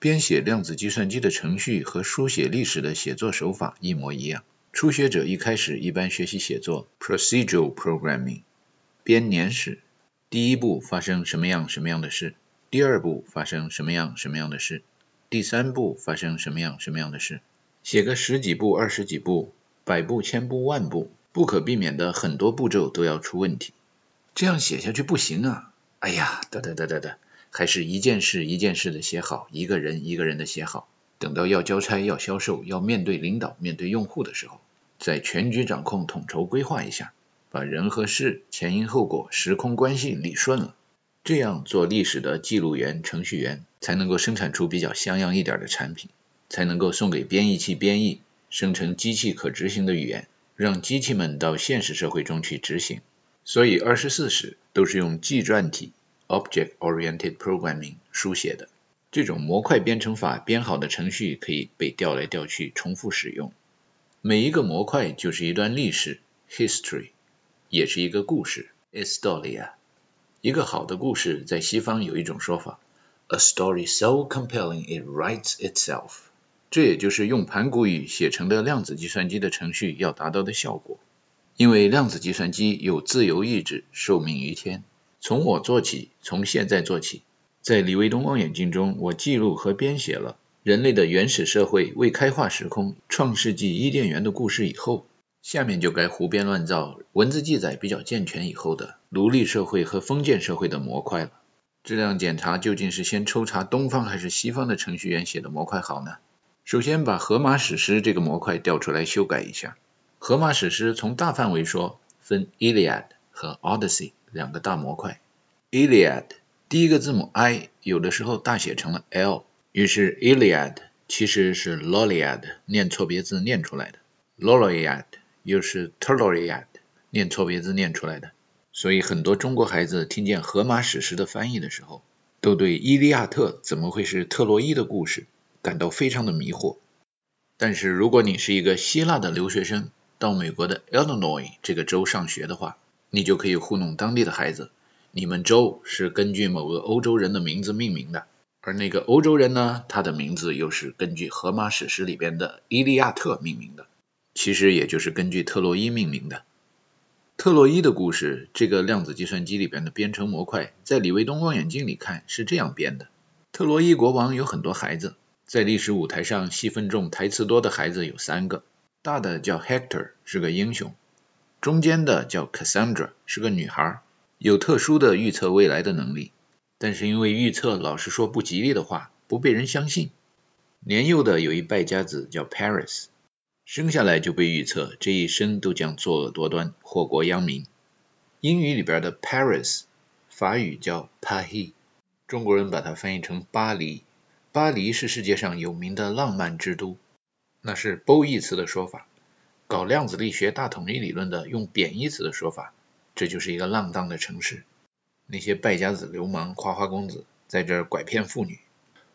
编写量子计算机的程序和书写历史的写作手法一模一样。初学者一开始一般学习写作 procedural programming 编年史，第一步发生什么样什么样的事，第二步发生什么样什么样的事，第三步发生什么样什么样的事，写个十几步、二十几步、百步、千步、万步，不可避免的很多步骤都要出问题。这样写下去不行啊！哎呀，得得得得得。还是一件事一件事的写好，一个人一个人的写好。等到要交差、要销售、要面对领导、面对用户的时候，再全局掌控、统筹规划一下，把人和事前因后果、时空关系理顺了。这样做历史的记录员、程序员，才能够生产出比较像样一点的产品，才能够送给编译器编译，生成机器可执行的语言，让机器们到现实社会中去执行。所以二十四史都是用纪传体。Object-oriented programming 书写的这种模块编程法编好的程序可以被调来调去重复使用。每一个模块就是一段历史 （history），也是一个故事 （historia）。一个好的故事在西方有一种说法：A story so compelling it writes itself。这也就是用盘古语写成的量子计算机的程序要达到的效果。因为量子计算机有自由意志，受命于天。从我做起，从现在做起。在李卫东望远镜中，我记录和编写了人类的原始社会、未开化时空、创世纪伊甸园的故事以后，下面就该胡编乱造文字记载比较健全以后的奴隶社会和封建社会的模块了。质量检查究竟是先抽查东方还是西方的程序员写的模块好呢？首先把荷马史诗这个模块调出来修改一下。荷马史诗从大范围说，分 Iliad 和 Odyssey。两个大模块，Iliad 第一个字母 I 有的时候大写成了 L，于是 Iliad 其实是 Loliad 念错别字念出来的，Loliad 又是 Toloriad 念错别字念出来的，所以很多中国孩子听见荷马史诗的翻译的时候，都对伊利亚特怎么会是特洛伊的故事感到非常的迷惑。但是如果你是一个希腊的留学生，到美国的 Illinois 这个州上学的话，你就可以糊弄当地的孩子，你们州是根据某个欧洲人的名字命名的，而那个欧洲人呢，他的名字又是根据荷马史诗里边的伊利亚特命名的，其实也就是根据特洛伊命名的。特洛伊的故事，这个量子计算机里边的编程模块，在李卫东望远镜里看是这样编的：特洛伊国王有很多孩子，在历史舞台上戏份重、台词多的孩子有三个，大的叫 Hector，是个英雄。中间的叫 Cassandra，是个女孩，有特殊的预测未来的能力，但是因为预测老是说不吉利的话，不被人相信。年幼的有一败家子叫 Paris，生下来就被预测这一生都将作恶多端，祸国殃民。英语里边的 Paris，法语叫 Paris，中国人把它翻译成巴黎。巴黎是世界上有名的浪漫之都，那是褒义词的说法。搞量子力学大统一理论的，用贬义词的说法，这就是一个浪荡的城市。那些败家子、流氓、花花公子在这儿拐骗妇女，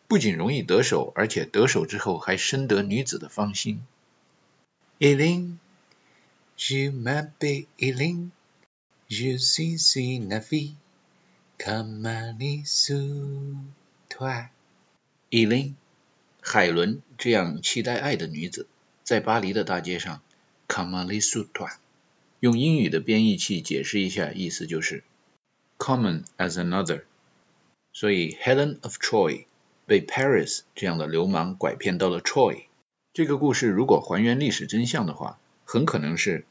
不仅容易得手，而且得手之后还深得女子的芳心。Eileen, je m'appelle Eileen, je suis une fille comme Alice toi. Eileen，海伦这样期待爱的女子，在巴黎的大街上。Kamali Sutra，用英语的编译器解释一下，意思就是 common as another。所以 Helen of Troy 被 Paris 这样的流氓拐骗到了 Troy。这个故事如果还原历史真相的话，很可能是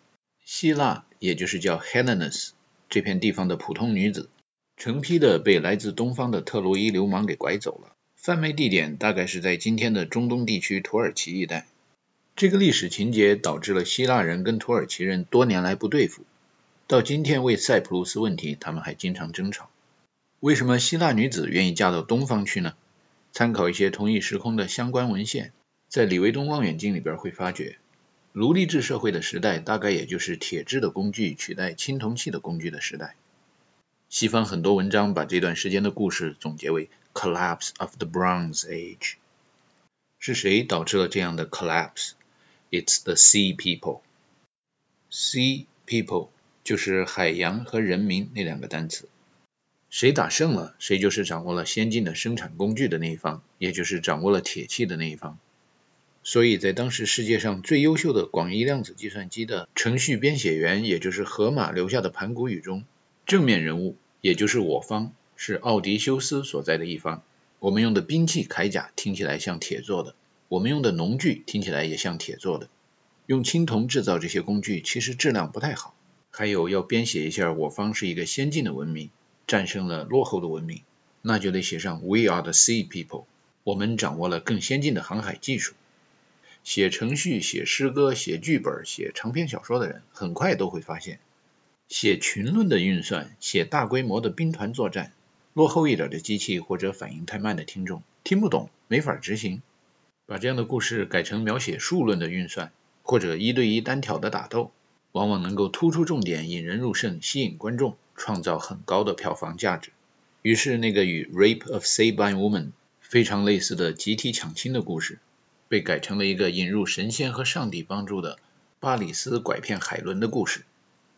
希腊，也就是叫 Hellenes 这片地方的普通女子，成批的被来自东方的特洛伊流氓给拐走了。贩卖地点大概是在今天的中东地区土耳其一带。这个历史情节导致了希腊人跟土耳其人多年来不对付，到今天为塞浦路斯问题，他们还经常争吵。为什么希腊女子愿意嫁到东方去呢？参考一些同一时空的相关文献，在李维东望远镜里边会发觉，奴隶制社会的时代大概也就是铁制的工具取代青铜器的工具的时代。西方很多文章把这段时间的故事总结为 collapse of the Bronze Age。是谁导致了这样的 collapse？It's the sea people. Sea people 就是海洋和人民那两个单词。谁打胜了，谁就是掌握了先进的生产工具的那一方，也就是掌握了铁器的那一方。所以在当时世界上最优秀的广义量子计算机的程序编写员，也就是河马留下的盘古语中，正面人物，也就是我方，是奥迪修斯所在的一方。我们用的兵器铠甲听起来像铁做的，我们用的农具听起来也像铁做的。用青铜制造这些工具，其实质量不太好。还有要编写一下我方是一个先进的文明。战胜了落后的文明，那就得写上 We are the sea people。我们掌握了更先进的航海技术。写程序、写诗歌、写剧本、写长篇小说的人，很快都会发现，写群论的运算、写大规模的兵团作战，落后一点的机器或者反应太慢的听众听不懂，没法执行。把这样的故事改成描写数论的运算，或者一对一单挑的打斗。往往能够突出重点，引人入胜，吸引观众，创造很高的票房价值。于是，那个与《Rape of Sabine Woman》非常类似的集体抢亲的故事，被改成了一个引入神仙和上帝帮助的巴里斯拐骗海伦的故事。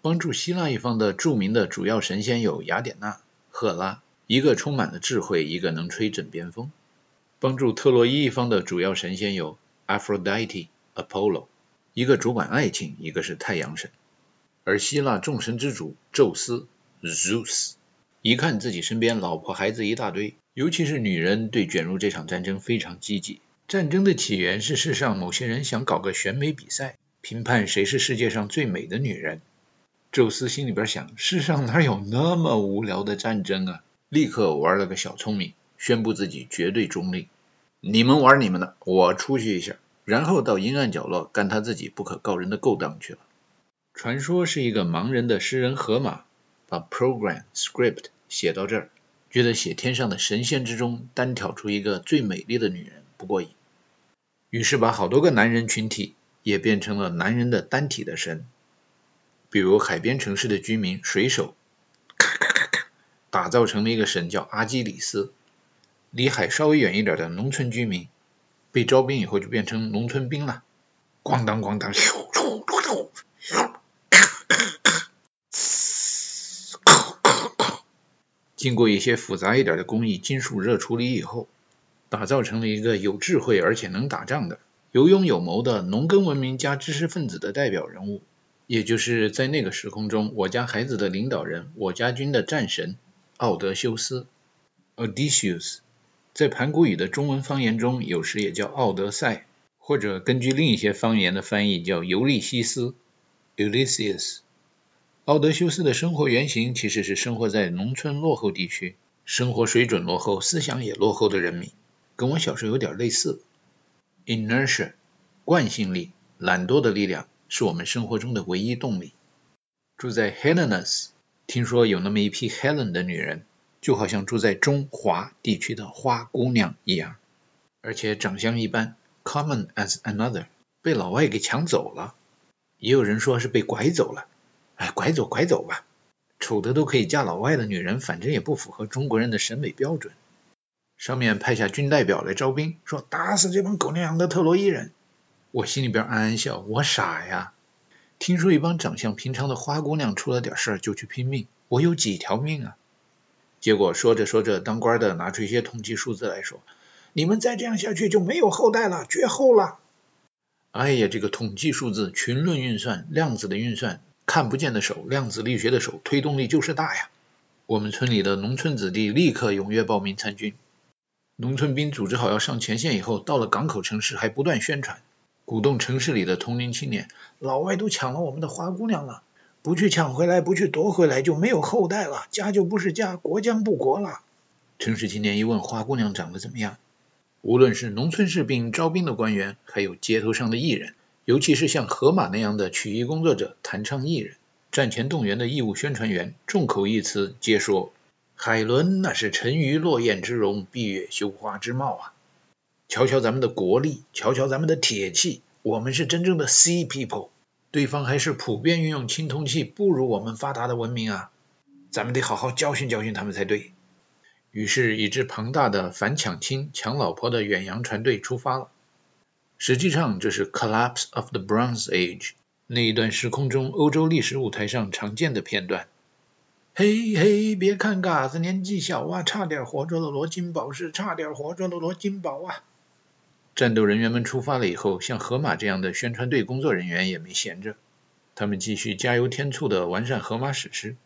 帮助希腊一方的著名的主要神仙有雅典娜、赫拉，一个充满了智慧，一个能吹枕边风。帮助特洛伊一方的主要神仙有 Aphrodite、Apollo。一个主管爱情，一个是太阳神，而希腊众神之主宙斯 Zeus，一看自己身边老婆孩子一大堆，尤其是女人，对卷入这场战争非常积极。战争的起源是世上某些人想搞个选美比赛，评判谁是世界上最美的女人。宙斯心里边想，世上哪有那么无聊的战争啊？立刻玩了个小聪明，宣布自己绝对中立，你们玩你们的，我出去一下。然后到阴暗角落干他自己不可告人的勾当去了。传说是一个盲人的诗人荷马把 program script 写到这儿，觉得写天上的神仙之中单挑出一个最美丽的女人不过瘾，于是把好多个男人群体也变成了男人的单体的神，比如海边城市的居民水手，咔咔咔咔，打造成了一个神叫阿基里斯。离海稍微远一点的农村居民。被招兵以后就变成农村兵了，咣当咣当，经过一些复杂一点的工艺，金属热处理以后，打造成了一个有智慧而且能打仗的、有勇有谋的农耕文明加知识分子的代表人物，也就是在那个时空中我家孩子的领导人、我家军的战神奥德修斯 （Odysseus）。在盘古语的中文方言中，有时也叫奥德赛，或者根据另一些方言的翻译叫尤利西斯 （Ulysses）。奥德修斯的生活原型其实是生活在农村落后地区、生活水准落后、思想也落后的人民，跟我小时候有点类似。Inertia，惯性力、懒惰的力量，是我们生活中的唯一动力。住在 Helenus，听说有那么一批 Helen 的女人。就好像住在中华地区的花姑娘一样，而且长相一般，common as another，被老外给抢走了。也有人说是被拐走了，哎，拐走拐走吧，丑的都可以嫁老外的女人，反正也不符合中国人的审美标准。上面派下军代表来招兵，说打死这帮狗娘养的特洛伊人。我心里边暗暗笑，我傻呀。听说一帮长相平常的花姑娘出了点事儿就去拼命，我有几条命啊？结果说着说着，当官的拿出一些统计数字来说：“你们再这样下去就没有后代了，绝后了。”哎呀，这个统计数字、群论运算、量子的运算，看不见的手，量子力学的手，推动力就是大呀！我们村里的农村子弟立刻踊跃报名参军。农村兵组织好要上前线以后，到了港口城市还不断宣传，鼓动城市里的同龄青年：“老外都抢了我们的花姑娘了。”不去抢回来，不去夺回来，就没有后代了，家就不是家，国将不国了。城市青年一问，花姑娘长得怎么样？无论是农村士兵、招兵的官员，还有街头上的艺人，尤其是像河马那样的曲艺工作者、弹唱艺人、战前动员的义务宣传员，众口一词，皆说海伦那是沉鱼落雁之容，闭月羞花之貌啊！瞧瞧咱们的国力，瞧瞧咱们的铁器，我们是真正的 Sea People。对方还是普遍运用青铜器不如我们发达的文明啊，咱们得好好教训教训他们才对。于是，一支庞大的反抢亲、抢老婆的远洋船队出发了。实际上，这是 Collapse of the Bronze Age 那一段时空中欧洲历史舞台上常见的片段。嘿嘿，别看嘎子年纪小啊，差点活捉了罗金宝是差点活捉了罗金宝啊！战斗人员们出发了以后，像河马这样的宣传队工作人员也没闲着，他们继续加油添醋的完善荷马史诗，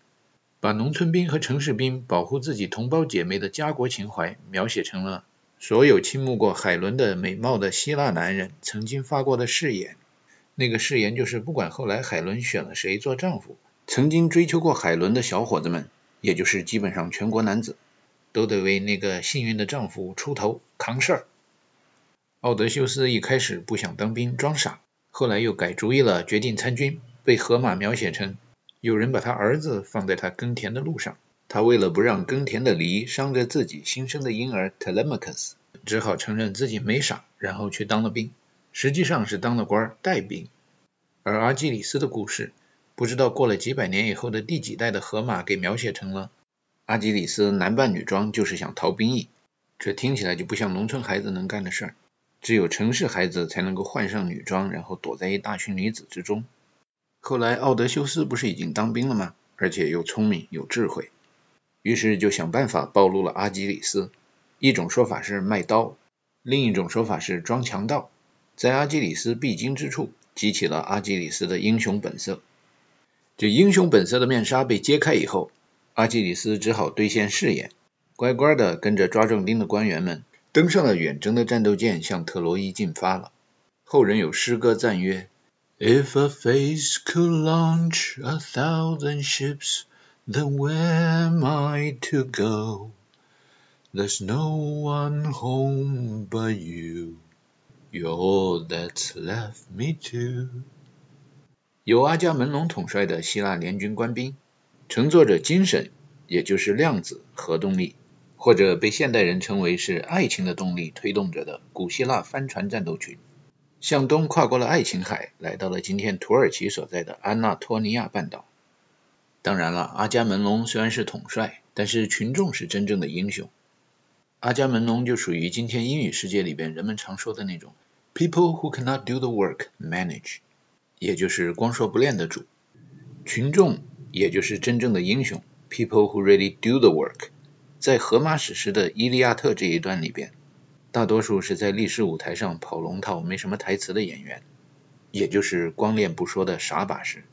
把农村兵和城市兵保护自己同胞姐妹的家国情怀描写成了所有倾慕过海伦的美貌的希腊男人曾经发过的誓言。那个誓言就是，不管后来海伦选了谁做丈夫，曾经追求过海伦的小伙子们，也就是基本上全国男子，都得为那个幸运的丈夫出头扛事儿。奥德修斯一开始不想当兵装傻，后来又改主意了，决定参军。被荷马描写成有人把他儿子放在他耕田的路上，他为了不让耕田的犁伤着自己新生的婴儿 Telemachus，只好承认自己没傻，然后去当了兵，实际上是当了官带兵。而阿基里斯的故事，不知道过了几百年以后的第几代的荷马给描写成了阿基里斯男扮女装就是想逃兵役，这听起来就不像农村孩子能干的事儿。只有城市孩子才能够换上女装，然后躲在一大群女子之中。后来奥德修斯不是已经当兵了吗？而且又聪明有智慧，于是就想办法暴露了阿基里斯。一种说法是卖刀，另一种说法是装强盗，在阿基里斯必经之处激起了阿基里斯的英雄本色。这英雄本色的面纱被揭开以后，阿基里斯只好兑现誓言，乖乖的跟着抓壮丁的官员们。登上了远征的战斗舰，向特洛伊进发了。后人有诗歌赞曰：If a face could launch a thousand ships, then where am I to go? There's no one home but you. You're all that's left me to. 由阿伽门农统帅的希腊联军官兵，乘坐着精神，也就是量子核动力。或者被现代人称为是爱情的动力推动着的古希腊帆船战斗群，向东跨过了爱琴海，来到了今天土耳其所在的安纳托尼亚半岛。当然了，阿伽门农虽然是统帅，但是群众是真正的英雄。阿伽门农就属于今天英语世界里边人们常说的那种 people who cannot do the work manage，也就是光说不练的主。群众也就是真正的英雄 people who really do the work。在荷马史诗的《伊利亚特》这一段里边，大多数是在历史舞台上跑龙套、没什么台词的演员，也就是光练不说的傻把式。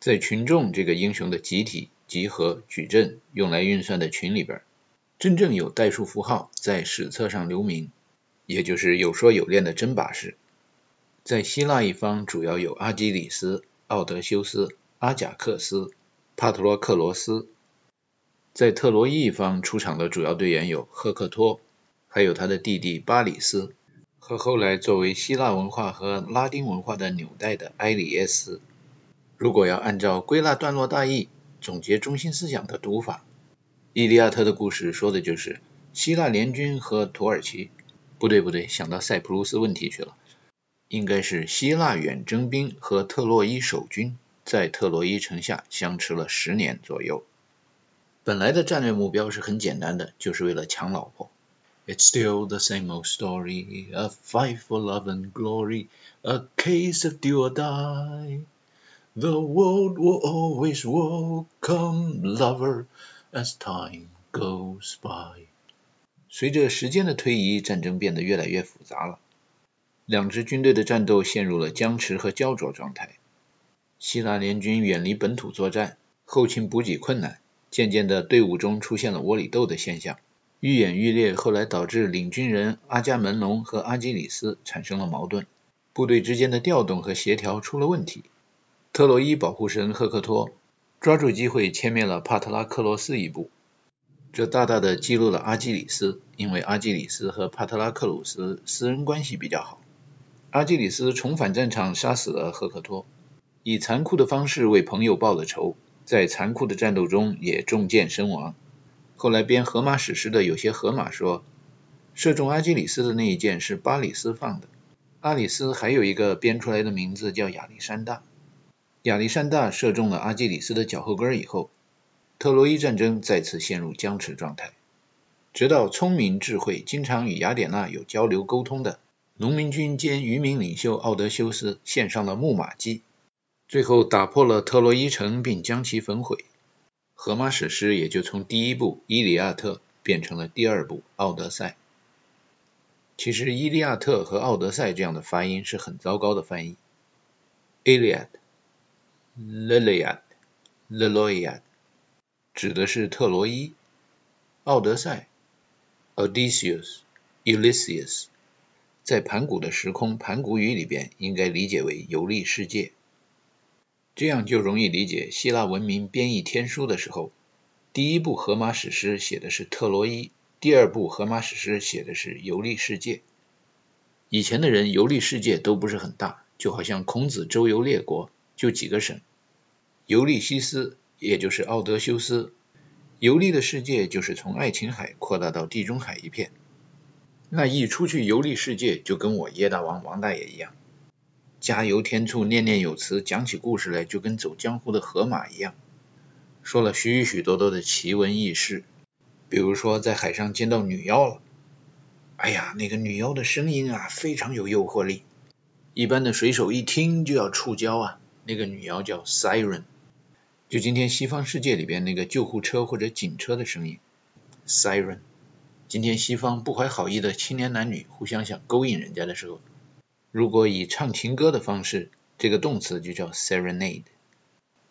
在群众这个英雄的集体、集合、矩阵用来运算的群里边，真正有代数符号在史册上留名，也就是有说有练的真把式。在希腊一方，主要有阿基里斯、奥德修斯、阿贾克斯、帕特罗克罗斯。在特洛伊一方出场的主要队员有赫克托，还有他的弟弟巴里斯，和后来作为希腊文化和拉丁文化的纽带的埃里耶斯。如果要按照归纳段落大意、总结中心思想的读法，《伊利亚特》的故事说的就是希腊联军和土耳其，不对不对，想到塞浦路斯问题去了，应该是希腊远征兵和特洛伊守军在特洛伊城下相持了十年左右。本来的战略目标是很简单的，就是为了抢老婆。It's still the same old story, a fight for love and glory, a case of do or die. The world will always welcome lover as time goes by. 随着时间的推移，战争变得越来越复杂了。两支军队的战斗陷入了僵持和焦灼状态。希腊联军远离本土作战，后勤补给困难。 渐渐的，队伍中出现了窝里斗的现象，愈演愈烈，后来导致领军人阿伽门农和阿基里斯产生了矛盾，部队之间的调动和协调出了问题。特洛伊保护神赫克托抓住机会歼灭了帕特拉克罗斯一部，这大大的激怒了阿基里斯，因为阿基里斯和帕特拉克鲁斯私人关系比较好。阿基里斯重返战场，杀死了赫克托，以残酷的方式为朋友报了仇。在残酷的战斗中也中箭身亡。后来编荷马史诗的有些荷马说，射中阿基里斯的那一箭是巴里斯放的。阿里斯还有一个编出来的名字叫亚历山大。亚历山大射中了阿基里斯的脚后跟以后，特洛伊战争再次陷入僵持状态。直到聪明智慧、经常与雅典娜有交流沟通的农民军兼渔民领袖奥德修斯献上了木马计。最后打破了特洛伊城，并将其焚毁。荷马史诗也就从第一部《伊利亚特》变成了第二部《奥德赛》。其实，《伊利亚特》和《奥德赛》这样的发音是很糟糕的翻译。Iliad、Liliad、Liloiad 指的是特洛伊，《奥德赛》Odysseus、Ulysses 在盘古的时空盘古语里边应该理解为游历世界。这样就容易理解希腊文明编译天书的时候，第一部荷马史诗写的是特洛伊，第二部荷马史诗写的是游历世界。以前的人游历世界都不是很大，就好像孔子周游列国，就几个省。游历西斯，也就是奥德修斯，游历的世界就是从爱琴海扩大到地中海一片。那一出去游历世界，就跟我叶大王王大爷一样。加油添醋，念念有词，讲起故事来就跟走江湖的河马一样，说了许许多多的奇闻异事。比如说在海上见到女妖了，哎呀，那个女妖的声音啊，非常有诱惑力，一般的水手一听就要触礁啊。那个女妖叫 Siren，就今天西方世界里边那个救护车或者警车的声音，Siren。今天西方不怀好意的青年男女互相想勾引人家的时候。如果以唱情歌的方式，这个动词就叫 serenade。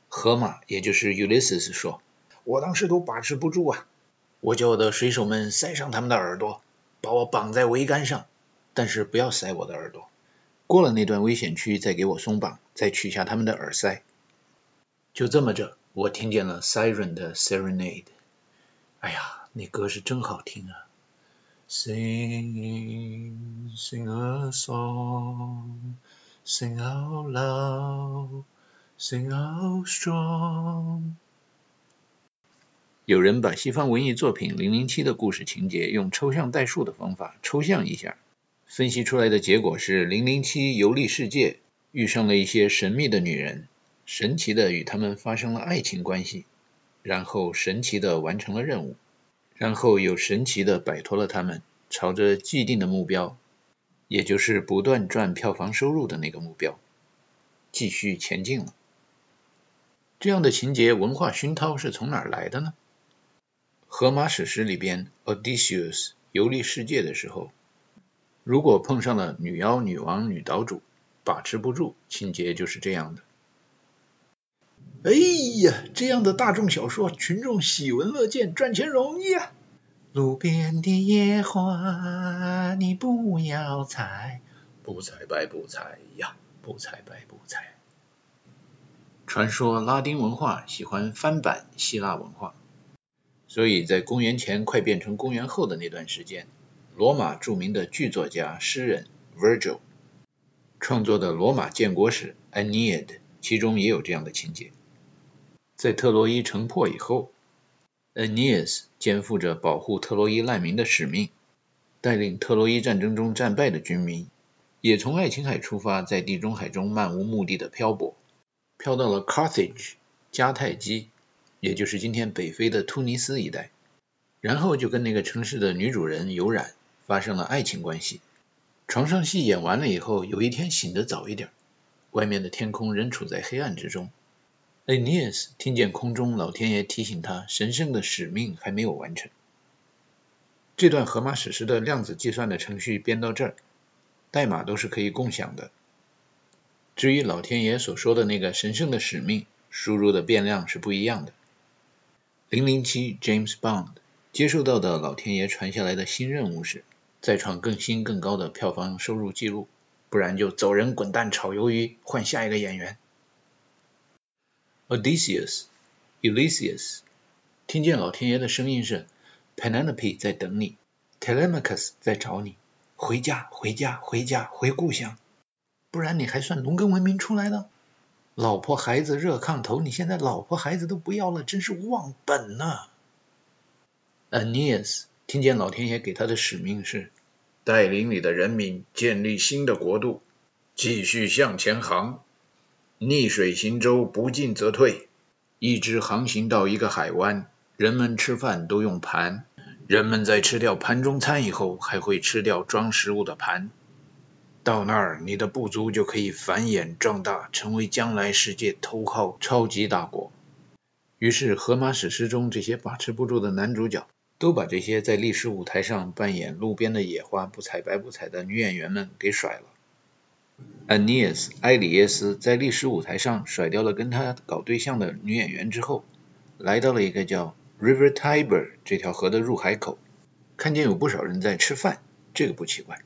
荷马也就是 Ulysses 说：“我当时都把持不住啊，我叫我的水手们塞上他们的耳朵，把我绑在桅杆上，但是不要塞我的耳朵。过了那段危险区再给我松绑，再取下他们的耳塞。就这么着，我听见了 Siren 的 serenade。哎呀，那歌是真好听啊！” Sing, sing a song, sing out loud, sing out strong。有人把西方文艺作品《零零七》的故事情节用抽象代数的方法抽象一下，分析出来的结果是：零零七游历世界，遇上了一些神秘的女人，神奇的与他们发生了爱情关系，然后神奇的完成了任务。然后又神奇的摆脱了他们，朝着既定的目标，也就是不断赚票房收入的那个目标，继续前进了。这样的情节文化熏陶是从哪儿来的呢？荷马史诗里边，Odysseus 游历世界的时候，如果碰上了女妖、女王、女岛主，把持不住，情节就是这样的。哎呀，这样的大众小说，群众喜闻乐见，赚钱容易啊！路边的野花，你不要采，不采白不采呀，不采白不采。传说拉丁文化喜欢翻版希腊文化，所以在公元前快变成公元后的那段时间，罗马著名的剧作家、诗人 Virgil 创作的罗马建国史《Aeneid》，其中也有这样的情节。在特洛伊城破以后，Aeneas 肩负着保护特洛伊难民的使命，带领特洛伊战争中战败的军民，也从爱琴海出发，在地中海中漫无目的的漂泊，漂到了 Carthage 迦太基，也就是今天北非的突尼斯一带，然后就跟那个城市的女主人有染，发生了爱情关系。床上戏演完了以后，有一天醒得早一点，外面的天空仍处在黑暗之中。Aeneas 听见空中老天爷提醒他，神圣的使命还没有完成。这段荷马史诗的量子计算的程序编到这儿，代码都是可以共享的。至于老天爷所说的那个神圣的使命，输入的变量是不一样的。007 James Bond 接受到的老天爷传下来的新任务是，再创更新更高的票房收入记录，不然就走人滚蛋炒鱿鱼，换下一个演员。Odysseus, Ulysses，听见老天爷的声音是 Penelope 在等你，Telemachus 在找你，回家，回家，回家，回故乡，不然你还算农耕文明出来的？老婆孩子热炕头，你现在老婆孩子都不要了，真是忘本呐！Aeneas 听见老天爷给他的使命是带领你的人民建立新的国度，继续向前行。逆水行舟，不进则退。一直航行到一个海湾，人们吃饭都用盘。人们在吃掉盘中餐以后，还会吃掉装食物的盘。到那儿，你的部族就可以繁衍壮大，成为将来世界头号超级大国。于是，荷马史诗中这些把持不住的男主角，都把这些在历史舞台上扮演路边的野花不采白不采的女演员们给甩了。Aeneas 埃里耶斯在历史舞台上甩掉了跟他搞对象的女演员之后，来到了一个叫 River Tiber 这条河的入海口，看见有不少人在吃饭，这个不奇怪。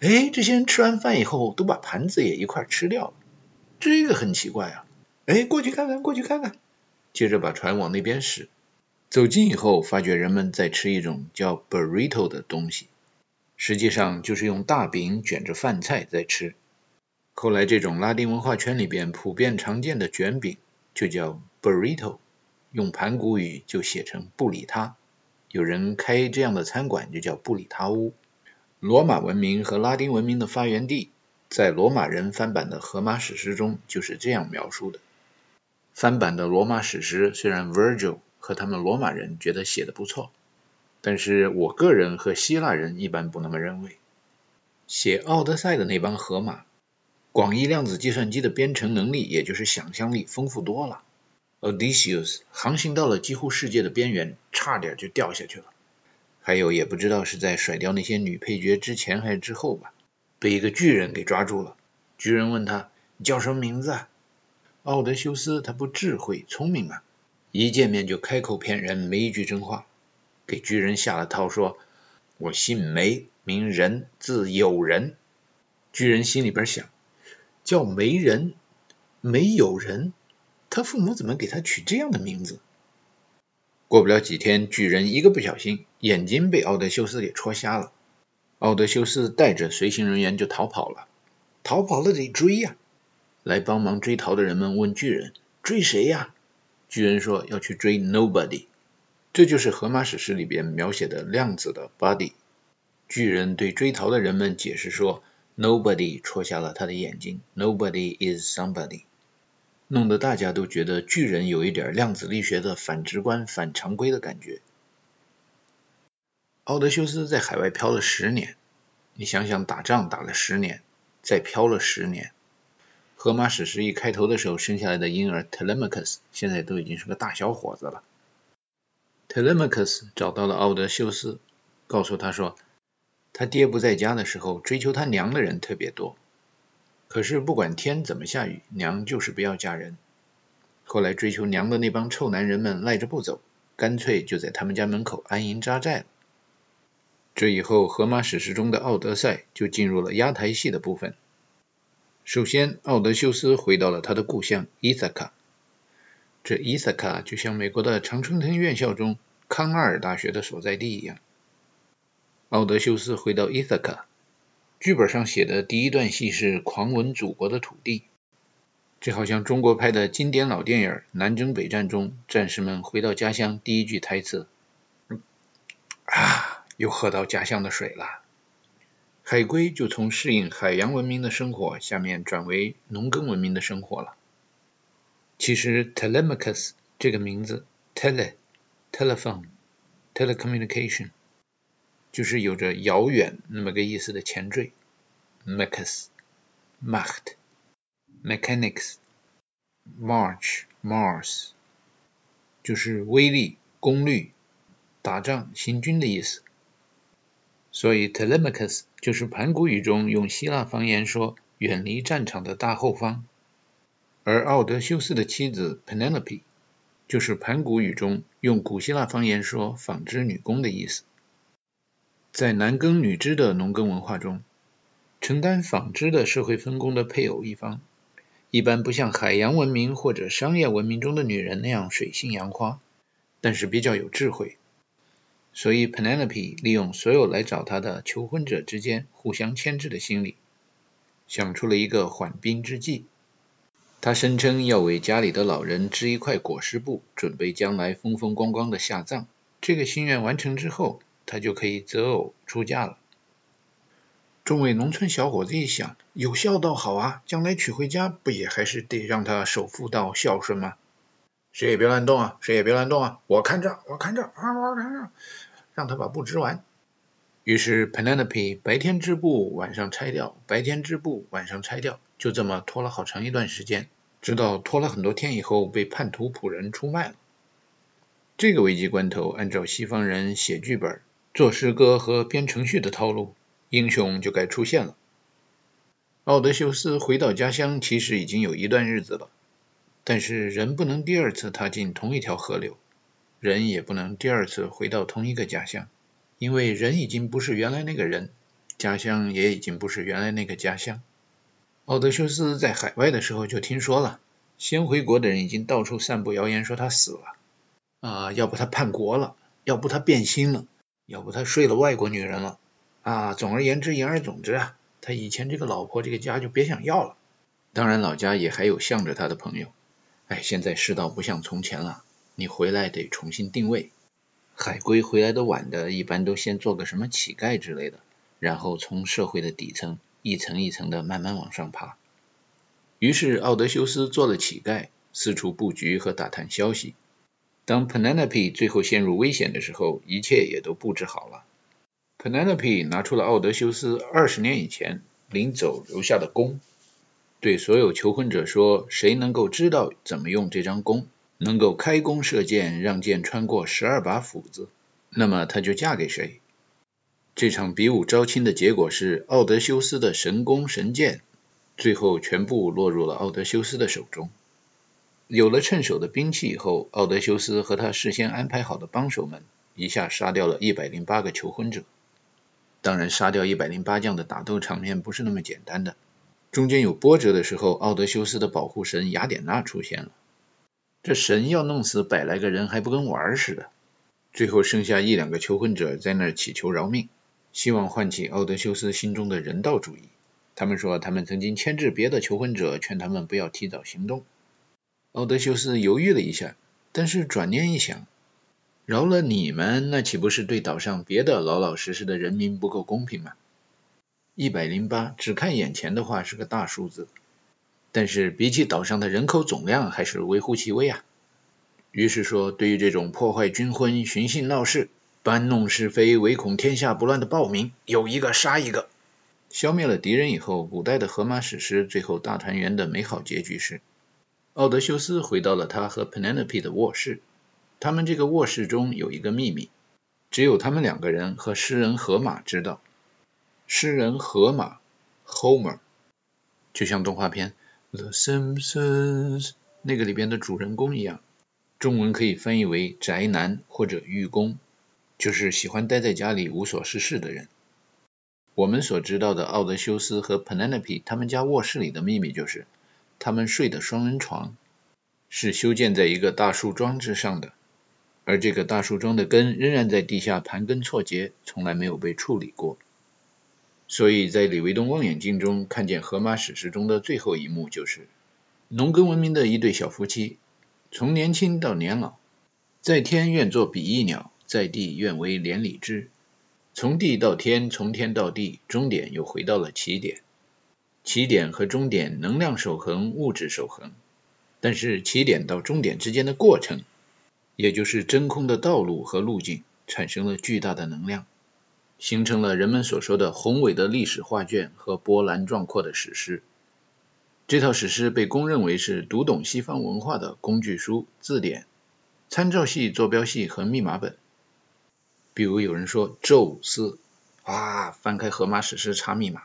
哎，这些人吃完饭以后都把盘子也一块吃掉了，这个很奇怪啊。哎，过去看看，过去看看。接着把船往那边驶，走近以后，发觉人们在吃一种叫 burrito 的东西，实际上就是用大饼卷着饭菜在吃。后来这种拉丁文化圈里边普遍常见的卷饼就叫 burrito，用盘古语就写成布里他。有人开这样的餐馆就叫布里他屋。罗马文明和拉丁文明的发源地，在罗马人翻版的荷马史诗中就是这样描述的。翻版的罗马史诗虽然 Virgil 和他们罗马人觉得写的不错，但是我个人和希腊人一般不那么认为。写奥德赛的那帮荷马，广义量子计算机的编程能力也就是想象力丰富多了。Odysseus 航行到了几乎世界的边缘，差点就掉下去了。还有也不知道是在甩掉那些女配角之前还是之后吧，被一个巨人给抓住了。巨人问他：“你叫什么名字？”奥德修斯他不智慧聪明吗，一见面就开口骗人，没一句真话，给巨人下了套，说：“我姓梅，名人，字友人。”巨人心里边想，叫没人，没有人，他父母怎么给他取这样的名字？过不了几天，巨人一个不小心，眼睛被奥德修斯给戳瞎了。奥德修斯带着随行人员就逃跑了，逃跑了得追呀。来帮忙追逃的人们问巨人：“追谁呀？”巨人说：“要去追 Nobody。”这就是荷马史诗里边描写的量子的 body。巨人对追逃的人们解释说：“Nobody 戳瞎了他的眼睛，Nobody is somebody。”弄得大家都觉得巨人有一点量子力学的反直观、反常规的感觉。奥德修斯在海外漂了十年，你想想，打仗打了十年，再漂了十年。荷马史诗一开头的时候生下来的婴儿 Telemachus，现在都已经是个大小伙子了。Telemachus 找到了奥德修斯，告诉他说，他爹不在家的时候，追求他娘的人特别多。可是不管天怎么下雨，娘就是不要嫁人。后来追求娘的那帮臭男人们赖着不走，干脆就在他们家门口安营扎寨了。这以后，荷马史诗中的奥德赛就进入了压台戏的部分。首先，奥德修斯回到了他的故乡伊萨卡。这伊萨卡就像美国的常春藤院校中康奈尔大学的所在地一样。奥德修斯回到伊萨卡，剧本上写的第一段戏是狂吻祖国的土地，这好像中国拍的经典老电影《南征北战》中战士们回到家乡第一句台词：“啊，又喝到家乡的水了。”海龟就从适应海洋文明的生活，下面转为农耕文明的生活了。其实 Telemachus 这个名字，tele telephone telecommunication 就是有着遥远那么个意思的前缀，machus macht mechanics march mars 就是威力功率打仗行军的意思。所以 Telemachus 就是盘古语中用希腊方言说远离战场的大后方，而奥德修斯的妻子 Penelope 就是盘古语中用古希腊方言说纺织女工的意思。在男耕女织的农耕文化中，承担纺织的社会分工的配偶一方，一般不像海洋文明或者商业文明中的女人那样水性杨花，但是比较有智慧。所以，Penelope 利用所有来找她的求婚者之间互相牵制的心理，想出了一个缓兵之计。她声称要为家里的老人织一块裹尸布，准备将来风风光光的下葬。这个心愿完成之后，他就可以择偶出嫁了。众位农村小伙子一想，有孝道好啊，将来娶回家不也还是得让她守妇道、孝顺吗？谁也别乱动啊！谁也别乱动啊！我看着，我看着啊，我看着，让他把布织完。于是 Penelope 白天织布，晚上拆掉；白天织布，晚上拆掉，就这么拖了好长一段时间，直到拖了很多天以后，被叛徒仆人出卖了。这个危机关头，按照西方人写剧本、做诗歌和编程序的套路，英雄就该出现了。奥德修斯回到家乡，其实已经有一段日子了。但是人不能第二次踏进同一条河流，人也不能第二次回到同一个家乡，因为人已经不是原来那个人，家乡也已经不是原来那个家乡。奥德修斯在海外的时候就听说了，先回国的人已经到处散布谣言说他死了，啊，要不他叛国了，要不他变心了，要不他睡了外国女人了，啊，总而言之，言而总之啊，他以前这个老婆这个家就别想要了。当然，老家也还有向着他的朋友。哎，现在世道不像从前了，你回来得重新定位。海归回来的晚的，一般都先做个什么乞丐之类的，然后从社会的底层一层一层的慢慢往上爬。于是奥德修斯做了乞丐，四处布局和打探消息。当 Penelope 最后陷入危险的时候，一切也都布置好了。Penelope 拿出了奥德修斯二十年以前临走留下的弓。对所有求婚者说：“谁能够知道怎么用这张弓，能够开弓射箭，让箭穿过十二把斧子，那么他就嫁给谁。”这场比武招亲的结果是，奥德修斯的神弓神箭最后全部落入了奥德修斯的手中。有了趁手的兵器以后，奥德修斯和他事先安排好的帮手们一下杀掉了一百零八个求婚者。当然，杀掉一百零八将的打斗场面不是那么简单的。中间有波折的时候，奥德修斯的保护神雅典娜出现了。这神要弄死百来个人还不跟玩似的。最后剩下一两个求婚者在那儿祈求饶命，希望唤起奥德修斯心中的人道主义。他们说他们曾经牵制别的求婚者，劝他们不要提早行动。奥德修斯犹豫了一下，但是转念一想，饶了你们，那岂不是对岛上别的老老实实的人民不够公平吗？一百零八，只看眼前的话是个大数字，但是比起岛上的人口总量还是微乎其微啊。于是说，对于这种破坏军婚、寻衅闹事、搬弄是非、唯恐天下不乱的暴民，有一个杀一个。消灭了敌人以后，古代的荷马史诗最后大团圆的美好结局是，奥德修斯回到了他和 Penelope 的卧室。他们这个卧室中有一个秘密，只有他们两个人和诗人荷马知道。诗人荷马 （Homer） 就像动画片《The Simpsons》那个里边的主人公一样，中文可以翻译为宅男或者寓公，就是喜欢待在家里无所事事的人。我们所知道的奥德修斯和 Penelope 他们家卧室里的秘密就是，他们睡的双人床是修建在一个大树桩之上的，而这个大树桩的根仍然在地下盘根错节，从来没有被处理过。所以在李维东望远镜中看见荷马史诗中的最后一幕，就是农耕文明的一对小夫妻，从年轻到年老，在天愿做比翼鸟，在地愿为连理枝。从地到天，从天到地，终点又回到了起点。起点和终点能量守恒，物质守恒，但是起点到终点之间的过程，也就是真空的道路和路径，产生了巨大的能量。形成了人们所说的宏伟的历史画卷和波澜壮阔的史诗。这套史诗被公认为是读懂西方文化的工具书、字典、参照系、坐标系和密码本。比如有人说宙斯，啊，翻开荷马史诗查密码，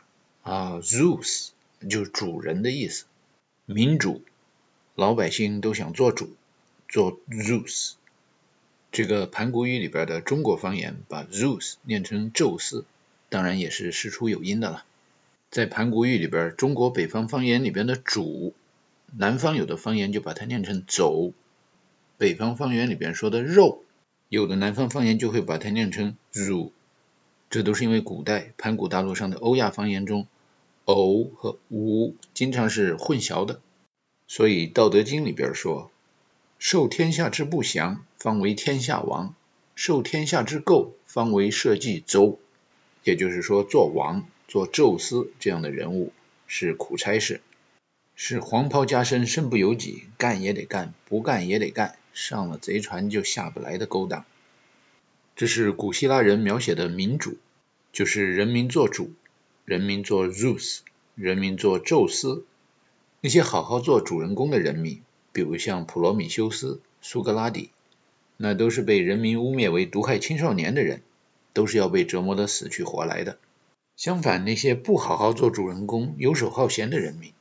啊，Zeus 就是主人的意思，民主，老百姓都想做主，做 Zeus。这个盘古语里边的中国方言把 Zeus 念成宙斯，当然也是事出有因的了。在盘古语里边，中国北方方言里边的主，南方有的方言就把它念成走；北方方言里边说的肉，有的南方方言就会把它念成乳。这都是因为古代盘古大陆上的欧亚方言中，偶和无经常是混淆的，所以《道德经》里边说。受天下之不祥，方为天下王；受天下之垢，方为社稷周。也就是说，做王、做宙斯这样的人物是苦差事，是黄袍加身、身不由己，干也得干，不干也得干，上了贼船就下不来的勾当。这是古希腊人描写的民主，就是人民做主，人民做 Zeus，人民做宙斯。那些好好做主人公的人民。比如像普罗米修斯、苏格拉底，那都是被人民污蔑为毒害青少年的人，都是要被折磨的死去活来的。相反，那些不好好做主人公、游手好闲的人民，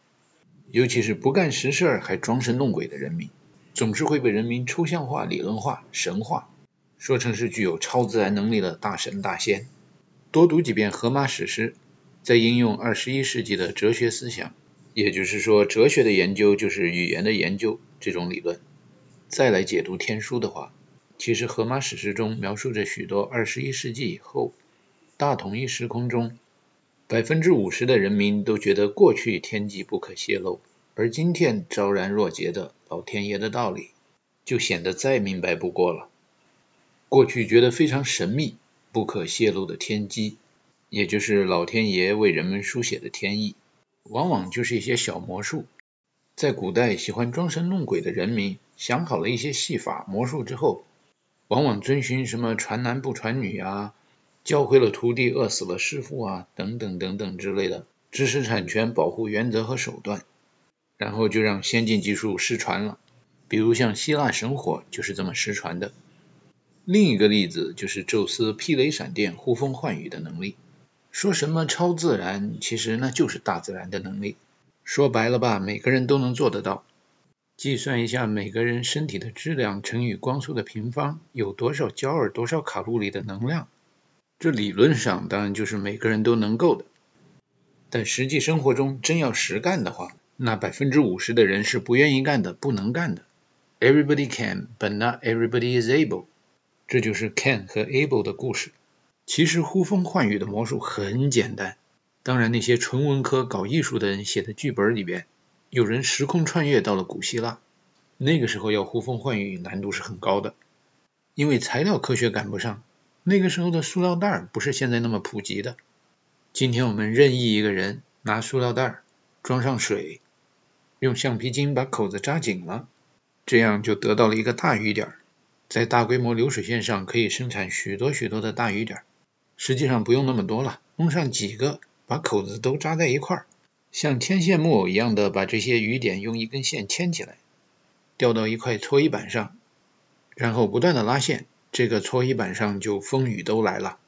尤其是不干实事儿还装神弄鬼的人民，总是会被人民抽象化、理论化、神化，说成是具有超自然能力的大神大仙。多读几遍荷马史诗，在应用二十一世纪的哲学思想，也就是说，哲学的研究就是语言的研究这种理论，再来解读天书的话，其实荷马史诗中描述着许多二十一世纪以后大统一时空中。百分之五十的人民都觉得过去天机不可泄露，而今天昭然若揭的老天爷的道理就显得再明白不过了。过去觉得非常神秘、不可泄露的天机，也就是老天爷为人们书写的天意，往往就是一些小魔术。在古代，喜欢装神弄鬼的人民想好了一些戏法魔术之后，往往遵循什么传男不传女啊。教会了徒弟，饿死了师傅啊，等等等等之类的知识产权保护原则和手段，然后就让先进技术失传了。比如像希腊神火就是这么失传的。另一个例子就是宙斯劈雷闪电、呼风唤雨的能力。说什么超自然，其实那就是大自然的能力。说白了吧，每个人都能做得到。计算一下每个人身体的质量乘以光速的平方，有多少焦耳、多少卡路里的能量。这理论上当然就是每个人都能够的，但实际生活中真要实干的话，那百分之五十的人是不愿意干的，不能干的。Everybody can, but not everybody is able。这就是 can 和 able 的故事。其实呼风唤雨的魔术很简单，当然那些纯文科搞艺术的人写的剧本里边，有人时空穿越到了古希腊，那个时候要呼风唤雨难度是很高的，因为材料科学赶不上。那个时候的塑料袋不是现在那么普及的。今天我们任意一个人拿塑料袋装上水，用橡皮筋把口子扎紧了，这样就得到了一个大雨点，在大规模流水线上可以生产许多许多的大雨点。实际上不用那么多了，弄上几个，把口子都扎在一块儿，像牵线木偶一样的把这些雨点用一根线牵起来，吊到一块搓衣板上，然后不断的拉线。这个搓衣板上就风雨都来了。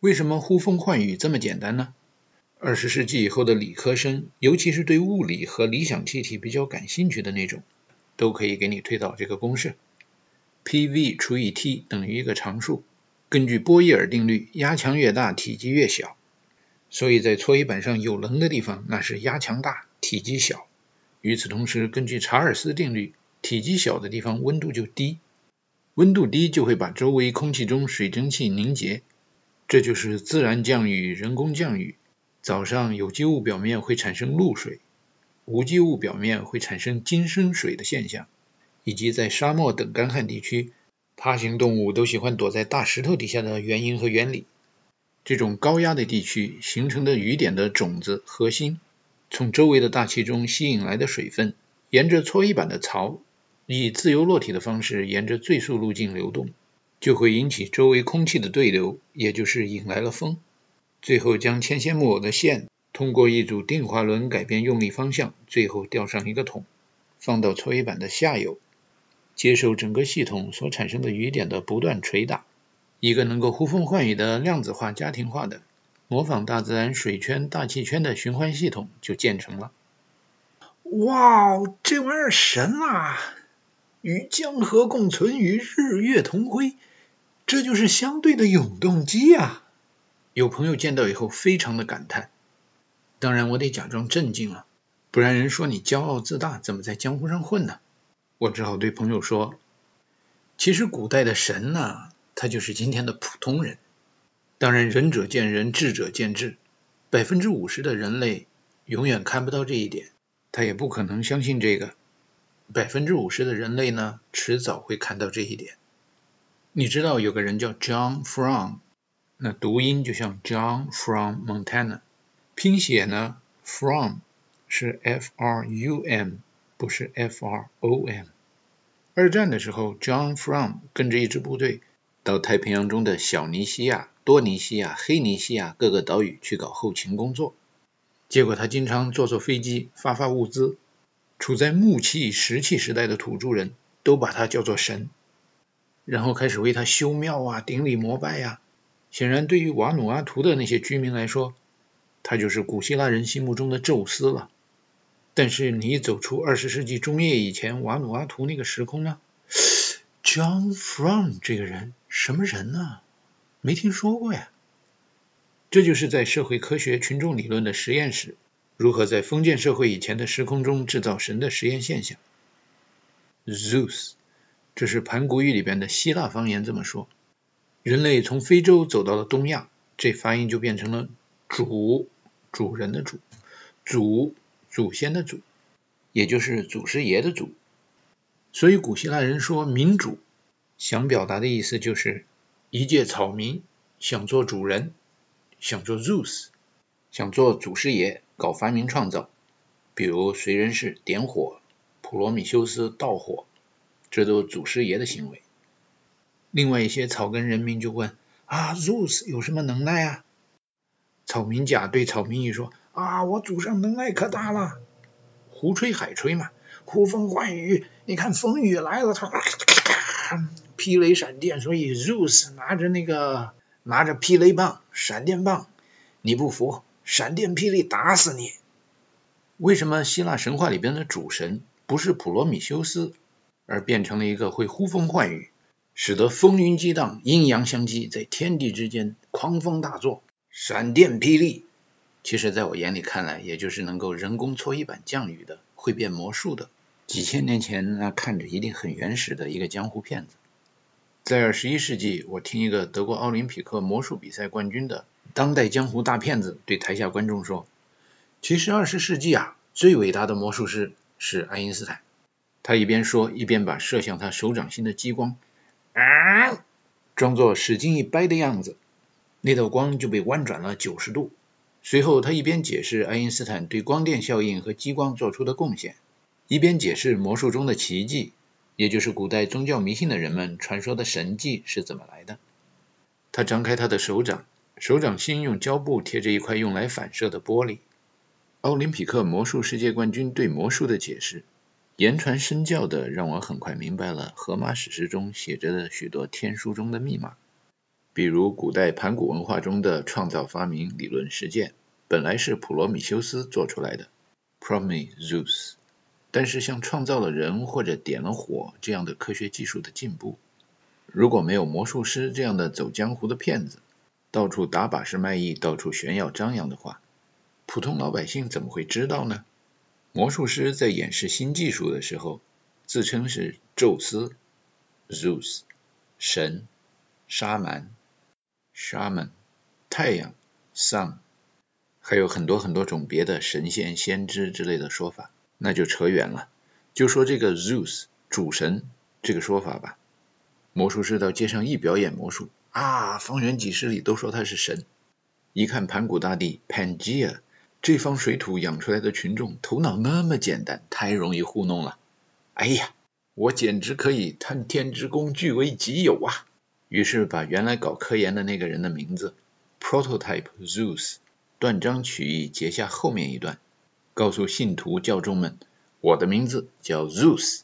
为什么呼风唤雨这么简单呢？二十世纪以后的理科生，尤其是对物理和理想气体比较感兴趣的那种，都可以给你推导这个公式：P_v 除以 T 等于一个常数。根据波义耳定律，压强越大，体积越小。所以在搓衣板上有棱的地方，那是压强大，体积小。与此同时，根据查尔斯定律，体积小的地方温度就低。温度低就会把周围空气中水蒸气凝结，这就是自然降雨、人工降雨。早上有机物表面会产生露水，无机物表面会产生金生水的现象，以及在沙漠等干旱地区，爬行动物都喜欢躲在大石头底下的原因和原理。这种高压的地区形成的雨点的种子核心，从周围的大气中吸引来的水分，沿着搓衣板的槽。以自由落体的方式沿着最速路径流动，就会引起周围空气的对流，也就是引来了风。最后将牵线木偶的线通过一组定滑轮改变用力方向，最后吊上一个桶，放到搓衣板的下游，接受整个系统所产生的雨点的不断捶打。一个能够呼风唤雨的量子化、家庭化的模仿大自然水圈、大气圈的循环系统就建成了。哇，这玩意儿神啊！与江河共存，与日月同辉，这就是相对的永动机啊！有朋友见到以后非常的感叹，当然我得假装镇静了，不然人说你骄傲自大，怎么在江湖上混呢？我只好对朋友说，其实古代的神呢，他就是今天的普通人。当然仁者见仁，智者见智，百分之五十的人类永远看不到这一点，他也不可能相信这个。百分之五十的人类呢，迟早会看到这一点。你知道有个人叫 John From，那读音就像 John From Montana，拼写呢 From 是 F R U M，不是 F R O M。二战的时候，John From 跟着一支部队到太平洋中的小尼西亚、多尼西亚、黑尼西亚各个岛屿去搞后勤工作，结果他经常坐坐飞机发发物资。处在木器、石器时代的土著人都把他叫做神。然后开始为他修庙啊、顶礼膜拜呀。显然，对于瓦努阿图的那些居民来说，他就是古希腊人心目中的宙斯了。但是，你走出二十世纪中叶以前瓦努阿图那个时空呢？John From 这个人什么人呢？没听说过呀。这就是在社会科学群众理论的实验室，如何在封建社会以前的时空中制造神的实验现象。Zeus，这是盘古语里边的希腊方言这么说。人类从非洲走到了东亚，这发音就变成了主，主人的主，祖，祖先的祖，也就是祖师爷的祖。所以古希腊人说民主，想表达的意思就是一介草民想做主人。想做 Zeus，想做祖师爷，搞发明创造，比如燧人氏点火，普罗米修斯盗火，这都祖师爷的行为。另外一些草根人民就问：啊，Zeus 有什么能耐啊？草民甲对草民乙说：啊，我祖上能耐可大了，胡吹海吹嘛，呼风唤雨，你看风雨来了，他 劈雷闪电，所以 Zeus 拿着那个。拿着霹雷棒、闪电棒，你不服，闪电霹雳打死你！为什么希腊神话里边的主神不是普罗米修斯，而变成了一个会呼风唤雨，使得风云激荡、阴阳相激，在天地之间狂风大作、闪电霹雳？其实，在我眼里看来，也就是能够人工搓衣板降雨的、会变魔术的。几千年前，那看着一定很原始的一个江湖骗子。在二十一世纪，我听一个德国奥林匹克魔术比赛冠军的当代江湖大骗子对台下观众说：“其实二十世纪啊，最伟大的魔术师是爱因斯坦。”他一边说，一边把射向他手掌心的激光啊，装作使劲一掰的样子，那道光就被弯转了九十度。随后，他一边解释爱因斯坦对光电效应和激光做出的贡献，一边解释魔术中的奇迹。也就是古代宗教迷信的人们传说的神迹是怎么来的？他张开他的手掌，手掌心用胶布贴着一块用来反射的玻璃。奥林匹克魔术世界冠军对魔术的解释，言传身教的让我很快明白了荷马史诗中写着的许多天书中的密码。比如古代盘古文化中的创造发明理论实践，本来是普罗米修斯做出来的，Prometheus。但是像创造了人或者点了火这样的科学技术的进步，如果没有魔术师这样的走江湖的骗子，到处打把式卖艺，到处炫耀张扬的话，普通老百姓怎么会知道呢？魔术师在演示新技术的时候，自称是宙斯 （Zeus）、神、沙蛮 （Shaman）、太阳 （Sun），还有很多很多种别的神仙、先知之类的说法。那就扯远了，就说这个 Zeus 主神这个说法吧。魔术师到街上一表演魔术啊，方圆几十里都说他是神。一看盘古大帝 Pangea 这方水土养出来的群众，头脑那么简单，太容易糊弄了。哎呀，我简直可以探天之功据为己有啊！于是把原来搞科研的那个人的名字 Prototype Zeus 断章取义截下后面一段。告诉信徒教众们，我的名字叫 Zeus，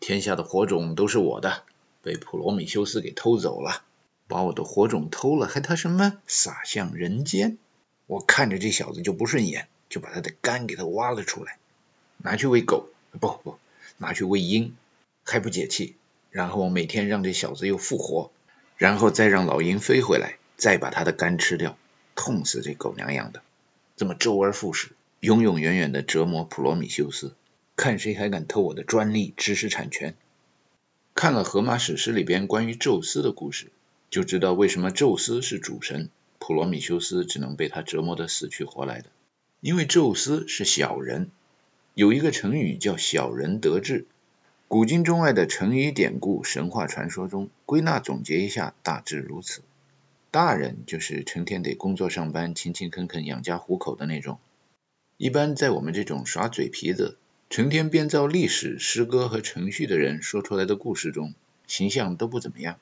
天下的火种都是我的，被普罗米修斯给偷走了，把我的火种偷了，还他什么撒向人间？我看着这小子就不顺眼，就把他的肝给他挖了出来，拿去喂狗，不不，拿去喂鹰，还不解气，然后每天让这小子又复活，然后再让老鹰飞回来，再把他的肝吃掉，痛死这狗娘养的，这么周而复始。永永远远的折磨普罗米修斯，看谁还敢偷我的专利知识产权。看了荷马史诗里边关于宙斯的故事，就知道为什么宙斯是主神，普罗米修斯只能被他折磨得死去活来的。因为宙斯是小人，有一个成语叫小人得志。古今中外的成语典故、神话传说中，归纳总结一下，大致如此：大人就是成天得工作上班、勤勤恳恳养家糊口的那种。一般在我们这种耍嘴皮子、成天编造历史、诗歌和程序的人说出来的故事中，形象都不怎么样，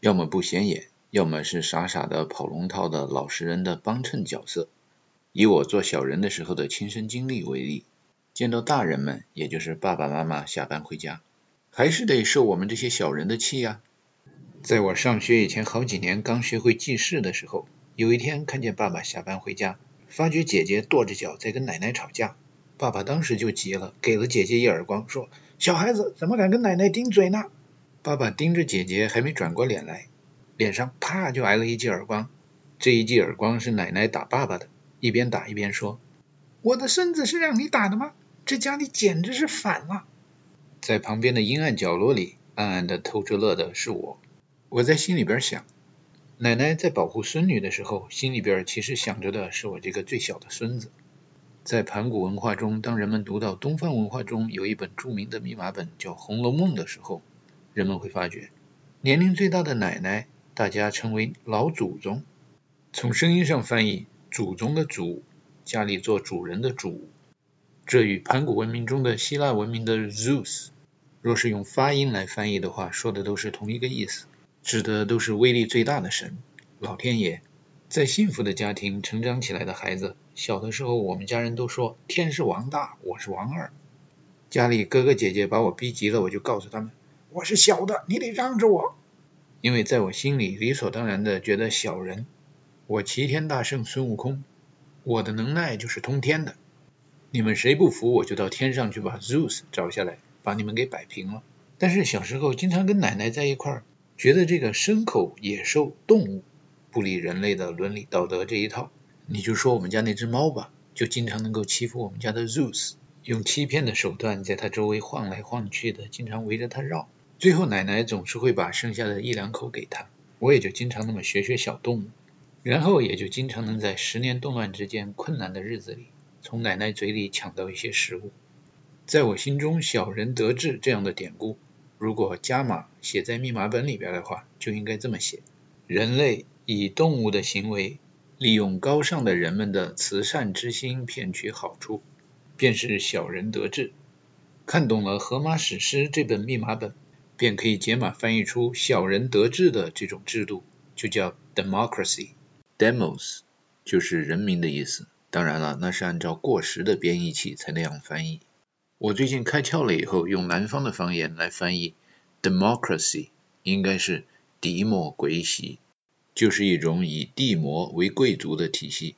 要么不显眼，要么是傻傻的跑龙套的老实人的帮衬角色。以我做小人的时候的亲身经历为例，见到大人们，也就是爸爸妈妈下班回家，还是得受我们这些小人的气呀。在我上学以前好几年刚学会记事的时候，有一天看见爸爸下班回家，发觉姐姐跺着脚在跟奶奶吵架，爸爸当时就急了，给了姐姐一耳光，说：“小孩子怎么敢跟奶奶顶嘴呢？”爸爸盯着姐姐，还没转过脸来，脸上啪就挨了一记耳光。这一记耳光是奶奶打爸爸的，一边打一边说：“我的孙子是让你打的吗？这家里简直是反了。”在旁边的阴暗角落里，暗暗的偷着乐的是我。我在心里边想，奶奶在保护孙女的时候，心里边其实想着的是我这个最小的孙子。在盘古文化中，当人们读到东方文化中有一本著名的密码本叫《红楼梦》的时候，人们会发觉，年龄最大的奶奶，大家称为老祖宗。从声音上翻译，祖宗的祖，家里做主人的主，这与盘古文明中的希腊文明的 Zeus。若是用发音来翻译的话，说的都是同一个意思，指的都是威力最大的神，老天爷。在幸福的家庭成长起来的孩子，小的时候我们家人都说天是王大，我是王二。家里哥哥姐姐把我逼急了，我就告诉他们，我是小的，你得让着我。因为在我心里理所当然的觉得小人，我齐天大圣孙悟空，我的能耐就是通天的，你们谁不服，我就到天上去把 Zeus 找下来。把你们给摆平了。但是小时候经常跟奶奶在一块儿，觉得这个牲口、野兽、动物不理人类的伦理道德这一套。你就说我们家那只猫吧，就经常能够欺负我们家的 Zeus，用欺骗的手段在它周围晃来晃去的，经常围着它绕。最后奶奶总是会把剩下的一两口给它，我也就经常那么学学小动物，然后也就经常能在十年动乱之间困难的日子里，从奶奶嘴里抢到一些食物。在我心中，“小人得志”这样的典故，如果加码写在密码本里边的话，就应该这么写：人类以动物的行为，利用高尚的人们的慈善之心骗取好处，便是小人得志。看懂了《荷马史诗》这本密码本，便可以解码翻译出“小人得志”的这种制度，就叫 democracy。demos 就是人民的意思，当然了，那是按照过时的编译器才那样翻译。我最近开窍了以后，用南方的方言来翻译 democracy，应该是迪摩贵席，就是一种以地魔为贵族的体系。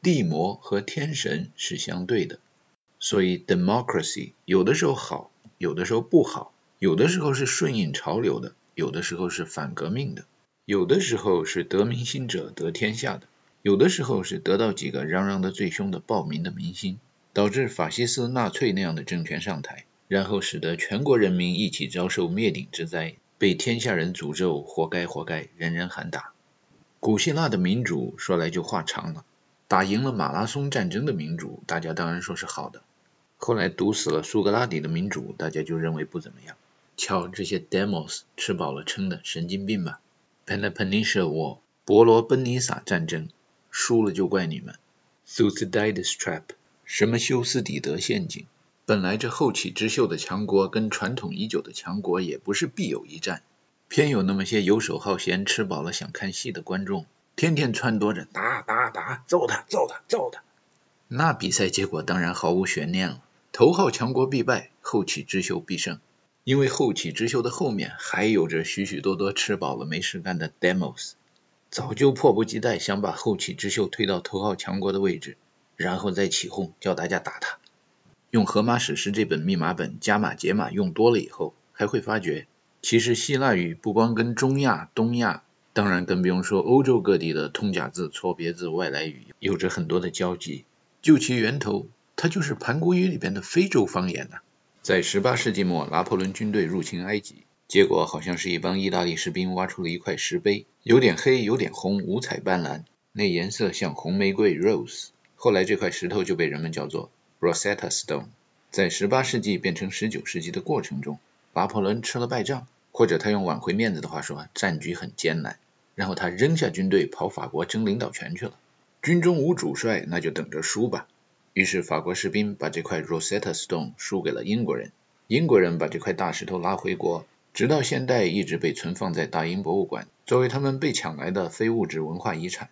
地魔和天神是相对的，所以 democracy 有的时候好，有的时候不好，有的时候是顺应潮流的，有的时候是反革命的，有的时候是得民心者得天下的，有的时候是得到几个嚷嚷的最凶的暴民的民心。导致法西斯、纳粹那样的政权上台，然后使得全国人民一起遭受灭顶之灾，被天下人诅咒，活该活该，人人喊打。古希腊的民主说来就话长了，打赢了马拉松战争的民主，大家当然说是好的。后来毒死了苏格拉底的民主，大家就认为不怎么样。瞧这些 demos 吃饱了撑的神经病吧！Peloponnese War 伯罗奔尼撒战争输了就怪你们。Thucydides Trap 什么修斯底德陷阱？本来这后起之秀的强国跟传统已久的强国也不是必有一战，偏有那么些游手好闲、吃饱了想看戏的观众，天天撺掇着打打打，揍他揍他揍他。那比赛结果当然毫无悬念了，头号强国必败，后起之秀必胜。因为后起之秀的后面还有着许许多多吃饱了没事干的 demos，早就迫不及待想把后起之秀推到头号强国的位置。然后再起哄，叫大家打他。用《荷马史诗》这本密码本加码解码用多了以后，还会发觉，其实希腊语不光跟中亚、东亚，当然更不用说欧洲各地的通假字、错别字、外来语，有着很多的交集。就其源头，它就是盘古语里边的非洲方言呐。在18世纪末，拿破仑军队入侵埃及，结果好像是一帮意大利士兵挖出了一块石碑，有点黑，有点红，五彩斑斓，那颜色像红玫瑰 （rose）。后来这块石头就被人们叫做 Rosetta Stone。在18世纪变成19世纪的过程中，拿破仑吃了败仗，或者他用挽回面子的话说，战局很艰难。然后他扔下军队跑法国争领导权去了。军中无主帅，那就等着输吧。于是法国士兵把这块 Rosetta Stone 输给了英国人，英国人把这块大石头拉回国，直到现代一直被存放在大英博物馆，作为他们被抢来的非物质文化遗产。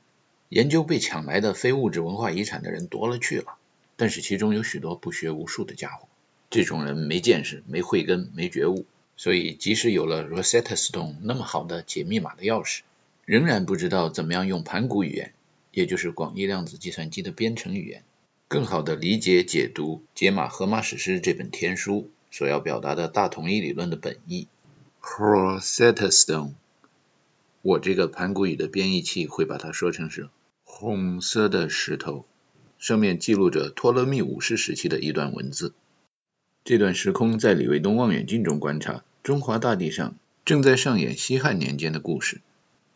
研究被抢来的非物质文化遗产的人多了去了，但是其中有许多不学无术的家伙。这种人没见识、没慧根、没觉悟，所以即使有了 Rosetta Stone 那么好的解密码的钥匙，仍然不知道怎么样用盘古语言，也就是广义量子计算机的编程语言，更好的理解解读《解码荷马史诗》这本天书所要表达的大统一理论的本意。Rosetta Stone，我这个盘古语的编译器会把它说成是红色的石头。上面记录着托勒密五世时期的一段文字。这段时空在李卫东望远镜中观察，中华大地上正在上演西汉年间的故事。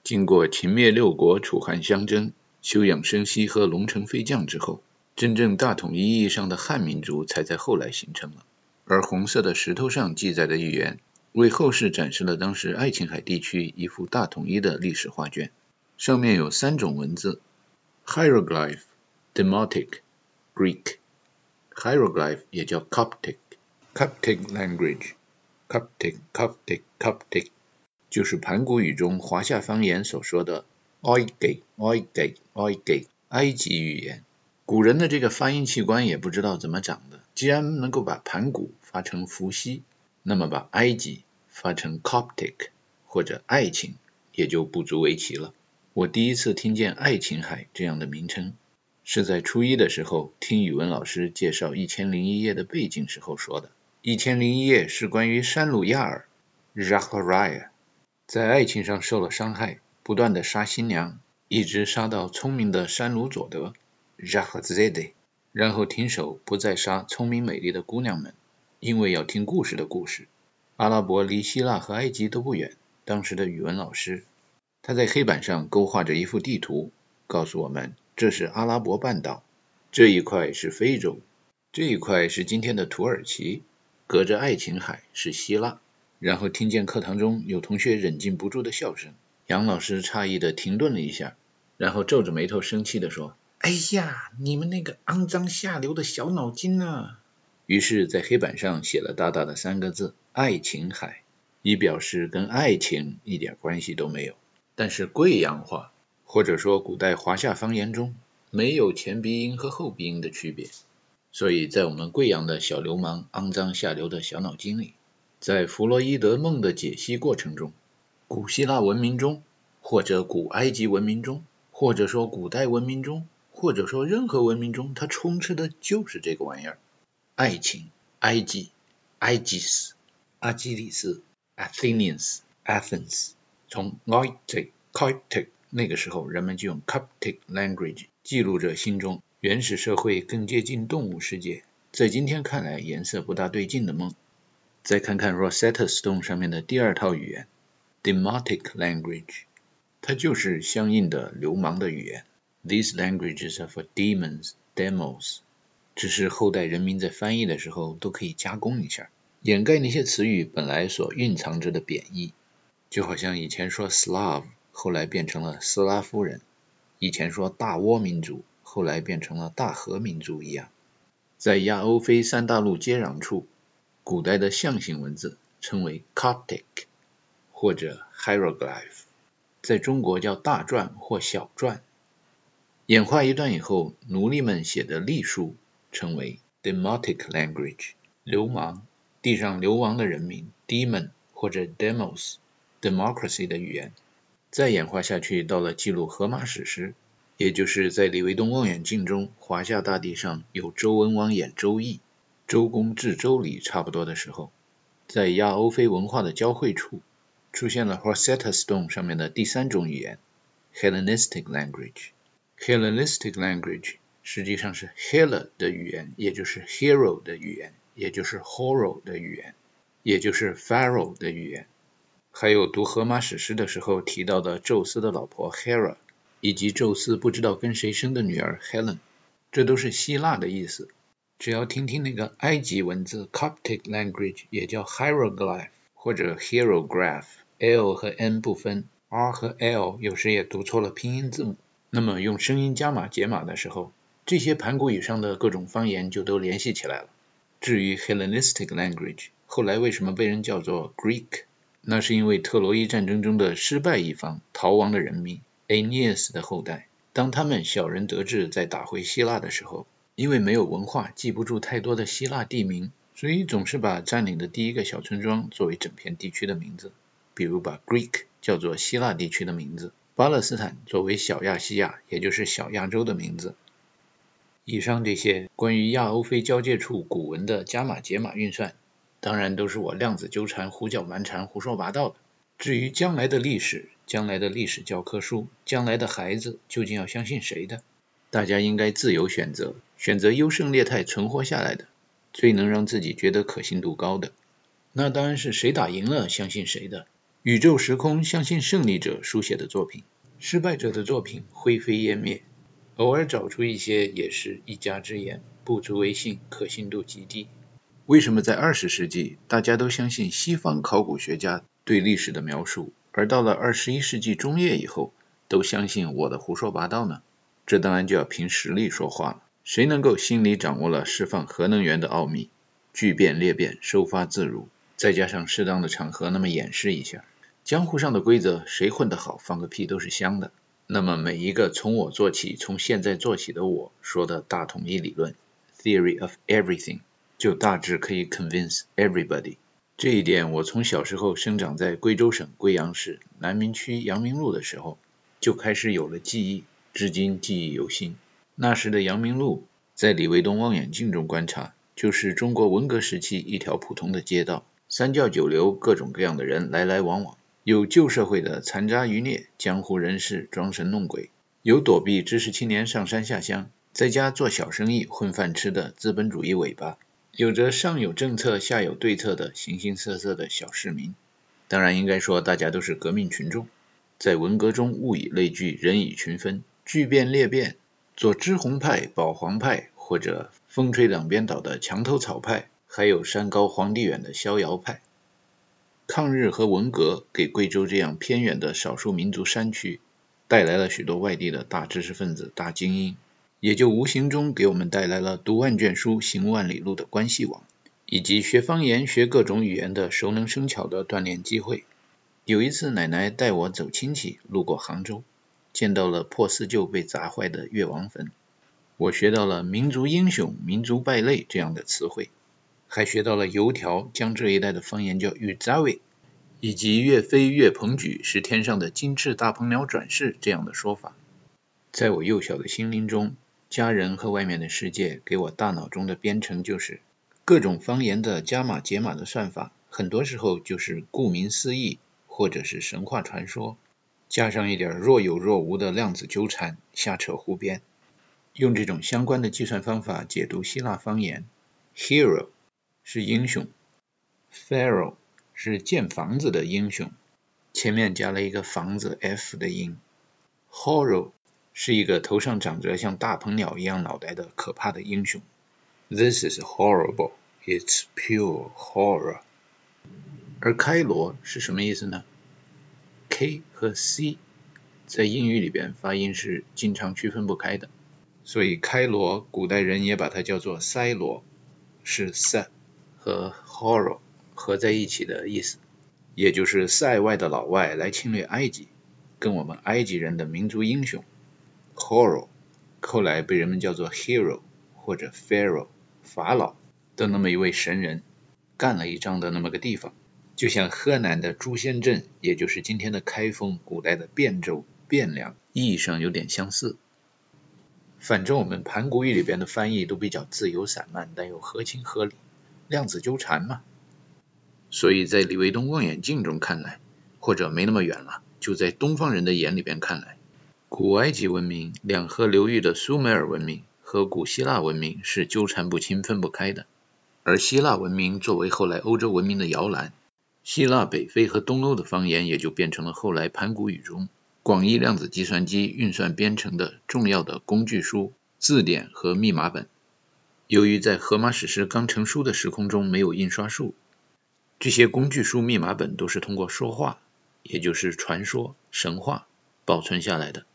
经过秦灭六国、楚汉相争、休养生息和龙城飞将之后，真正大统一意义上的汉民族才在后来形成了。而红色的石头上记载的预言，为后世展示了当时爱琴海地区一幅大统一的历史画卷。上面有三种文字：hieroglyph。Demotic Greek hieroglyph 也叫 Coptic Coptic language Coptic Coptic Coptic 就是盘古语中华夏方言所说的 Oige Oige Oige 埃及语言。古人的这个发音器官也不知道怎么长的，既然能够把盘古发成伏羲，那么把埃及发成 Coptic 或者爱情也就不足为奇了。我第一次听见爱琴海这样的名称。是在初一的时候听语文老师介绍《一千零一夜》的背景时候说的。《一千零一夜》是关于山鲁亚尔 （Zachariah） 在爱情上受了伤害，不断的杀新娘，一直杀到聪明的山鲁佐德 （Zachzede），然后停手，不再杀聪明美丽的姑娘们，因为要听故事的故事。阿拉伯离希腊和埃及都不远。当时的语文老师，他在黑板上勾画着一幅地图，告诉我们。这是阿拉伯半岛，这一块是非洲，这一块是今天的土耳其，隔着爱琴海是希腊。然后听见课堂中有同学忍禁不住的笑声，杨老师诧异的停顿了一下，然后皱着眉头生气的说：“哎呀，你们那个肮脏下流的小脑筋啊！”于是，在黑板上写了大大的三个字“爱琴海”，以表示跟爱情一点关系都没有。但是贵阳话。或者说，古代华夏方言中没有前鼻音和后鼻音的区别，所以在我们贵阳的小流氓肮脏下流的小脑筋里，在弗洛伊德梦的解析过程中，古希腊文明中，或者古埃及文明中，或者说古代文明中，或者说任何文明中，它充斥的就是这个玩意儿：爱情、埃及、埃及斯、阿基里斯、Athenians、Athens，从 Oite、Coite。那个时候，人们就用 Coptic language 记录着心中原始社会更接近动物世界，在今天看来颜色不大对劲的梦。再看看 Rosetta Stone 上面的第二套语言 Demotic language，它就是相应的流氓的语言。These languages are for demons, demos。只是后代人民在翻译的时候都可以加工一下，掩盖那些词语本来所蕴藏着的贬义，就好像以前说 Slav。后来变成了斯拉夫人，以前说大倭民族，后来变成了大和民族一样。在亚欧非三大陆接壤处，古代的象形文字称为 Coptic 或者 Hieroglyph，在中国叫大篆或小篆。演化一段以后，奴隶们写的隶书称为 Demotic language，流氓，地上流亡的人民，Demon 或者 Demos，Democracy 的语言。再演化下去，到了记录荷马史诗，也就是在李维东望远镜中，华夏大地上有周文王演周易，周公治周礼差不多的时候，在亚欧非文化的交汇处，出现了 Rosetta Stone 上面的第三种语言 Hellenistic language。Hellenistic language 实际上是 Helle 的语言，也就是 Hero 的语言，也就是 horror 的语言，也就是 Pharaoh 的语言。还有读荷马史诗的时候提到的宙斯的老婆 Hera，以及宙斯不知道跟谁生的女儿 Helen，这都是希腊的意思。只要听听那个埃及文字 Coptic language，也叫 Hieroglyph 或者 Hierograph，L 和 N 不分，R 和 L 有时也读错了拼音字母。那么用声音加码解码的时候，这些盘古语上的各种方言就都联系起来了。至于 Hellenistic language，后来为什么被人叫做 Greek？那是因为特洛伊战争中的失败一方逃亡的人民 Aeneas 的后代，当他们小人得志在打回希腊的时候，因为没有文化，记不住太多的希腊地名，所以总是把占领的第一个小村庄作为整片地区的名字，比如把 Greek 叫做希腊地区的名字，巴勒斯坦作为小亚细亚，也就是小亚洲的名字。以上这些关于亚欧非交界处古文的加码解码运算，当然都是我量子纠缠、胡搅蛮缠、胡说八道的。至于将来的历史，将来的历史教科书，将来的孩子究竟要相信谁的？大家应该自由选择，选择优胜劣汰、存活下来的。最能让自己觉得可信度高的，那当然是谁打赢了相信谁的。宇宙时空相信胜利者书写的作品，失败者的作品灰飞烟灭。偶尔找出一些也是一家之言，不足为信，可信度极低。为什么在二十世纪大家都相信西方考古学家对历史的描述，而到了二十一世纪中叶以后都相信我的胡说八道呢？这当然就要凭实力说话了。谁能够心里掌握了释放核能源的奥秘，聚变裂变，收发自如，再加上适当的场合那么演示一下，江湖上的规则谁混得好，放个屁都是香的。那么每一个从我做起，从现在做起的我说的大统一理论 （theory of everything） 就大致可以 convince everybody。这一点我从小时候生长在贵州省贵阳市南明区阳明路的时候就开始有了记忆，至今记忆犹新。那时的阳明路，在李卫东望远镜中观察，就是中国文革时期一条普通的街道，三教九流，各种各样的人来来往往，有旧社会的残渣余孽、江湖人士装神弄鬼，有躲避知识青年上山下乡，在家做小生意混饭吃的资本主义尾巴，有着上有政策下有对策的形形色色的小市民。当然，应该说大家都是革命群众，在文革中物以类聚，人以群分，聚变裂变。左支红派、保皇派，或者风吹两边倒的墙头草派，还有山高皇帝远的逍遥派。抗日和文革给贵州这样偏远的少数民族山区带来了许多外地的大知识分子、大精英，也就无形中给我们带来了读万卷书、行万里路的关系网，以及学方言、学各种语言的熟能生巧的锻炼机会。有一次，奶奶带我走亲戚，路过杭州。见到了破四旧被砸坏的岳王坟，我学到了民族英雄、民族败类这样的词汇，还学到了油条江浙一带的方言叫玉扎味，以及岳飞岳鹏举是天上的金翅大鹏鸟转世这样的说法。在我幼小的心灵中，家人和外面的世界给我大脑中的编程就是各种方言的加码解码的算法，很多时候就是顾名思义，或者是神话传说。加上一点若有若无的量子纠缠，瞎扯胡编，用这种相关的计算方法解读希腊方言。Hero 是英雄，Pharaoh 是建房子的英雄，前面加了一个房子 F 的音。Horror 是一个头上长着像大鹏鸟一样脑袋的可怕的英雄。This is horrible. It's pure horror. 而开罗是什么意思呢？K 和 C 在英语里边发音是经常区分不开的，所以开罗古代人也把它叫做塞罗，是塞和 horror 合在一起的意思，也就是塞外的老外来侵略埃及，跟我们埃及人的民族英雄 horror 后来被人们叫做 hero 或者 pharaoh 法老的那么一位神人，干了一仗的那么个地方。就像河南的朱仙镇，也就是今天的开封，古代的汴州、汴梁，意义上有点相似。反正我们盘古语里边的翻译都比较自由散漫，但又合情合理，量子纠缠嘛。所以在李卫东望远镜中看来，或者没那么远了，就在东方人的眼里边看来，古埃及文明、两河流域的苏美尔文明和古希腊文明是纠缠不清、分不开的。而希腊文明作为后来欧洲文明的摇篮。希腊北非和东欧的方言也就变成了后来盘古语中广义量子计算机运算编程的重要的工具书、字典和密码本。由于在荷马史诗刚成书的时空中没有印刷术，这些工具书、密码本都是通过说话，也就是传说、神话保存下来的。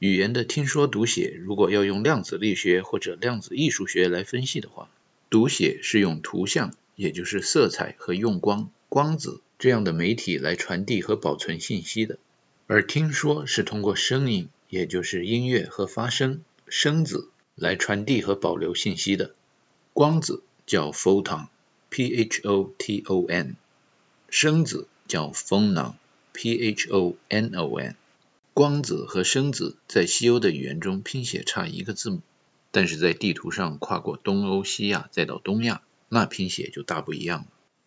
语言的听说读写，如果要用量子力学或者量子艺术学来分析的话，读写是用图像，也就是色彩和用光。光子这样的媒体来传递和保存信息的，而听说是通过声音，也就是音乐和发声声子来传递和保留信息的。光子叫 photon，p h o t o n，声子叫 phonon，phonon。光子和声子在西欧的语言中拼写差一个字母，但是在地图上跨过东欧、西亚再到东亚，那拼写就大不一样了。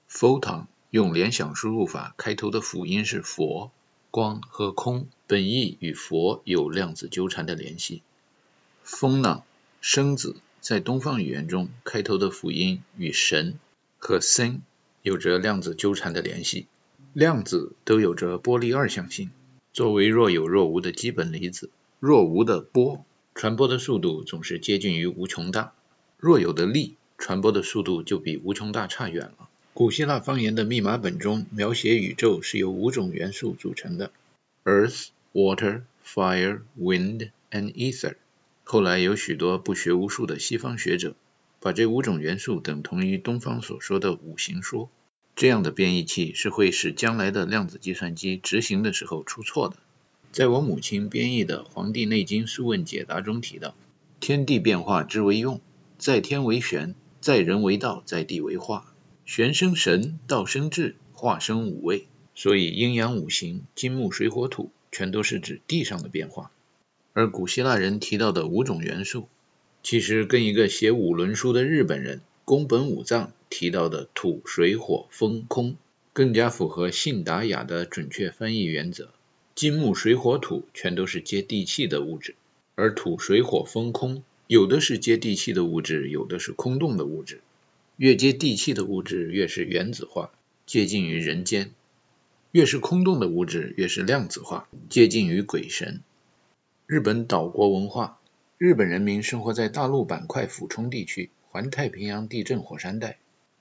photon 用联想输入法开头的辅音是佛，光和空本意与佛有量子纠缠的联系。phonon 声子在东方语言中开头的辅音与神和森有着量子纠缠的联系。量子都有着波粒二象性。作为若有若无的基本粒子，若无的波传播的速度总是接近于无穷大；若有的力传播的速度就比无穷大差远了。古希腊方言的密码本中描写宇宙是由五种元素组成的：Earth、Water、Fire、Wind and Ether。后来有许多不学无术的西方学者把这五种元素等同于东方所说的五行说。这样的编译器是会使将来的量子计算机执行的时候出错的。在我母亲编译的《黄帝内经素问解答》中提到：“天地变化之为用，在天为玄，在人为道，在地为化。玄生神，道生智，化生五味。所以阴阳五行、金木水火土，全都是指地上的变化。而古希腊人提到的五种元素，其实跟一个写五轮书的日本人。”宫本武藏提到的土、水、火、风、空，更加符合信达雅的准确翻译原则。金木水火土全都是接地气的物质，而土、水、火、风、空有的是接地气的物质，有的是空洞的物质。越接地气的物质越是原子化，接近于人间；越是空洞的物质越是量子化，接近于鬼神。日本岛国文化，日本人民生活在大陆板块俯冲地区。环太平洋地震火山带，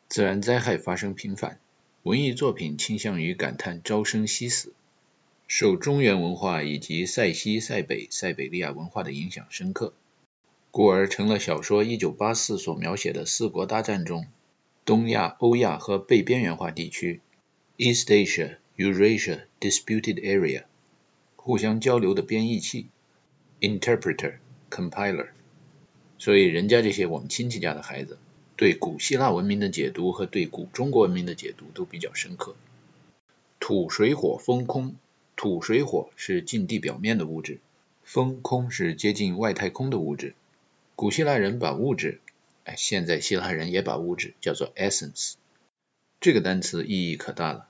自然灾害发生频繁，文艺作品倾向于感叹朝生夕死。受中原文化以及塞西、塞北、塞北利亚文化的影响深刻，故而成了小说《一九八四》所描写的四国大战中，东亚、欧亚和被边缘化地区 （East Asia, Eurasia, Disputed Area） 互相交流的编译器 （Interpreter, Compiler）。所以，人家这些我们亲戚家的孩子，对古希腊文明的解读和对古中国文明的解读都比较深刻。土、水、火、风、空，土、水、火是近地表面的物质，风、空是接近外太空的物质。古希腊人把物质，哎，现在希腊人也把物质叫做 essence，这个单词意义可大了。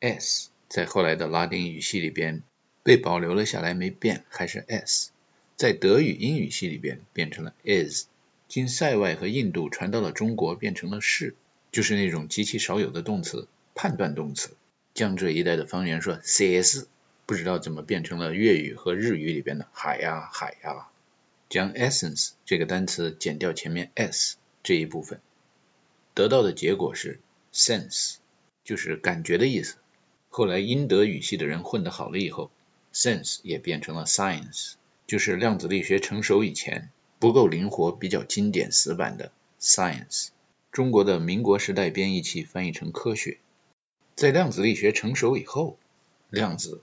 s 在后来的拉丁语系里边被保留了下来，没变，还是 s。在德语英语系里边变成了 is，经塞外和印度传到了中国变成了是，就是那种极其少有的动词，判断动词。江浙一带的方言说 says，不知道怎么变成了粤语和日语里边的海呀海呀。将 essence 这个单词减掉前面 s 这一部分，得到的结果是 sense，就是感觉的意思。后来英德语系的人混得好了以后，sense 也变成了 science。就是量子力学成熟以前不够灵活、比较经典死板的 science。中国的民国时代编译器翻译成科学。在量子力学成熟以后，量子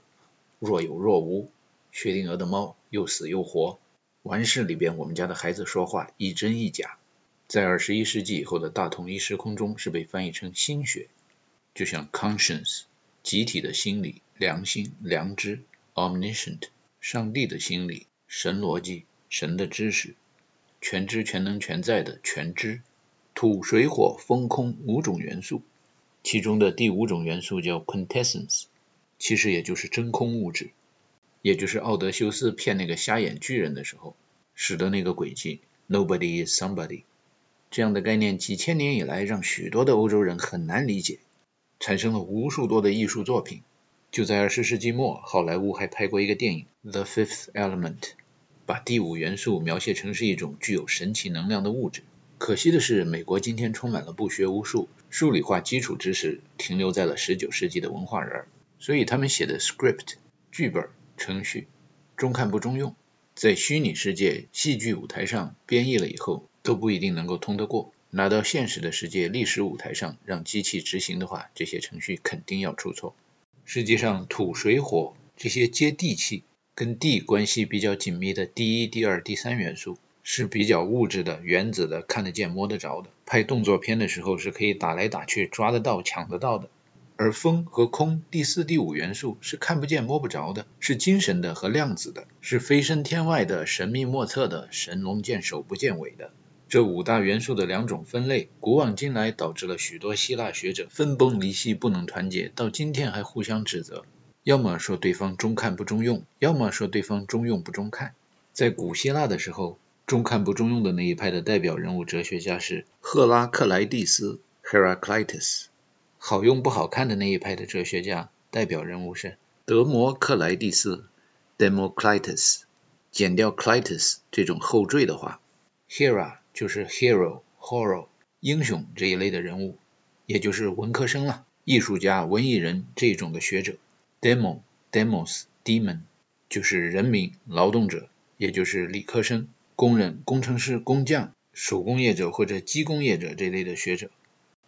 若有若无，薛定谔的猫又死又活，完事里边我们家的孩子说话一真一假。在二十一世纪以后的大统一时空中是被翻译成心学，就像 conscience 集体的心理、良心、良知，omniscient 上帝的心理。神逻辑，神的知识，全知全能全在的全知，土水火风空五种元素，其中的第五种元素叫 quintessence，其实也就是真空物质，也就是奥德修斯骗那个瞎眼巨人的时候，使得那个诡计 nobody is somebody 这样的概念，几千年以来让许多的欧洲人很难理解，产生了无数多的艺术作品。就在二十世纪末，好莱坞还拍过一个电影《The Fifth Element》，把第五元素描写成是一种具有神奇能量的物质。可惜的是，美国今天充满了不学无术、数理化基础知识停留在了十九世纪的文化人，所以他们写的 script 剧本程序中看不中用，在虚拟世界戏剧舞台上编译了以后都不一定能够通得过，拿到现实的世界历史舞台上让机器执行的话，这些程序肯定要出错。实际上，土、水、火这些接地气、跟地关系比较紧密的第一、第二、第三元素，是比较物质的、原子的、看得见、摸得着的。拍动作片的时候是可以打来打去、抓得到、抢得到的。而风和空第四、第五元素是看不见、摸不着的，是精神的和量子的，是飞升天外的、神秘莫测的、神龙见首不见尾的。这五大元素的两种分类，古往今来导致了许多希腊学者分崩离析，不能团结，到今天还互相指责，要么说对方中看不中用，要么说对方中用不中看。在古希腊的时候，中看不中用的那一派的代表人物哲学家是赫拉克莱蒂斯 （Heraclitus）。好用不好看的那一派的哲学家代表人物是德摩克莱蒂斯 （Democritus）。减掉 Clitus 这种后缀的话，Hera 就是 hero、hero 英雄这一类的人物，也就是文科生了，艺术家、文艺人这一种的学者。Demo、Demos、Demon 就是人民、劳动者，也就是理科生、工人、工程师、工匠、手工业者或者机工业者这类的学者。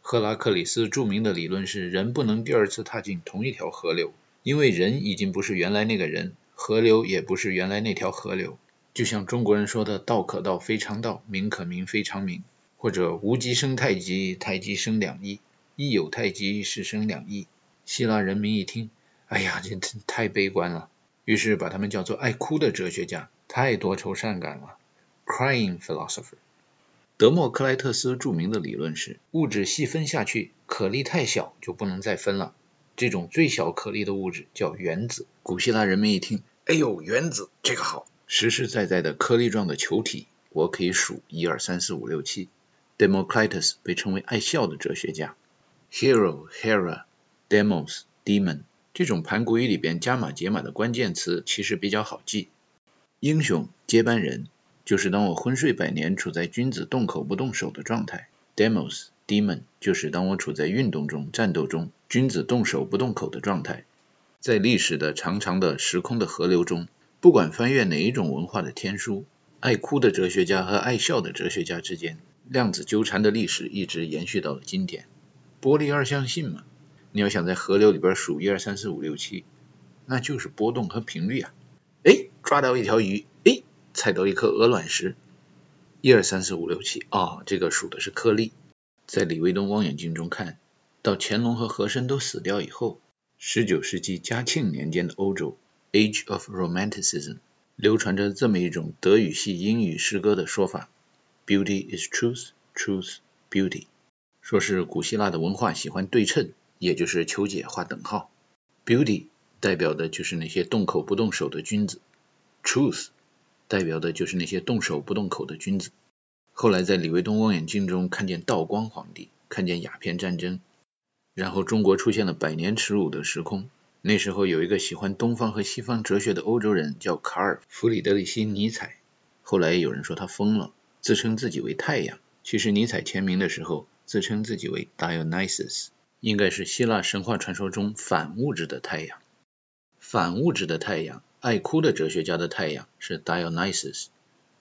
赫拉克里斯著名的理论是：人不能第二次踏进同一条河流，因为人已经不是原来那个人，河流也不是原来那条河流。就像中国人说的“道可道，非常道；名可名，非常名”，或者“无极生太极，太极生两仪；一有太极，是生两仪”。希腊人民一听，哎呀，这太悲观了，于是把他们叫做爱哭的哲学家，太多愁善感了，crying philosopher。德莫克莱特斯著名的理论是：物质细分下去，颗粒太小就不能再分了。这种最小颗粒的物质叫原子。古希腊人们一听，哎呦，原子这个好，实实在在的颗粒状的球体，我可以数一二三四五六七。Democritus 被称为爱笑的哲学家。Hero、Hera、Demos、Demon 这种盘古语里边加码解码的关键词其实比较好记。英雄、接班人。就是当我昏睡百年，处在君子动口不动手的状态；demos demon 就是当我处在运动中、战斗中，君子动手不动口的状态。在历史的长长的时空的河流中，不管翻阅哪一种文化的天书，爱哭的哲学家和爱笑的哲学家之间，量子纠缠的历史一直延续到了今天。波粒二象性嘛，你要想在河流里边数一二三四五六七，那就是波动和频率啊。哎，抓到一条鱼，哎。踩到一颗鹅卵石，一二三四五六七，啊，这个数的是颗粒。在李卫东望远镜中看到乾隆和和珅都死掉以后，十九世纪嘉庆年间的欧洲 （Age of Romanticism） 流传着这么一种德语系英语诗歌的说法：Beauty is truth, truth beauty。说是古希腊的文化喜欢对称，也就是求解画等号。Beauty 代表的就是那些动口不动手的君子，Truth。代表的就是那些动手不动口的君子。后来在李维东望远镜中看见道光皇帝，看见鸦片战争，然后中国出现了百年耻辱的时空。那时候有一个喜欢东方和西方哲学的欧洲人叫卡尔·弗里德里希·尼采。后来有人说他疯了，自称自己为太阳。其实尼采签名的时候自称自己为 Dionysus，应该是希腊神话传说中反物质的太阳。反物质的太阳。爱哭的哲学家的太阳是 Dionysus，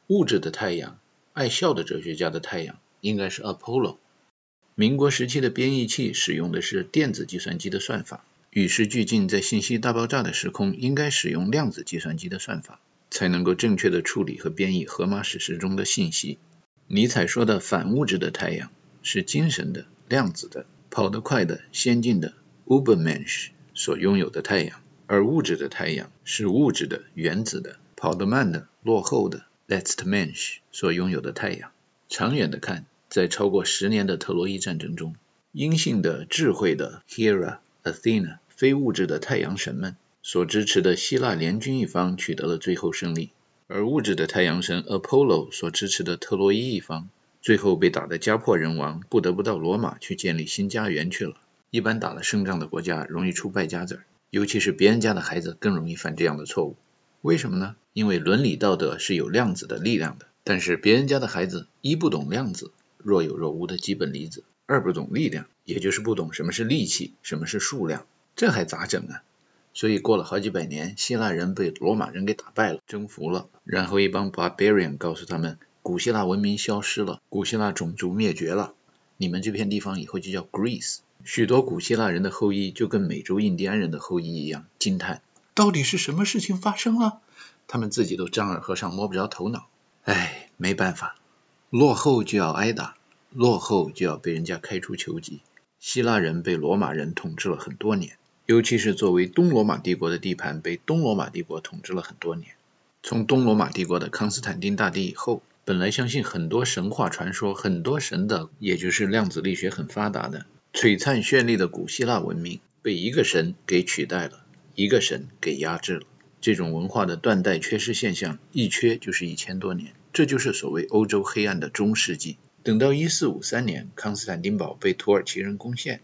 物质的太阳；爱笑的哲学家的太阳应该是 Apollo。民国时期的编译器使用的是电子计算机的算法，与时俱进，在信息大爆炸的时空，应该使用量子计算机的算法，才能够正确的处理和编译荷马史诗中的信息。尼采说的反物质的太阳是精神的、量子的、跑得快的、先进的 Ubermensch 所拥有的太阳。而物质的太阳是物质的、原子的、跑得慢的、落后的 Letzte Mensch 所拥有的太阳。长远的看，在超过十年的特洛伊战争中，阴性的、智慧的 Hera、Athena 非物质的太阳神们所支持的希腊联军一方取得了最后胜利，而物质的太阳神 Apollo 所支持的特洛伊一方最后被打得家破人亡，不得不到罗马去建立新家园去了。一般打了胜仗的国家容易出败家子儿。尤其是别人家的孩子更容易犯这样的错误，为什么呢？因为伦理道德是有量子的力量的，但是别人家的孩子一不懂量子，若有若无的基本粒子；二不懂力量，也就是不懂什么是力气，什么是数量，这还咋整啊？所以过了好几百年，希腊人被罗马人给打败了，征服了，然后一帮 barbarian 告诉他们，古希腊文明消失了，古希腊种族灭绝了，你们这片地方以后就叫 Greece。许多古希腊人的后裔就跟美洲印第安人的后裔一样，惊叹到底是什么事情发生了？他们自己都丈二和尚摸不着头脑。唉，没办法，落后就要挨打，落后就要被人家开除球籍。希腊人被罗马人统治了很多年，尤其是作为东罗马帝国的地盘，被东罗马帝国统治了很多年。从东罗马帝国的康斯坦丁大帝以后，本来相信很多神话传说、很多神的，也就是量子力学很发达的、璀璨绚丽的古希腊文明，被一个神给取代了，一个神给压制了。这种文化的断代缺失现象，一缺就是一千多年，这就是所谓欧洲黑暗的中世纪。等到一四五三年，康斯坦丁堡被土耳其人攻陷，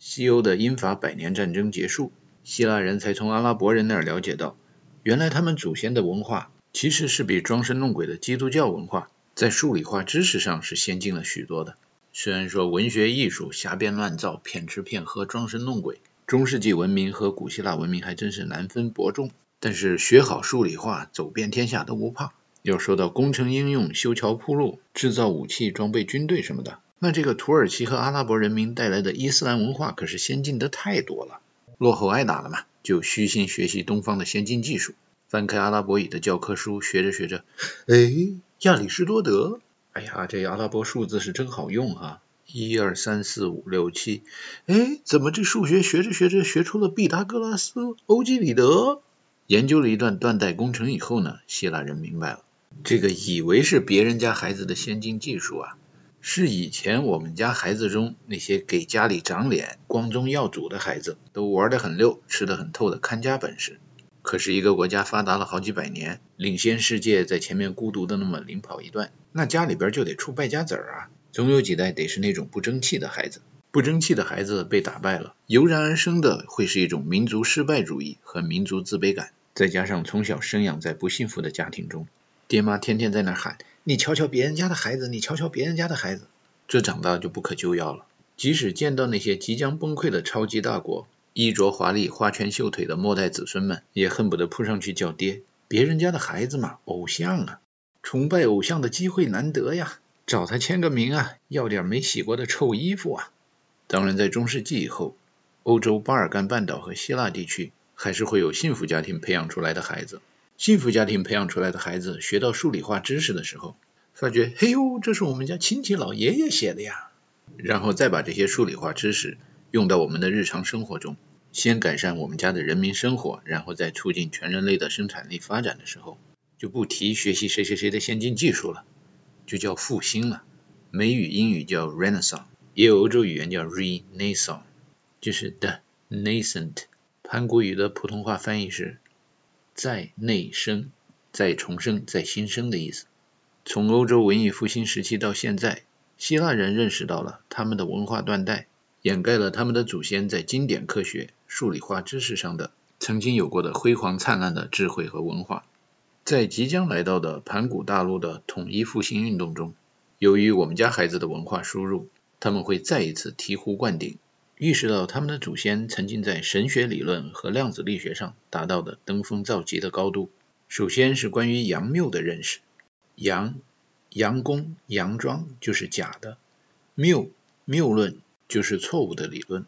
西欧的英法百年战争结束，希腊人才从阿拉伯人那儿了解到，原来他们祖先的文化其实是比装神弄鬼的基督教文化在数理化知识上是先进了许多的。虽然说文学艺术瞎编乱造、骗吃骗喝、装神弄鬼，中世纪文明和古希腊文明还真是难分伯仲。但是学好数理化，走遍天下都不怕。要说到工程应用、修桥铺路、制造武器、装备军队什么的，那这个土耳其和阿拉伯人民带来的伊斯兰文化可是先进的太多了。落后挨打了嘛，就虚心学习东方的先进技术，翻开阿拉伯语的教科书，学着学着，哎，亚里士多德，哎呀，这阿拉伯数字是真好用哈，一二三四五六七，哎，怎么这数学学着学着学出了毕达哥拉斯、欧几里得？研究了一段断代工程以后呢，希腊人明白了，这个以为是别人家孩子的先进技术啊，是以前我们家孩子中那些给家里长脸、光宗耀祖的孩子都玩得很溜、吃得很透的看家本事。可是一个国家发达了好几百年，领先世界在前面孤独的那么领跑一段，那家里边就得出败家子儿啊，总有几代得是那种不争气的孩子。不争气的孩子被打败了，油然而生的会是一种民族失败主义和民族自卑感。再加上从小生养在不幸福的家庭中，爹妈天天在那喊：“你瞧瞧别人家的孩子，你瞧瞧别人家的孩子。”这长大就不可救药了。即使见到那些即将崩溃的超级大国，衣着华丽、花拳绣腿的末代子孙们，也恨不得扑上去叫爹。别人家的孩子嘛，偶像啊，崇拜偶像的机会难得呀，找他签个名啊，要点没洗过的臭衣服啊。当然，在中世纪以后，欧洲巴尔干半岛和希腊地区。还是会有幸福家庭培养出来的孩子。幸福家庭培养出来的孩子学到数理化知识的时候，发觉，嘿呦，这是我们家亲戚老爷爷写的呀。然后再把这些数理化知识用到我们的日常生活中，先改善我们家的人民生活，然后再促进全人类的生产力发展的时候，就不提学习谁谁谁的先进技术了，就叫复兴了。美语、英语叫 Renaissance，也有欧洲语言叫 Renaissance，就是 the nascent。韩国语的普通话翻译是“再内生”、“再重生”、“再新生”的意思。从欧洲文艺复兴时期到现在，希腊人认识到了他们的文化断代，掩盖了他们的祖先在经典科学、数理化知识上的曾经有过的辉煌灿烂的智慧和文化。在即将来到的盘古大陆的统一复兴运动中，由于我们家孩子的文化输入，他们会再一次醍醐灌顶。意识到他们的祖先曾经在神学理论和量子力学上达到的登峰造极的高度。首先是关于阳谬的认识，阳、阳功、阳庄就是假的，谬、谬论就是错误的理论，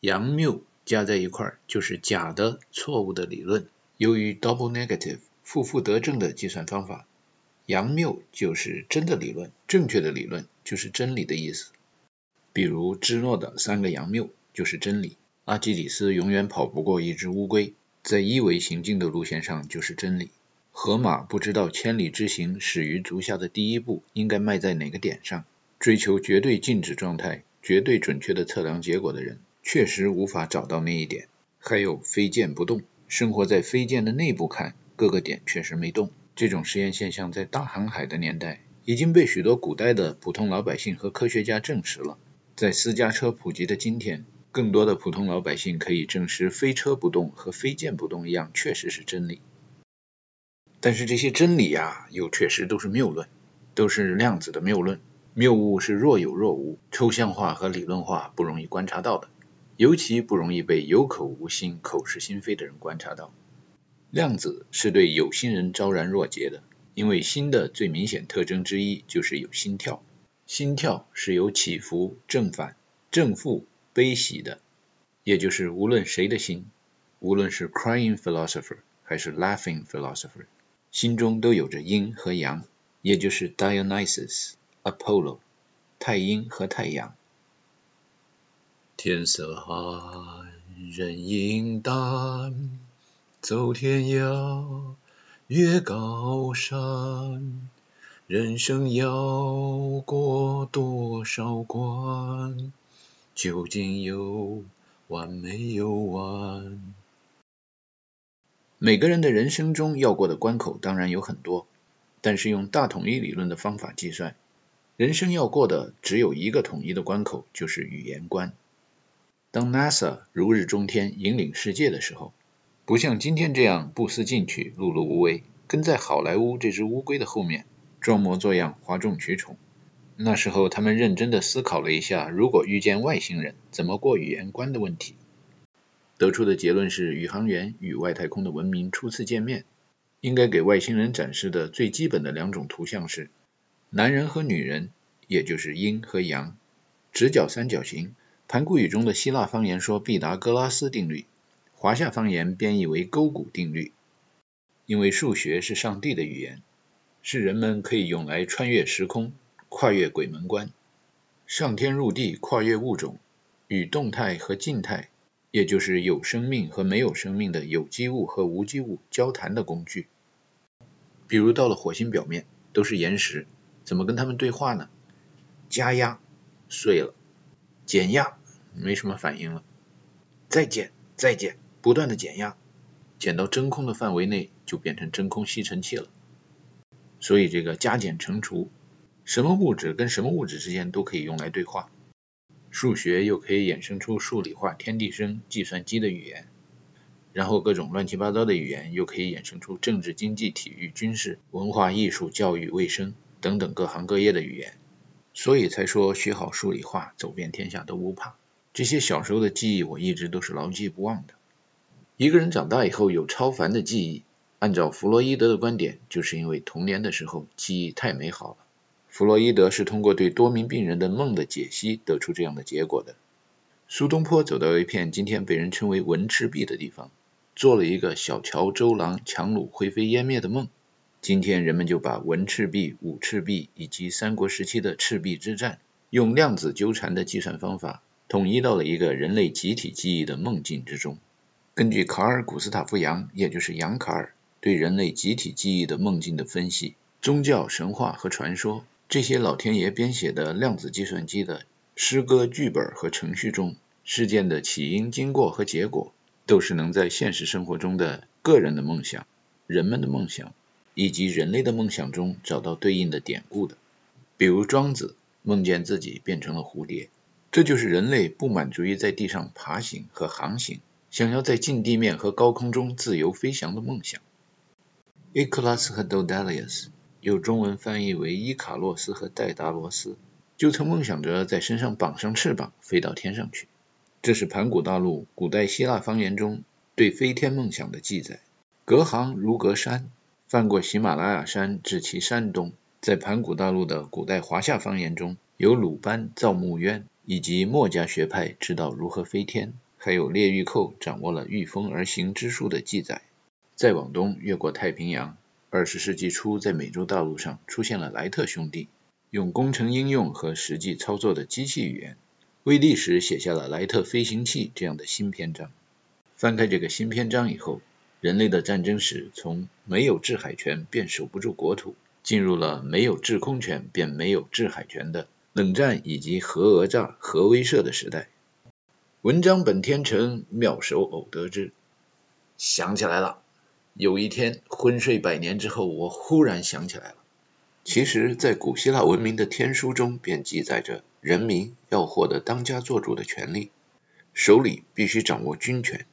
阳谬加在一块儿就是假的、错误的理论。由于 double negative 负负得正的计算方法，阳谬就是真的理论，正确的理论就是真理的意思。比如芝诺的三个杨谬就是真理，阿基里斯永远跑不过一只乌龟，在一维行进的路线上就是真理。河马不知道千里之行始于足下的第一步应该迈在哪个点上，追求绝对静止状态、绝对准确的测量结果的人，确实无法找到那一点。还有飞剑不动，生活在飞剑的内部看，各个点确实没动。这种实验现象在大航海的年代已经被许多古代的普通老百姓和科学家证实了。在私家车普及的今天，更多的普通老百姓可以证实飞车不动和飞剑不动一样，确实是真理。但是这些真理呀，又确实都是谬论，都是量子的谬论。谬误是若有若无，抽象化和理论化不容易观察到的，尤其不容易被有口无心、口是心非的人观察到。量子是对有心人昭然若揭的，因为心的最明显特征之一就是有心跳。心跳是有起伏、正反、正负、悲喜的，也就是无论谁的心，无论是 crying philosopher 还是 laughing philosopher，心中都有着阴和阳。也就是 Dionysus、Apollo、太阴和太阳。天色寒，人影淡，走天涯，越高山。人生要过多少关？究竟有完没有完？每个人的人生中要过的关口当然有很多，但是用大统一理论的方法计算，人生要过的只有一个统一的关口，就是语言关。当 NASA 如日中天，引领世界的时候，不像今天这样不思进取、碌碌无为，跟在好莱坞这只乌龟的后面，装模作样、哗众取宠。那时候，他们认真的思考了一下，如果遇见外星人，怎么过语言关的问题。得出的结论是，宇航员与外太空的文明初次见面，应该给外星人展示的最基本的两种图像是男人和女人，也就是阴和阳，直角三角形。盘古语中的希腊方言说毕达哥拉斯定律，华夏方言编译为勾股定律。因为数学是上帝的语言，是人们可以用来穿越时空、跨越鬼门关、上天入地、跨越物种与动态和静态，也就是有生命和没有生命的有机物和无机物交谈的工具。比如到了火星表面，都是岩石，怎么跟他们对话呢？加压，碎了；减压。没什么反应了，再减，再减，不断的减压，减到真空的范围内就变成真空吸尘器了。所以这个加减乘除，什么物质跟什么物质之间都可以用来对话。数学又可以衍生出数理化、天地生、计算机的语言，然后各种乱七八糟的语言又可以衍生出政治、经济、体育、军事、文化艺术、教育、卫生等等各行各业的语言。所以才说学好数理化，走遍天下都不怕。这些小时候的记忆，我一直都是牢记不忘的。一个人长大以后有超凡的记忆，按照弗洛伊德的观点，就是因为童年的时候记忆太美好了。弗洛伊德是通过对多名病人的梦的解析得出这样的结果的。苏东坡走到一片今天被人称为文赤壁的地方，做了一个小乔周郎强弩灰飞烟灭的梦。今天人们就把文赤壁、武赤壁以及三国时期的赤壁之战，用量子纠缠的计算方法。统一到了一个人类集体记忆的梦境之中。根据卡尔·古斯塔夫·杨，也就是杨卡尔对人类集体记忆的梦境的分析，宗教、神话和传说这些老天爷编写的量子计算机的诗歌剧本和程序中，事件的起因、经过和结果，都是能在现实生活中的个人的梦想、人们的梦想以及人类的梦想中找到对应的典故的。比如庄子梦见自己变成了蝴蝶。这就是人类不满足于在地上爬行和航行，想要在近地面和高空中自由飞翔的梦想。伊克拉斯和 Daedalus 有中文翻译为伊卡洛斯和戴达罗斯，就曾梦想着在身上绑上翅膀飞到天上去。这是盘古大陆古代希腊方言中对飞天梦想的记载。隔行如隔山，翻过喜马拉雅山至其山东，在盘古大陆的古代华夏方言中有鲁班造墓渊。以及墨家学派知道如何飞天，还有列玉寇掌握了御风而行之术的记载。再往东越过太平洋，二十世纪初在美洲大陆上出现了莱特兄弟，用工程应用和实际操作的机器语言，为历史写下了莱特飞行器这样的新篇章。翻开这个新篇章以后，人类的战争史从没有制海权便守不住国土，进入了没有制空权便没有制海权的。冷战以及核讹诈、核威慑的时代。文章本天成，妙手偶得之。想起来了，有一天昏睡百年之后，我忽然想起来了。其实，在古希腊文明的天书中，便记载着人民要获得当家作主的权利，手里必须掌握军权。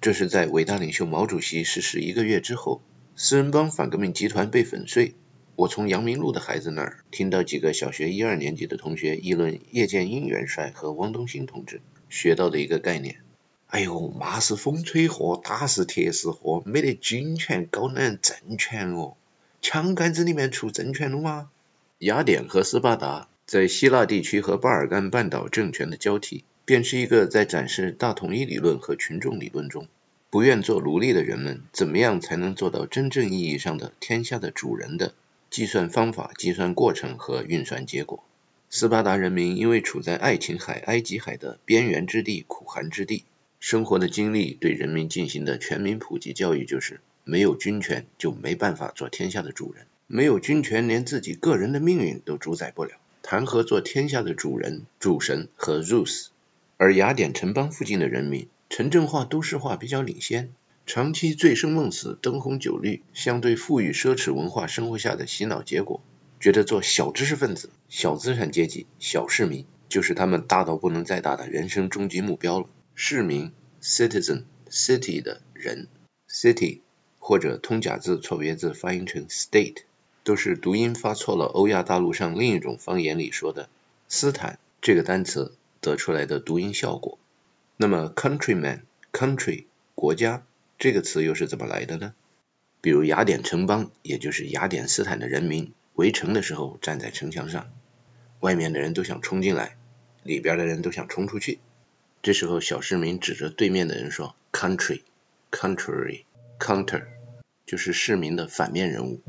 这是在伟大领袖毛主席逝世一个月之后，四人帮反革命集团被粉碎。我从阳明路的孩子那儿听到几个小学一二年级的同学议论叶剑英元帅和汪东兴同志，学到的一个概念。哎呦，骂是风吹货，打是铁丝货，没得军权搞能政权哦？枪杆子里面出政权了吗？雅典和斯巴达在希腊地区和巴尔干半岛政权的交替，便是一个在展示大统一理论和群众理论中，不愿做奴隶的人们怎么样才能做到真正意义上的天下的主人的。计算方法、计算过程和运算结果。斯巴达人民因为处在爱琴海、埃及海的边缘之地、苦寒之地，生活的经历对人民进行的全民普及教育就是：没有军权就没办法做天下的主人，没有军权连自己个人的命运都主宰不了，谈何做天下的主人、主神和 Zeus？而雅典城邦附近的人民，城镇化、都市化比较领先，长期醉生梦死、灯红酒绿，相对富裕奢侈文化生活下的洗脑结果。觉得做小知识分子、小资产阶级、小市民，就是他们大到不能再大的人生终极目标了。市民 （citizen），city 的人 （city） 或者通假字错别字发音成 state，都是读音发错了。欧亚大陆上另一种方言里说的“斯坦”这个单词得出来的读音效果。那么 countryman（country，国家）这个词又是怎么来的呢？比如雅典城邦，也就是雅典斯坦的人民。围城的时候，站在城墙上，外面的人都想冲进来，里边的人都想冲出去。这时候，小市民指着对面的人说：“Country，Contrary，Counter，就是市民的反面人物，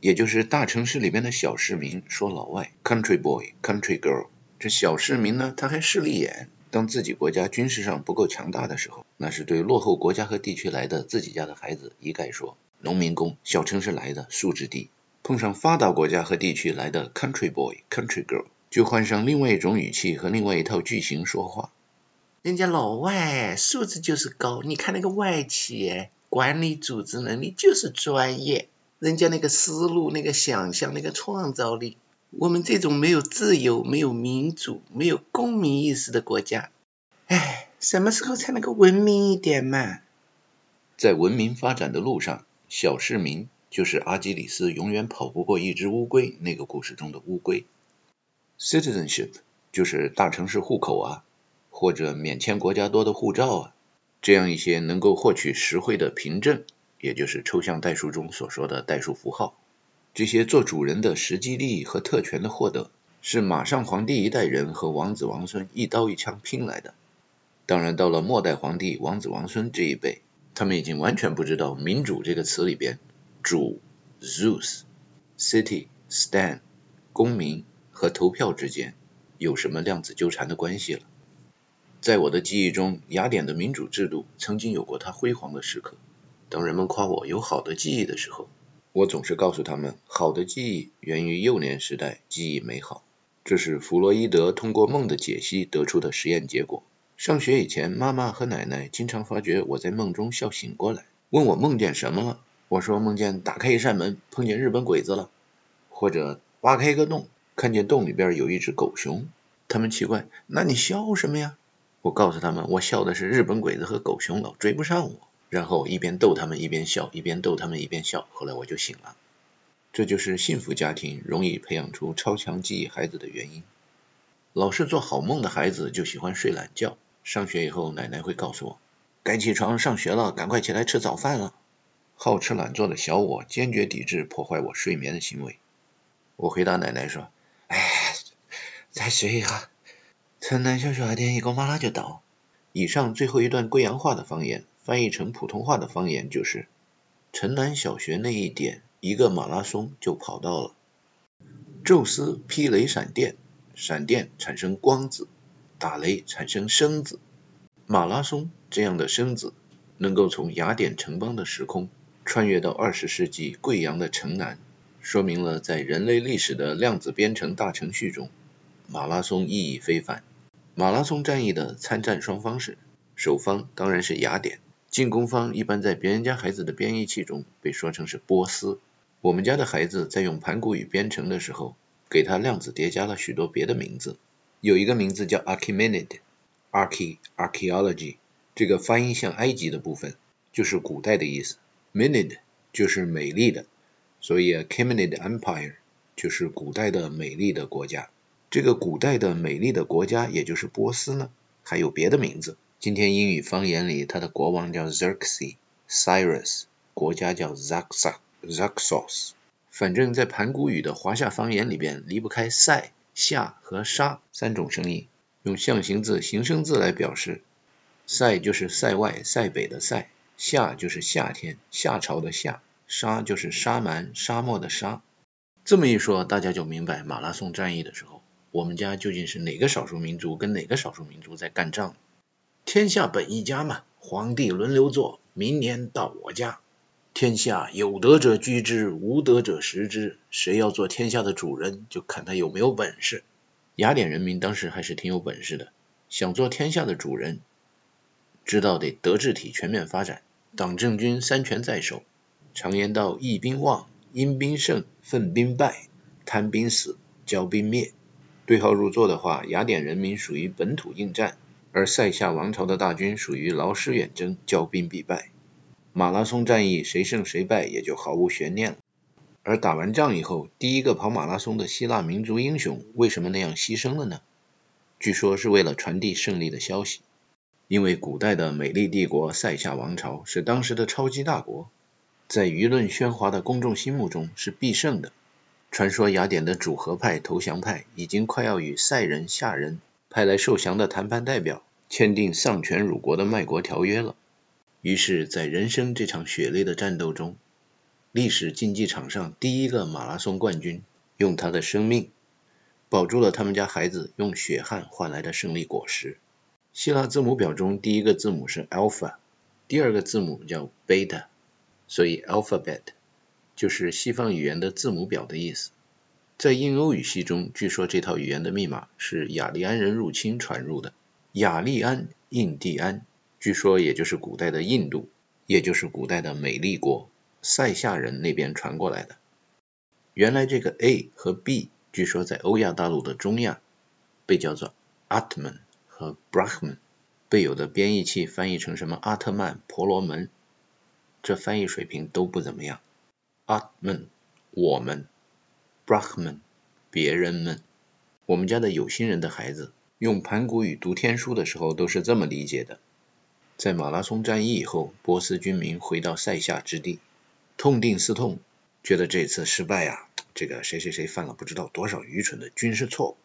也就是大城市里面的小市民说老外：Country boy，Country girl。这小市民呢，他还势利眼，当自己国家军事上不够强大的时候，那是对落后国家和地区来的自己家的孩子一概说：农民工，小城市来的素质低。”碰上发达国家和地区来的 country boy、country girl，就换上另外一种语气和另外一套句型说话。人家老外素质就是高，你看那个外企，管理组织能力就是专业，人家那个思路、那个想象、那个创造力，我们这种没有自由、没有民主、没有公民意识的国家，哎，什么时候才能够文明一点嘛？在文明发展的路上，小市民。就是阿基里斯永远跑不过一只乌龟那个故事中的乌龟。Citizenship 就是大城市户口啊，或者免签国家多的护照啊，这样一些能够获取实惠的凭证，也就是抽象代数中所说的代数符号。这些做主人的实际利益和特权的获得，是马上皇帝一代人和王子王孙一刀一枪拼来的。当然，到了末代皇帝王子王孙这一辈，他们已经完全不知道民主这个词里边。主 （Zeus）、City、Stan 公民和投票之间有什么量子纠缠的关系了？在我的记忆中，雅典的民主制度曾经有过它辉煌的时刻。当人们夸我有好的记忆的时候，我总是告诉他们，好的记忆源于幼年时代，记忆美好。这是弗洛伊德通过梦的解析得出的实验结果。上学以前，妈妈和奶奶经常发觉我在梦中笑醒过来，问我梦见什么了。我说梦见打开一扇门，碰见日本鬼子了，或者挖开一个洞，看见洞里边有一只狗熊。他们奇怪，那你笑什么呀？我告诉他们，我笑的是日本鬼子和狗熊老追不上我。然后一边逗他们一边笑，一边逗他们一边笑。后来我就醒了。这就是幸福家庭容易培养出超强记忆孩子的原因。老是做好梦的孩子就喜欢睡懒觉。上学以后，奶奶会告诉我，该起床上学了，赶快起来吃早饭了。好吃懒做的小我坚决抵制破坏我睡眠的行为。我回答奶奶说：“哎，再睡一下，城南小学点一个马拉就到。”以上最后一段贵阳话的方言翻译成普通话的方言就是：城南小学那一点一个马拉松就跑到了。宙斯劈雷闪电，闪电产生光子，打雷产生声子，马拉松这样的声子能够从雅典城邦的时空。穿越到二十世纪贵阳的城南，说明了在人类历史的量子编程大程序中，马拉松意义非凡。马拉松战役的参战双方是，守方当然是雅典，进攻方一般在别人家孩子的编译器中被说成是波斯。我们家的孩子在用盘古语编程的时候，给它量子叠加了许多别的名字，有一个名字叫 Archimedes，Arch Archaeology，这个发音像埃及的部分，就是古代的意思。Minid 就是美丽的，所以 Achaemenid Empire 就是古代的美丽的国家。这个古代的美丽的国家，也就是波斯呢，还有别的名字。今天英语方言里，它的国王叫 Xerxes Cyrus，国家叫 Zaxa Zaxos。反正，在盘古语的华夏方言里边，离不开塞、夏和沙三种声音，用象形字、形声字来表示。塞就是塞外、塞北的塞。夏就是夏天，夏朝的夏；沙就是沙蛮、沙漠的沙。这么一说，大家就明白马拉松战役的时候，我们家究竟是哪个少数民族跟哪个少数民族在干仗？天下本一家嘛，皇帝轮流做，明年到我家。天下有德者居之，无德者食之。谁要做天下的主人，就看他有没有本事。雅典人民当时还是挺有本事的，想做天下的主人，知道得德智体全面发展，党政军三权在手。常言道：义兵旺，阴兵胜，奋兵败，贪兵死，骄兵灭。对号入座的话，雅典人民属于本土应战，而塞夏王朝的大军属于劳师远征，骄兵必败。马拉松战役谁胜谁败也就毫无悬念了。而打完仗以后，第一个跑马拉松的希腊民族英雄为什么那样牺牲了呢？据说是为了传递胜利的消息。因为古代的美丽帝国塞夏王朝是当时的超级大国，在舆论喧哗的公众心目中是必胜的。传说雅典的主和派投降派已经快要与塞人、夏人派来受降的谈判代表签订丧权辱国的卖国条约了。于是，在人生这场血泪的战斗中，历史竞技场上第一个马拉松冠军用他的生命保住了他们家孩子用血汗换来的胜利果实。希腊字母表中第一个字母是 alpha，第二个字母叫 beta，所以 alphabet 就是西方语言的字母表的意思。在印欧语系中，据说这套语言的密码是雅利安人入侵传入的。雅利安，印第安。据说也就是古代的印度，也就是古代的美丽国塞夏人那边传过来的。原来这个 A 和 B，据说在欧亚大陆的中亚被叫做 Atman 和 Brahman，被有的编译器翻译成什么阿特曼、婆罗门，这翻译水平都不怎么样。Atman 我们，Brahman 别人们。我们家的有心人的孩子用盘古语读天书的时候都是这么理解的。在马拉松战役以后，波斯军民回到塞夏之地，痛定思痛，觉得这次失败呀，这个谁谁谁犯了不知道多少愚蠢的军事错误，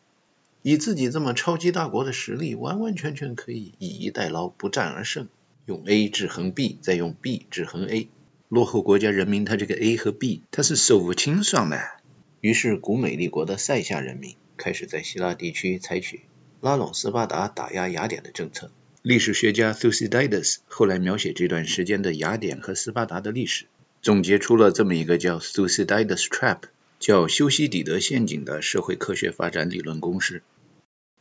以自己这么超级大国的实力，完完全全可以以逸待劳，不战而胜，用 A 制衡 B，再用 B 制衡 A。落后国家人民，他这个 A 和 B，他是手不清爽的。于是，古美丽国的塞夏人民开始在希腊地区采取拉拢斯巴达打压雅典的政策。历史学家 Thucydides 后来描写这段时间的雅典和斯巴达的历史，总结出了这么一个叫 Thucydides Trap，叫修昔底德陷阱的社会科学发展理论公式。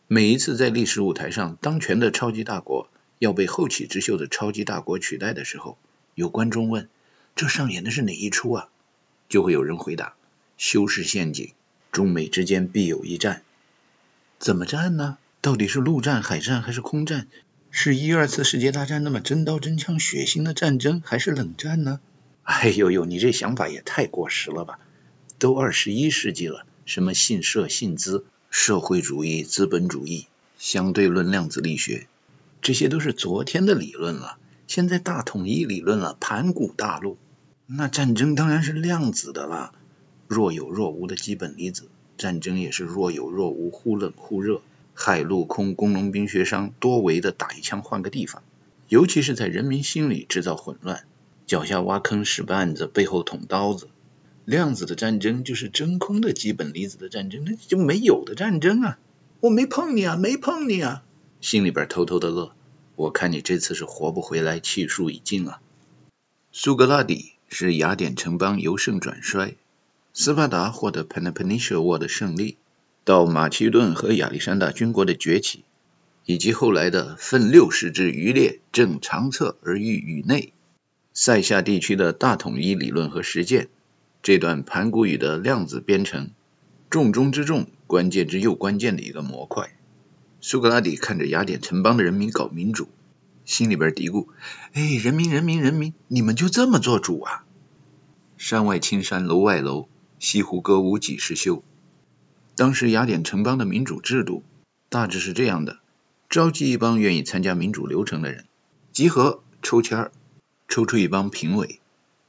每一次在历史舞台上当权的超级大国要被后起之秀的超级大国取代的时候，有观众问：这上演的是哪一出啊？就会有人回答：修饰陷阱，中美之间必有一战。怎么战呢？到底是陆战、海战还是空战？是一二次世界大战那么真刀真枪血腥的战争，还是冷战呢？哎呦呦，你这想法也太过时了吧！都二十一世纪了，什么信社、信资、社会主义、资本主义、相对论、量子力学，这些都是昨天的理论了。现在大统一理论了，盘古大陆，那战争当然是量子的了。若有若无的基本粒子，战争也是若有若无，忽冷忽热。海陆空工农兵学商多维的打一枪换个地方，尤其是在人民心里制造混乱，脚下挖坑使绊子，背后捅刀子。量子的战争就是真空的基本粒子的战争，那就没有的战争啊！我没碰你啊，没碰你啊，心里边偷偷的乐。我看你这次是活不回来，气数已尽了。苏格拉底是雅典城邦由盛转衰，斯巴达获得 Peloponnese War 的胜利。到马其顿和亚历山大军国的崛起，以及后来的分六十之余列，正长策而欲宇内，塞夏地区的大统一理论和实践，这段盘古语的量子编程，重中之重、关键之又关键的一个模块。苏格拉底看着雅典城邦的人民搞民主，心里边嘀咕：“哎，人民，人民，人民，你们就这么做主啊？山外青山楼外楼，西湖歌舞几时休？”当时雅典城邦的民主制度大致是这样的：召集一帮愿意参加民主流程的人，集合抽签儿，抽出一帮评委，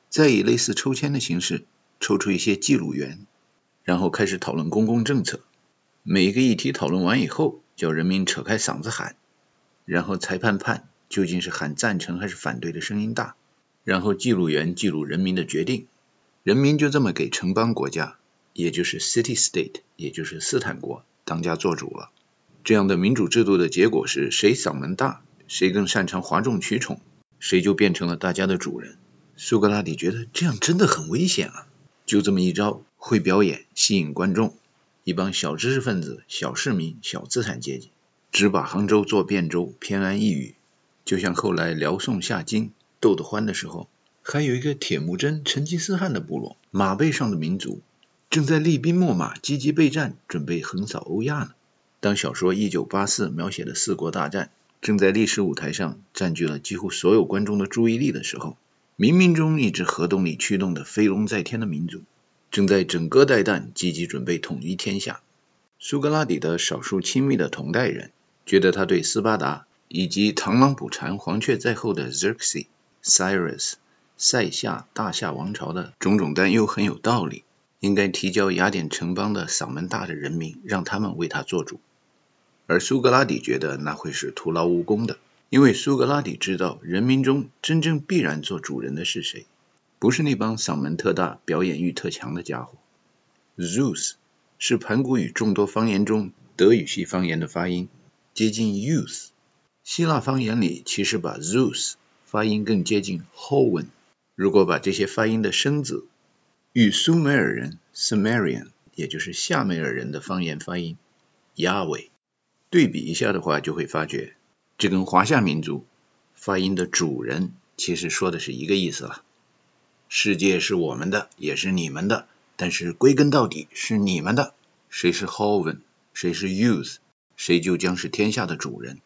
再以类似抽签的形式抽出一些记录员，然后开始讨论公共政策。每一个议题讨论完以后，叫人民扯开嗓子喊，然后裁判判究竟是喊赞成还是反对的声音大，然后记录员记录人民的决定，人民就这么给城邦国家。也就是 city state，也就是斯坦国当家做主了。这样的民主制度的结果是谁嗓门大，谁更擅长哗众取宠，谁就变成了大家的主人。苏格拉底觉得这样真的很危险啊！就这么一招，会表演，吸引观众，一帮小知识分子、小市民、小资产阶级，只把杭州做汴州，偏安一隅。就像后来辽宋夏金斗得欢的时候，还有一个铁木真、成吉思汗的部落，马背上的民族，正在厉兵秣马、积极备战，准备横扫欧亚呢。当小说《一九八四》描写的四国大战正在历史舞台上占据了几乎所有观众的注意力的时候，冥冥中一支核动力驱动的飞龙在天的民族，正在整个带弹，积极准备统一天下。苏格拉底的少数亲密的同代人觉得他对斯巴达。以及螳螂捕蝉，黄雀在后的 Xerxes、Cyrus、塞夏大夏王朝的种种担忧很有道理，应该提交雅典城邦的嗓门大的人民，让他们为他做主。而苏格拉底觉得那会是徒劳无功的，因为苏格拉底知道人民中真正必然做主人的是谁，不是那帮嗓门特大、表演欲特强的家伙。Zeus 是盘古语众多方言中德语系方言的发音，接近 youth。希腊方言里其实把 Zeus 发音更接近 Hoven。如果把这些发音的生字与苏美尔人 Sumerian，也就是夏美尔人的方言发音 Yahweh 对比一下的话，就会发觉这跟华夏民族发音的主人其实说的是一个意思了。世界是我们的，也是你们的，但是归根到底是你们的。谁是 Hoven，谁是 Youth，谁就将是天下的主人。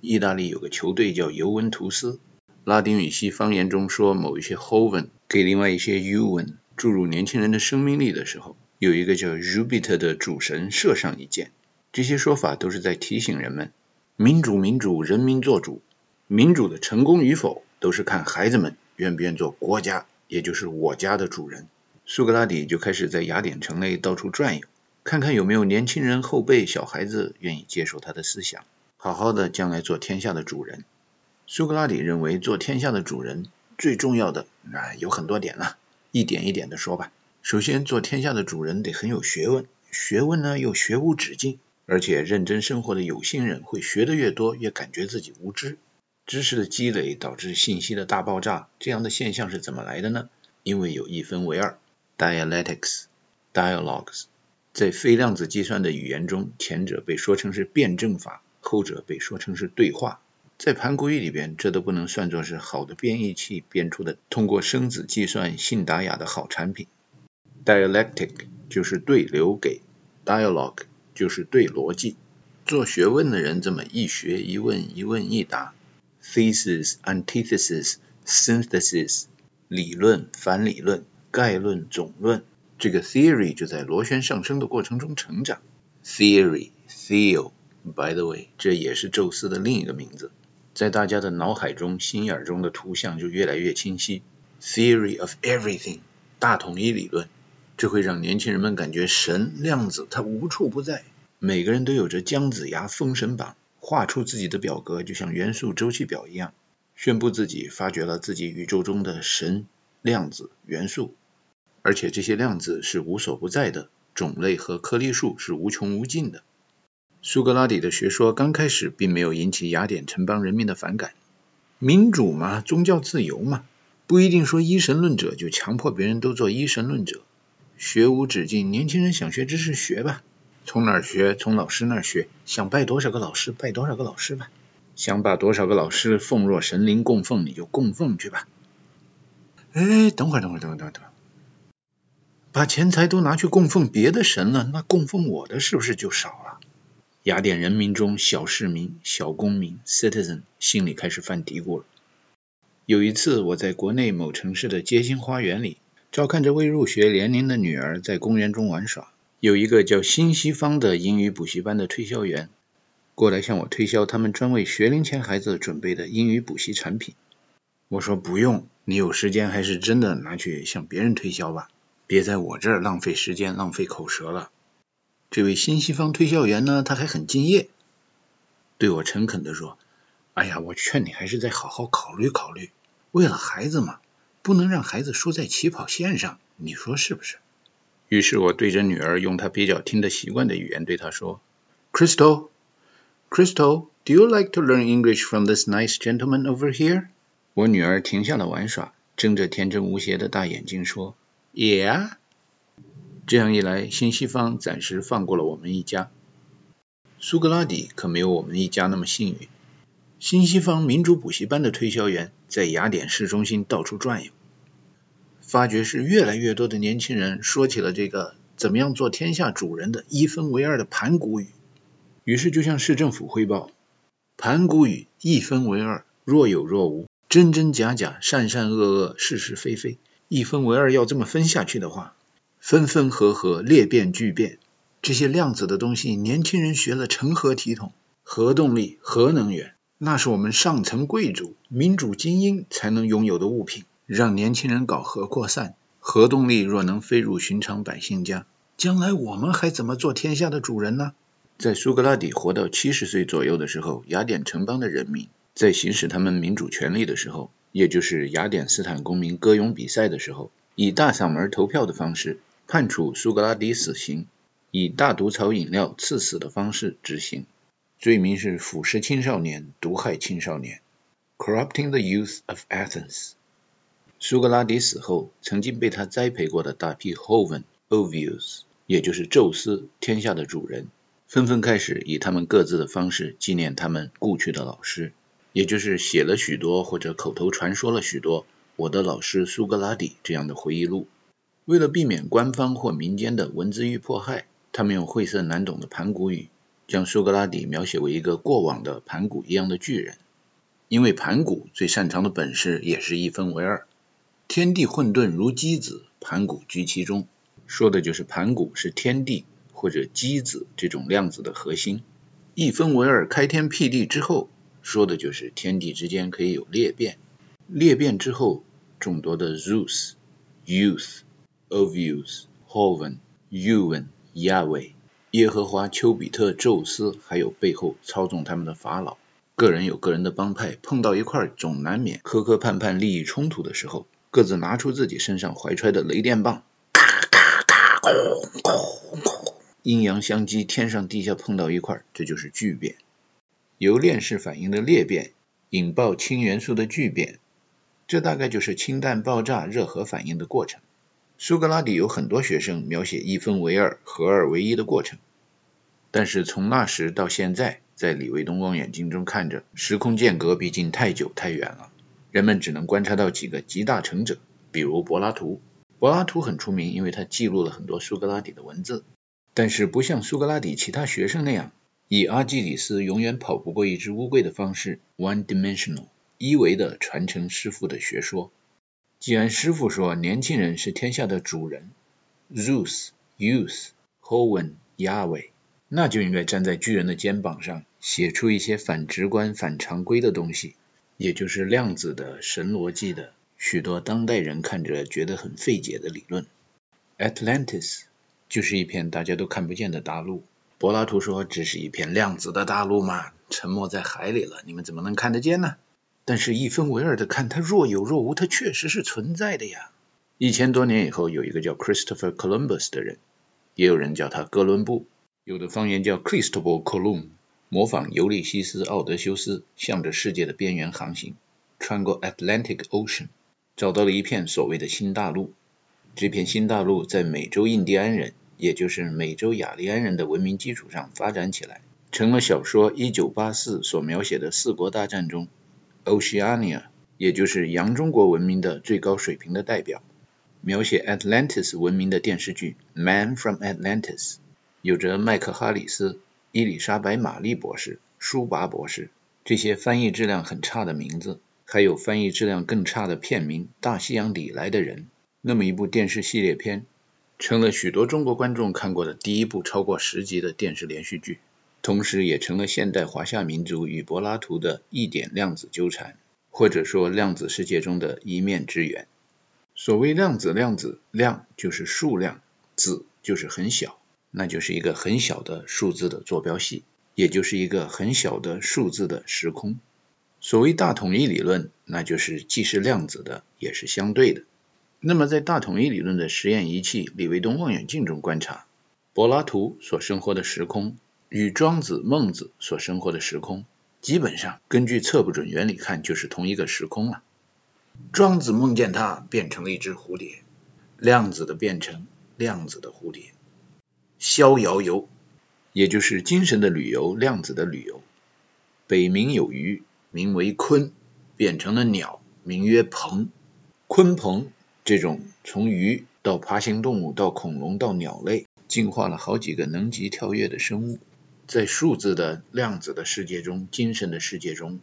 意大利有个球队叫尤文图斯。拉丁语系方言中说某一些 Hoven 给另外一些 Uven 注入年轻人的生命力的时候，有一个叫 Jupiter 的主神射上一箭。这些说法都是在提醒人们：民主，民主，人民做主。民主的成功与否，都是看孩子们愿不愿做国家，也就是我家的主人。苏格拉底就开始在雅典城内到处转悠，看看有没有年轻人、后辈、小孩子愿意接受他的思想。好好的，将来做天下的主人。苏格拉底认为，做天下的主人最重要的啊有很多点了，一点一点的说吧。首先，做天下的主人得很有学问，学问呢又学无止境，而且认真生活的有心人会学的越多，越感觉自己无知。知识的积累导致信息的大爆炸，这样的现象是怎么来的呢？因为有一分为二，dialectics，dialogues，在非量子计算的语言中，前者被说成是辩证法。后者被说成是对话，在盘古语里边，这都不能算作是好的编译器编出的通过生子计算信达雅的好产品。Dialectic 就是对流给，dialogue 就是对逻辑。做学问的人这么一学一问一问一答，thesis antithesis synthesis 理论反理论概论总论，这个 theory 就在螺旋上升的过程中成长。Theory theo By the way，这也是宙斯的另一个名字。在大家的脑海中、心眼中的图像就越来越清晰。Theory of everything，大统一理论，这会让年轻人们感觉神量子它无处不在。每个人都有着姜子牙封神榜，画出自己的表格，就像元素周期表一样，宣布自己发掘了自己宇宙中的神量子元素，而且这些量子是无所不在的，种类和颗粒数是无穷无尽的。苏格拉底的学说刚开始并没有引起雅典城邦人民的反感，民主嘛，宗教自由嘛，不一定说一神论者就强迫别人都做一神论者。学无止境，年轻人想学知识学吧，从哪儿学？从老师那儿学，想拜多少个老师拜多少个老师吧，想把多少个老师奉若神灵供奉你就供奉去吧。哎，等会儿等会儿等会儿等会儿，把钱财都拿去供奉别的神了，那供奉我的是不是就少了？雅典人民中小市民、小公民 （citizen） 心里开始犯嘀咕了。有一次，我在国内某城市的街心花园里，照看着未入学年龄的女儿在公园中玩耍。有一个叫新西方的英语补习班的推销员过来向我推销他们专为学龄前孩子准备的英语补习产品。我说不用，你有时间还是真的拿去向别人推销吧，别在我这儿浪费时间、浪费口舌了。这位新西方推销员呢，他还很敬业，对我诚恳地说：“哎呀，我劝你还是再好好考虑考虑，为了孩子嘛，不能让孩子输在起跑线上，你说是不是？”于是我对着女儿用她比较听得习惯的语言对她说：“Crystal, Crystal, do you like to learn English from this nice gentleman over here？” 我女儿停下了玩耍，睁着天真无邪的大眼睛说：“Yeah。”这样一来，新西方暂时放过了我们一家。苏格拉底可没有我们一家那么幸运。新西方民主补习班的推销员在雅典市中心到处转悠，发觉是越来越多的年轻人说起了这个怎么样做天下主人的一分为二的盘古语。于是就向市政府汇报：盘古语一分为二，若有若无，真真假假，善善恶恶，是是非非。一分为二要这么分下去的话，分分合合，裂变聚变。这些量子的东西，年轻人学了成何体统？核动力、核能源，那是我们上层贵族、民主精英才能拥有的物品。让年轻人搞核扩散，核动力若能飞入寻常百姓家，将来我们还怎么做天下的主人呢？在苏格拉底活到七十岁左右的时候，雅典城邦的人民在行使他们民主权利的时候，也就是雅典斯坦公民歌咏比赛的时候，以大嗓门投票的方式判处苏格拉底死刑。以大毒草饮料赐死的方式执行，罪名是腐蚀青少年、毒害青少年 （corrupting the youth of Athens）。苏格拉底死后，曾经被他栽培过的大批 Hoven Ovius，也就是宙斯天下的主人，纷纷开始以他们各自的方式纪念他们故去的老师，也就是写了许多或者口头传说了许多“我的老师苏格拉底”这样的回忆录。为了避免官方或民间的文字狱迫害。他们用晦涩难懂的盘古语，将苏格拉底描写为一个过往的盘古一样的巨人。因为盘古最擅长的本事也是一分为二，天地混沌如鸡子，盘古居其中，说的就是盘古是天地或者鸡子这种量子的核心。一分为二，开天辟地之后，说的就是天地之间可以有裂变，裂变之后，众多的 Zeus、Youth、Ovius、Hoven、Uven。亚伟、耶和华、丘比特、宙斯，还有背后操纵他们的法老，个人有个人的帮派，碰到一块总难免磕磕绊绊、利益冲突的时候，各自拿出自己身上怀揣的雷电棒，嘎嘎嘎，轰轰轰，阴阳相激，天上地下碰到一块，这就是聚变。由链式反应的裂变引爆氢元素的聚变，这大概就是氢弹爆炸热核反应的过程。苏格拉底有很多学生描写一分为二、合二为一的过程，但是从那时到现在，在李卫东望远镜中看着，时空间隔毕竟太久太远了，人们只能观察到几个集大成者，比如柏拉图。柏拉图很出名，因为他记录了很多苏格拉底的文字，但是不像苏格拉底其他学生那样，以阿基里斯永远跑不过一只乌龟的方式，one-dimensional 一维的传承师傅的学说。既然师傅说年轻人是天下的主人，Zeus、Youth、Hoven、Yahweh，那就应该站在巨人的肩膀上，写出一些反直观、反常规的东西，也就是量子的、神逻辑的，许多当代人看着觉得很费解的理论。Atlantis 就是一片大家都看不见的大陆。柏拉图说这是一片量子的大陆嘛，沉没在海里了，你们怎么能看得见呢？但是，一分为二的看，它若有若无，它确实是存在的呀。一千多年以后，有一个叫 Christopher Columbus 的人，也有人叫他哥伦布，有的方言叫 Christobal Colum，模仿尤利西斯·奥德修斯，向着世界的边缘航行，穿过 Atlantic Ocean，找到了一片所谓的新大陆。这片新大陆在美洲印第安人，也就是美洲雅利安人的文明基础上发展起来，成了小说《一九八四》所描写的四国大战中。Oceania，也就是洋中国文明的最高水平的代表，描写 Atlantis 文明的电视剧《Man from Atlantis》，有着麦克哈里斯、伊丽莎白玛丽博士、舒拔博士这些翻译质量很差的名字，还有翻译质量更差的片名《大西洋里来的人》。那么一部电视系列片，成了许多中国观众看过的第一部超过十集的电视连续剧。同时也成了现代华夏民族与柏拉图的一点量子纠缠，或者说量子世界中的一面之缘。所谓量子，量子量就是数量，子就是很小，那就是一个很小的数字的坐标系，也就是一个很小的数字的时空。所谓大统一理论，那就是既是量子的，也是相对的。那么在大统一理论的实验仪器李维东望远镜中观察，柏拉图所生活的时空与庄子、孟子所生活的时空，基本上根据测不准原理看就是同一个时空了。庄子梦见他变成了一只蝴蝶，量子的变成量子的蝴蝶，逍遥游，也就是精神的旅游，量子的旅游。北冥有鱼，名为鲲，变成了鸟，名曰鹏。鲲鹏这种从鱼到爬行动物到恐龙到鸟类，进化了好几个能级跳跃的生物，在数字的量子的世界中，精神的世界中，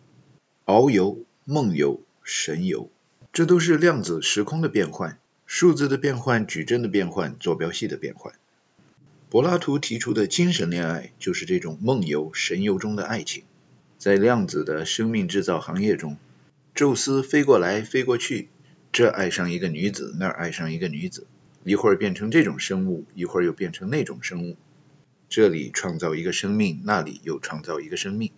遨游、梦游、神游，这都是量子时空的变换，数字的变换，矩阵的变换，坐标系的变换。柏拉图提出的精神恋爱，就是这种梦游、神游中的爱情。在量子的生命制造行业中，宙斯飞过来飞过去，这爱上一个女子，那儿爱上一个女子，一会儿变成这种生物，一会儿又变成那种生物。这里创造一个生命，那里又创造一个生命。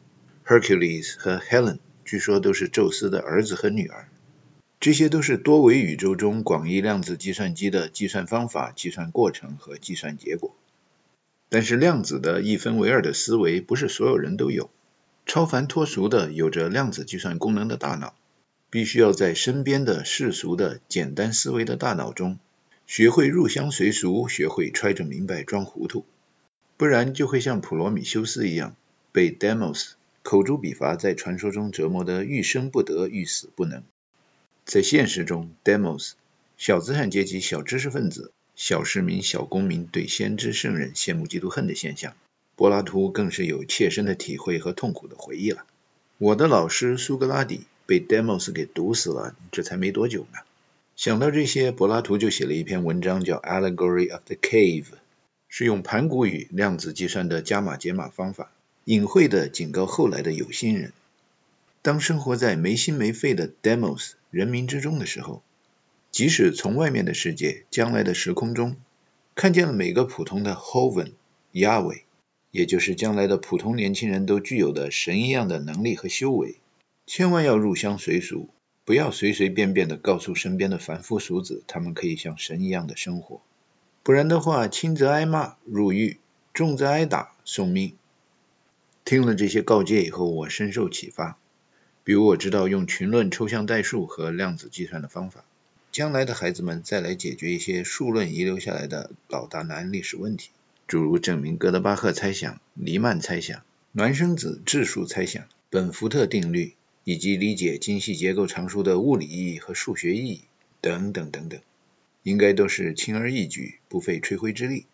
Hercules 和 Helen 据说都是宙斯的儿子和女儿。这些都是多维宇宙中广义量子计算机的计算方法、计算过程和计算结果。但是量子的一分为二的思维，不是所有人都有。超凡脱俗的、有着量子计算功能的大脑，必须要在身边的世俗的简单思维的大脑中，学会入乡随俗，学会揣着明白装糊涂，不然就会像普罗米修斯一样，被 Demos 口诛笔伐，在传说中折磨得欲生不得，欲死不能。在现实中，Demos 小资产阶级、小知识分子、小市民、小公民对先知圣人羡慕嫉妒恨的现象。柏拉图更是有切身的体会和痛苦的回忆了。我的老师苏格拉底被 Demos 给毒死了，这才没多久呢。想到这些，柏拉图就写了一篇文章，叫《Allegory of the Cave》，是用盘古语量子计算的加码解码方法，隐晦的警告后来的有心人：当生活在没心没肺的 Demos 人民之中的时候，即使从外面的世界、将来的时空中，看见了每个普通的 Hoven、亚伟。也就是将来的普通年轻人都具有的神一样的能力和修为，千万要入乡随俗，不要随随便便的告诉身边的凡夫俗子，他们可以像神一样的生活，不然的话，轻则挨骂入狱，重则挨打送命。听了这些告诫以后，我深受启发。比如我知道用群论抽象代数和量子计算的方法，将来的孩子们再来解决一些数论遗留下来的老大难历史问题。诸如证明哥德巴赫猜想、黎曼猜想、孪生子质数猜想、本福特定律，以及理解精细结构常数的物理意义和数学意义等等等等，应该都是轻而易举，不费吹灰之力。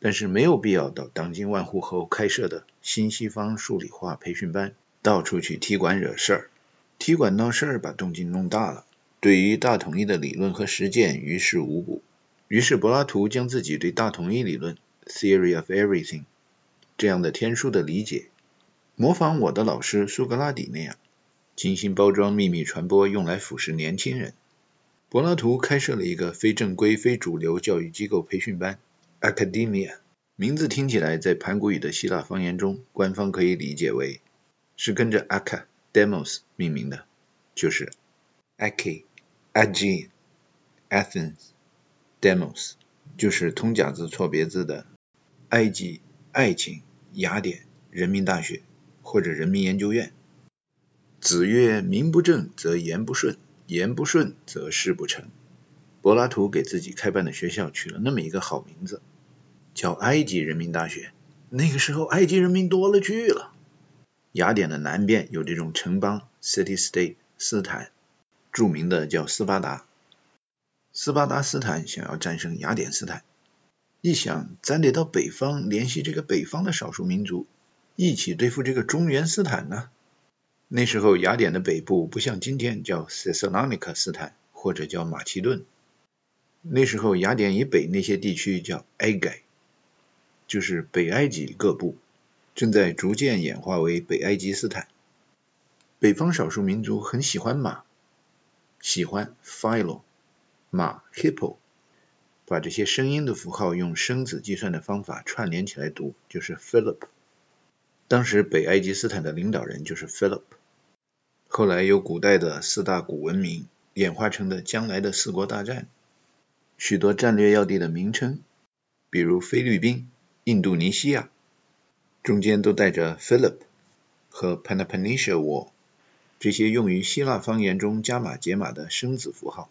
但是没有必要到当今万户后开设的新西方数理化培训班，到处去踢馆惹事儿，踢馆闹事儿把动静弄大了，对于大统一的理论和实践于事无补。于是柏拉图将自己对大统一理论。Theory of everything，这样的天书的理解，模仿我的老师苏格拉底那样，精心包装、秘密传播，用来腐蚀年轻人。柏拉图开设了一个非正规、非主流教育机构培训班，Academia，名字听起来在盘古语的希腊方言中，官方可以理解为是跟着 Academos 命名的，就是 Aki、Aegean、Athens、Demos，就是通假字错别字的。埃及、爱情、雅典、人民大学或者人民研究院。子曰：“名不正则言不顺，言不顺则事不成。”柏拉图给自己开办的学校取了那么一个好名字，叫埃及人民大学。那个时候，埃及人民多了去了。雅典的南边有这种城邦 （city-state） 斯坦，著名的叫斯巴达。斯巴达斯坦想要战胜雅典斯坦。一想，咱得到北方联系这个北方的少数民族，一起对付这个中原斯坦呢。那时候雅典的北部不像今天叫塞萨拉尼克斯坦或者叫马其顿，那时候雅典以北那些地区叫埃盖，就是北埃及各部，正在逐渐演化为北埃及斯坦。北方少数民族很喜欢马，喜欢 philo 马 hippo。把这些声音的符号用生子计算的方法串联起来读，就是 Philip。当时北埃及斯坦的领导人就是 Philip。后来由古代的四大古文明演化成的将来的四国大战，许多战略要地的名称，比如菲律宾、印度尼西亚，中间都带着 Philip 和 Peloponnesian War 这些用于希腊方言中加码解码的生子符号。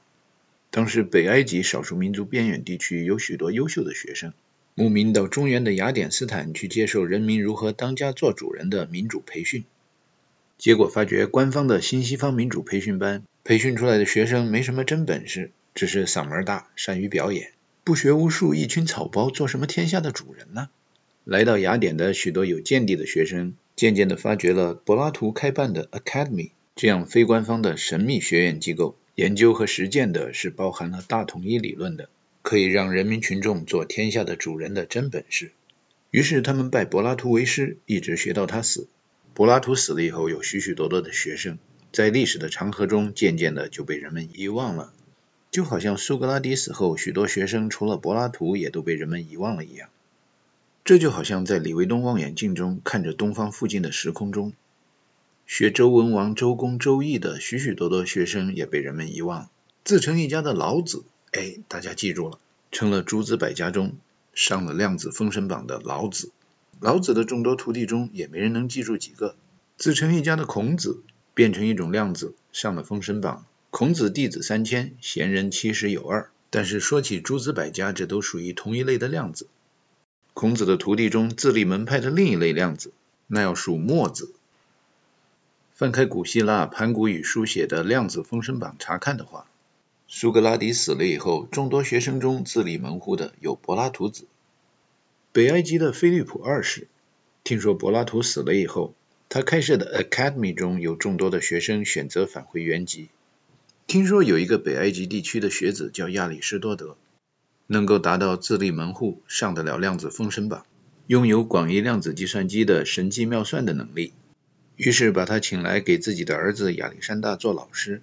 当时北埃及少数民族边远地区有许多优秀的学生，慕名到中原的雅典斯坦去接受人民如何当家做主人的民主培训。结果发觉，官方的新西方民主培训班培训出来的学生没什么真本事，只是嗓门大，善于表演，不学无术，一群草包，做什么天下的主人呢？来到雅典的许多有见地的学生，渐渐地发觉了柏拉图开办的 Academy 这样非官方的神秘学院机构，研究和实践的是包含了大统一理论的，可以让人民群众做天下的主人的真本事。于是他们拜柏拉图为师，一直学到他死。柏拉图死了以后，有许许多多的学生，在历史的长河中渐渐的就被人们遗忘了，就好像苏格拉底死后，许多学生除了柏拉图也都被人们遗忘了一样。这就好像在李维东望远镜中看着东方附近的时空中，学周文王、周公、周易的许许多多学生也被人们遗忘了。自成一家的老子，哎，大家记住了，成了诸子百家中上了量子封神榜的老子。老子的众多徒弟中，也没人能记住几个。自成一家的孔子，变成一种量子，上了封神榜。孔子弟子三千，贤人七十有二。但是说起诸子百家，这都属于同一类的量子。孔子的徒弟中，自立门派的另一类量子，那要数墨子。翻开古希腊盘古语书写的量子封神榜查看的话，苏格拉底死了以后，众多学生中自立门户的有柏拉图子。北埃及的菲利普二世听说柏拉图死了以后，他开设的 Academy 中有众多的学生选择返回原籍。听说有一个北埃及地区的学子叫亚里士多德，能够达到自立门户、上得了量子封神榜，拥有广义量子计算机的神机妙算的能力。于是把他请来给自己的儿子亚历山大做老师。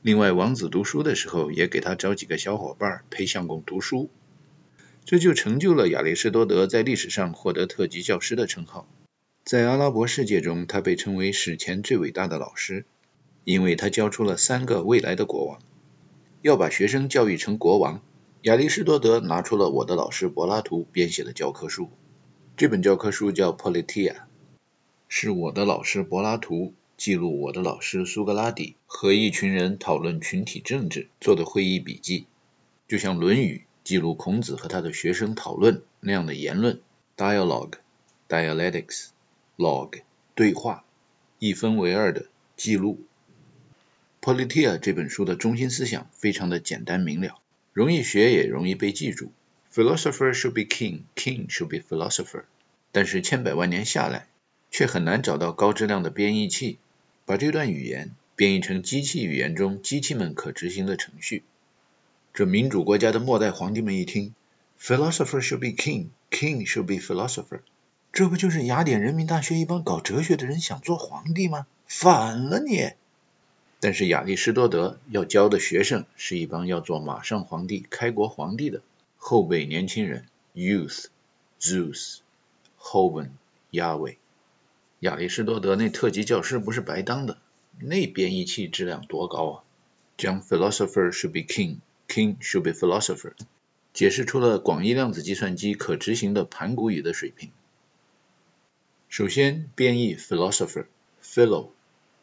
另外，王子读书的时候也给他找几个小伙伴陪相公读书。这就成就了亚里士多德在历史上获得特级教师的称号。在阿拉伯世界中，他被称为史前最伟大的老师，因为他教出了三个未来的国王。要把学生教育成国王，亚里士多德拿出了我的老师柏拉图编写的教科书。这本教科书叫《Politia》，是我的老师柏拉图记录我的老师苏格拉底和一群人讨论群体政治做的会议笔记，就像《论语》。记录孔子和他的学生讨论那样的言论，dialogue, dialectics, log 对话，一分为二的记录。Politia 这本书的中心思想非常的简单明了，容易学也容易被记住。Philosopher should be king, king should be philosopher。但是千百万年下来，却很难找到高质量的编译器，把这段语言编译成机器语言中机器们可执行的程序。这民主国家的末代皇帝们一听，philosopher should be king，king should be philosopher，这不就是雅典人民大学一帮搞哲学的人想做皇帝吗？反了你！但是亚里士多德要教的学生是一帮要做马上皇帝、开国皇帝的后辈年轻人 youth zeus hoven yawy。亚里士多德那特级教师不是白当的，那编译器质量多高啊！将 philosopher should be king。King should be philosopher，解释出了广义量子计算机可执行的盘古语的水平。首先，编译 philosopher，philo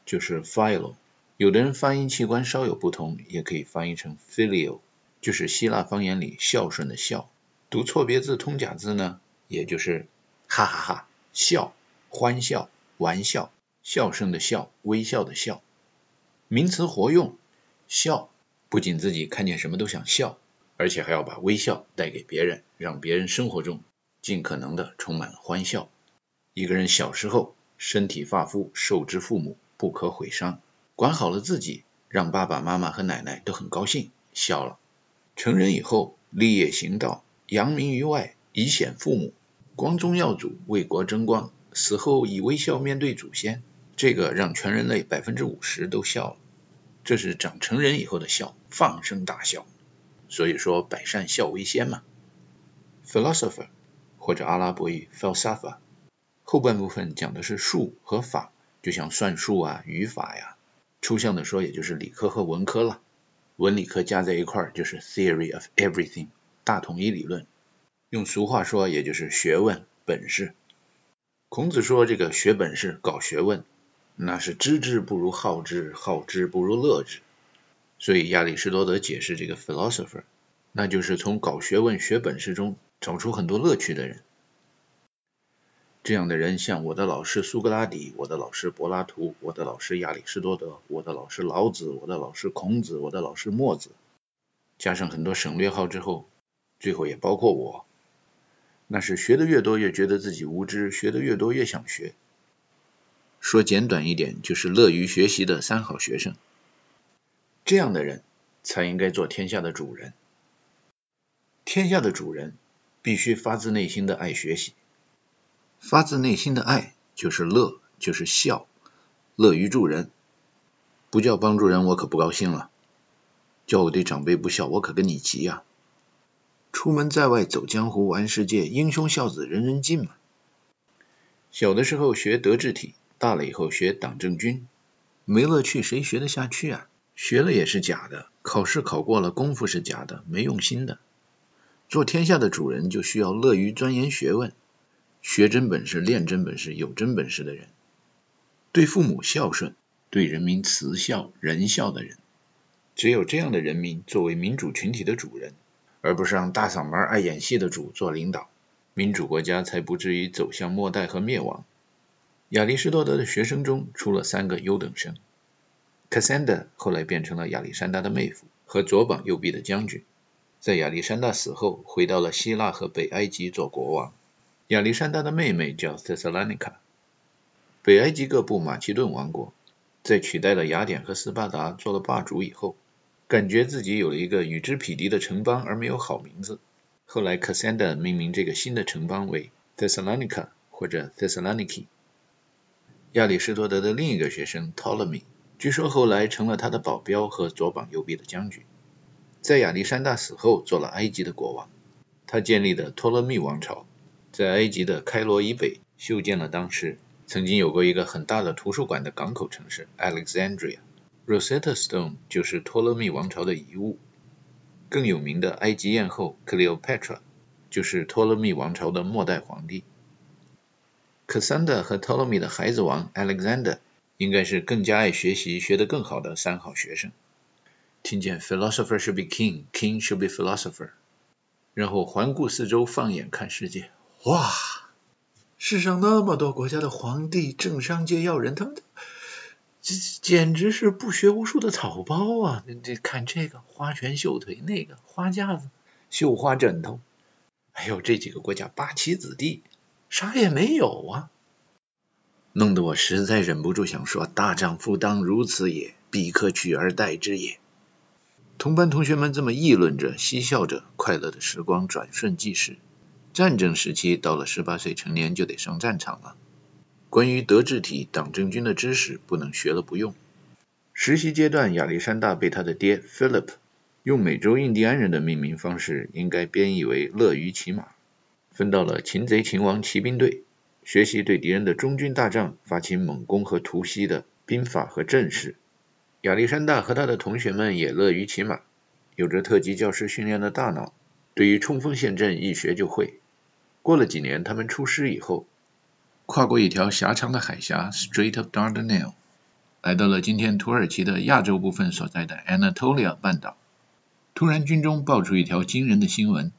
就是 philo，有的人发音器官稍有不同，也可以翻译成 philio，就是希腊方言里孝顺的孝。读错别字通假字呢，也就是哈哈哈，笑，欢笑，玩笑，笑声的笑，微笑的笑。名词活用，笑。不仅自己看见什么都想笑，而且还要把微笑带给别人，让别人生活中尽可能的充满欢笑。一个人小时候身体发肤受之父母，不可毁伤，管好了自己，让爸爸妈妈和奶奶都很高兴，笑了。成人以后立业行道，扬名于外，以显父母，光宗耀祖，为国争光，死后以微笑面对祖先，这个让全人类百分之五十都笑了。这是长成人以后的笑，放声大笑。所以说，百善孝为先嘛。philosopher 或者阿拉伯语 falsafa，后半部分讲的是术和法，就像算术啊、语法呀。抽象的说，也就是理科和文科了。文理科加在一块儿就是 theory of everything，大统一理论。用俗话说，也就是学问、本事。孔子说，这个学本事、搞学问，那是知之不如好之，好之不如乐之。所以亚里士多德解释这个 philosopher，那就是从搞学问、学本事中找出很多乐趣的人。这样的人，像我的老师苏格拉底，我的老师柏拉图，我的老师亚里士多德，我的老师老子，我的老师孔子，我的老师墨子，加上很多省略号之后，最后也包括我。那是学的越多，越觉得自己无知；学的越多，越想学。说简短一点，就是乐于学习的三好学生。这样的人才应该做天下的主人。天下的主人必须发自内心的爱学习。发自内心的爱就是乐，就是笑，乐于助人。不叫帮助人，我可不高兴了。叫我对长辈不孝，我可跟你急呀。出门在外走江湖玩世界，英雄孝子人人敬嘛。小的时候学德智体，大了以后学党政军，没乐趣谁学得下去啊？学了也是假的，考试考过了，功夫是假的，没用心的。做天下的主人就需要乐于钻研学问，学真本事、练真本事、有真本事的人，对父母孝顺，对人民慈孝仁孝的人。只有这样的人民，作为民主群体的主人。而不是让大嗓门、爱演戏的主做领导，民主国家才不至于走向末代和灭亡。亚里士多德的学生中出了三个优等生，Cassandra 后来变成了亚历山大的妹夫和左膀右臂的将军，在亚历山大死后回到了希腊和北埃及做国王。亚历山大的妹妹叫 Thessalonica。北埃及各部马其顿王国在取代了雅典和斯巴达做了霸主以后。感觉自己有了一个与之匹敌的城邦，而没有好名字。后来，Cassandra 命名这个新的城邦为 Thessalonica 或者 Thessaloniki。亚里士多德的另一个学生托勒密据说后来成了他的保镖和左膀右臂的将军，在亚历山大死后做了埃及的国王。他建立的托勒密王朝，在埃及的开罗以北修建了当时曾经有过一个很大的图书馆的港口城市 Alexandria。Rosetta Stone 就是托勒密王朝的遗物。更有名的埃及艳后 Cleopatra 就是托勒密王朝的末代皇帝。卡桑德和托勒密的孩子王 Alexander 应该是更加爱学习、学得更好的三好学生。听见 Philosopher should be king, king should be philosopher，然后环顾四周，放眼看世界，哇，世上那么多国家的皇帝、政商界要人，他们。这简直是不学无术的草包啊！这看这个花拳绣腿，那个花架子、绣花枕头，还有这几个国家八旗子弟，啥也没有啊！弄得我实在忍不住想说：大丈夫当如此也，必可取而代之也。同班同学们这么议论着、嬉笑着，快乐的时光转瞬即逝。战争时期到了十八岁成年就得上战场了。关于德智体党政军的知识不能学了不用。实习阶段，亚历山大被他的爹 Philip 用美洲印第安人的命名方式，应该编译为乐于骑马，分到了擒贼擒王骑兵队，学习对敌人的中军大帐发起猛攻和突袭的兵法和阵势。亚历山大和他的同学们也乐于骑马，有着特级教师训练的大脑，对于冲锋陷阵一学就会。过了几年，他们出师以后。跨过一条狭长的海峡 （Strait of Dardanelles），来到了今天土耳其的亚洲部分所在的 Anatolia 半岛。突然，军中爆出一条惊人的新闻：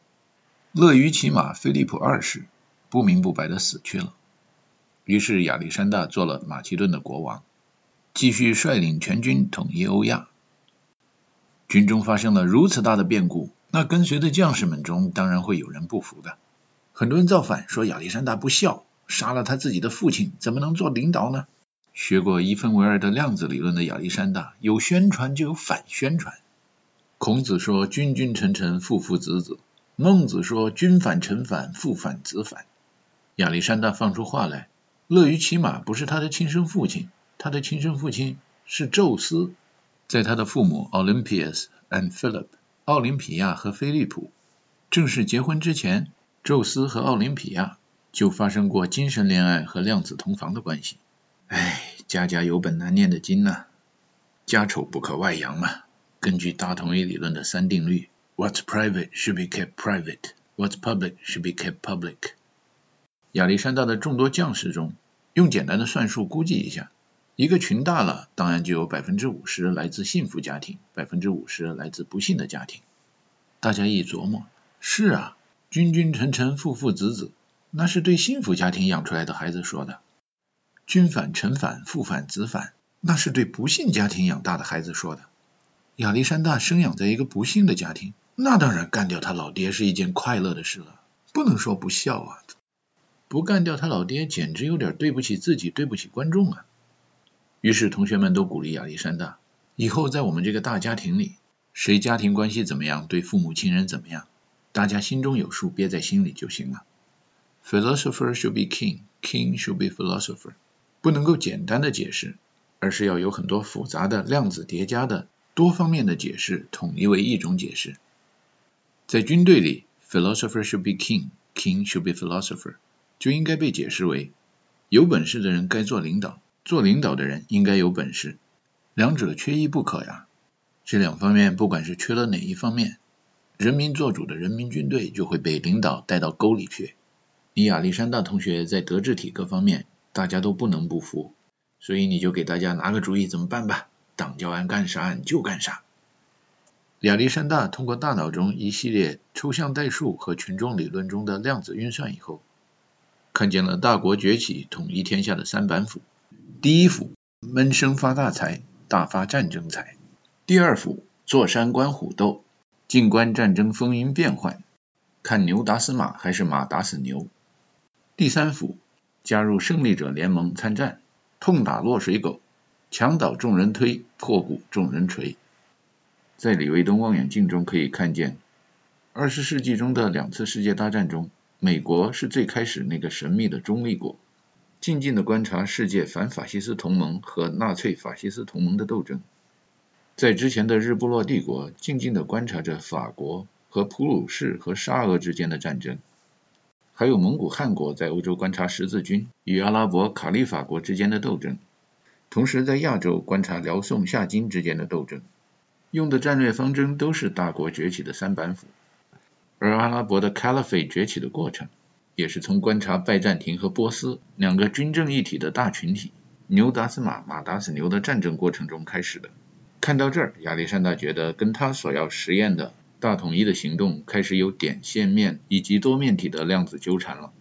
乐于骑马菲利普二世不明不白的死去了。于是亚历山大做了马其顿的国王，继续率领全军统一欧亚。军中发生了如此大的变故，那跟随的将士们中当然会有人不服的。很多人造反，说亚历山大不孝。杀了他自己的父亲，怎么能做领导呢？学过一分为二的量子理论的亚历山大，有宣传就有反宣传。孔子说：“君君臣臣，父父子子。”孟子说：“君反臣反，父反子反。”亚历山大放出话来：“乐于骑马不是他的亲生父亲，他的亲生父亲是宙斯。在他的父母 Olympius and Philip，奥林匹亚和菲利普正式结婚之前，宙斯和奥林匹亚。”就发生过精神恋爱和量子同房的关系。哎，家家有本难念的经呐，家丑不可外扬嘛。根据大统一理论的三定律：What's private should be kept private. What's public should be kept public. 亚历山大的众多将士中，用简单的算术估计一下，一个群大了，当然就有百分之五十来自幸福家庭，百分之五十来自不幸的家庭。大家一琢磨，是啊，君君臣臣父父子子，那是对幸福家庭养出来的孩子说的；君反臣反父反子反，那是对不幸家庭养大的孩子说的。亚历山大生养在一个不幸的家庭，那当然干掉他老爹是一件快乐的事了，不能说不孝啊。不干掉他老爹，简直有点对不起自己，对不起观众啊！于是同学们都鼓励亚历山大，以后在我们这个大家庭里，谁家庭关系怎么样，对父母亲人怎么样，大家心中有数，憋在心里就行了。Philosopher should be king, king should be philosopher。不能够简单的解释，而是要有很多复杂的量子叠加的多方面的解释，统一为一种解释。在军队里，philosopher should be king, king should be philosopher。就应该被解释为，有本事的人该做领导，做领导的人应该有本事，两者缺一不可呀。这两方面不管是缺了哪一方面，人民做主的人民军队就会被领导带到沟里去。你亚历山大同学在德智体各方面，大家都不能不服，所以你就给大家拿个主意怎么办吧？党叫俺干啥俺就干啥。亚历山大通过大脑中一系列抽象代数和群众理论中的量子运算以后。看见了大国崛起、统一天下的三板斧：第一斧，闷声发大财，大发战争财；第二斧，坐山观虎斗，静观战争风云变幻，看牛打死马还是马打死牛；第三斧，加入胜利者联盟参战，痛打落水狗，墙倒众人推，破鼓众人锤。在李卫东望远镜中可以看见，二十世纪中的两次世界大战中。美国是最开始那个神秘的中立国，静静的观察世界反法西斯同盟和纳粹法西斯同盟的斗争，在之前的日不落帝国，静静的观察着法国和普鲁士和沙俄之间的战争，还有蒙古汗国在欧洲观察十字军与阿拉伯卡利法国之间的斗争，同时在亚洲观察辽宋夏金之间的斗争，用的战略方针都是大国崛起的三板斧。而阿拉伯的 Caliphate 崛起的过程，也是从观察拜占庭和波斯两个军政一体的大群体牛打死马、马打死牛的战争过程中开始的。看到这儿，亚历山大觉得跟他所要实验的大统一的行动开始有点线面以及多面体的量子纠缠了。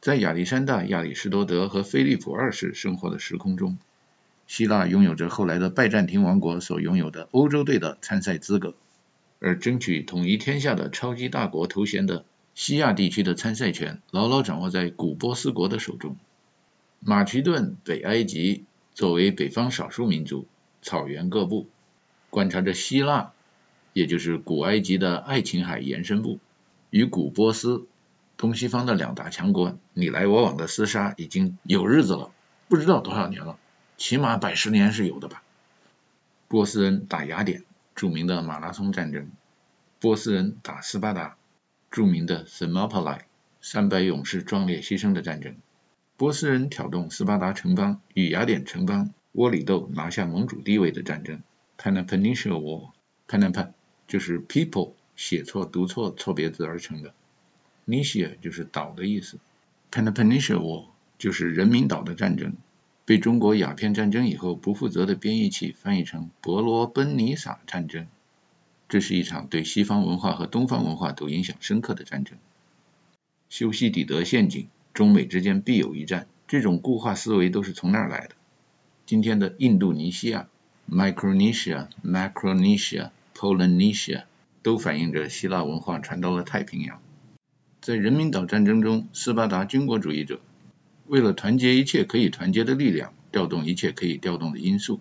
在亚历山大、亚里士多德和菲利普二世生活的时空中，希腊拥有着后来的拜占庭王国所拥有的欧洲队的参赛资格。而争取统一天下的超级大国头衔的西亚地区的参赛权，牢牢掌握在古波斯国的手中。马其顿、北埃及作为北方少数民族，草原各部，观察着希腊，也就是古埃及的爱琴海延伸部，与古波斯东西方的两大强国你来我往的厮杀，已经有日子了，不知道多少年了，起码百十年是有的吧。波斯人打雅典。著名的马拉松战争，波斯人打斯巴达，著名的 Thermopylae 三百勇士壮烈牺牲的战争，波斯人挑动斯巴达城邦与雅典城邦窝里斗，拿下盟主地位的战争 Peloponnesian War，Pelop 就是 people 写错读错错别字而成的，Nisia 就是岛的意思，Peloponnesian War 就是人民岛的战争。被中国鸦片战争以后不负责的编译器翻译成伯罗奔尼撒战争，这是一场对西方文化和东方文化都影响深刻的战争。修昔底德陷阱，中美之间必有一战，这种固化思维都是从那儿来的。今天的印度尼西亚 （Micronesia）、Macronesia、Polynesia 都反映着希腊文化传到了太平洋。在人民岛战争中，斯巴达军国主义者。为了团结一切可以团结的力量，调动一切可以调动的因素，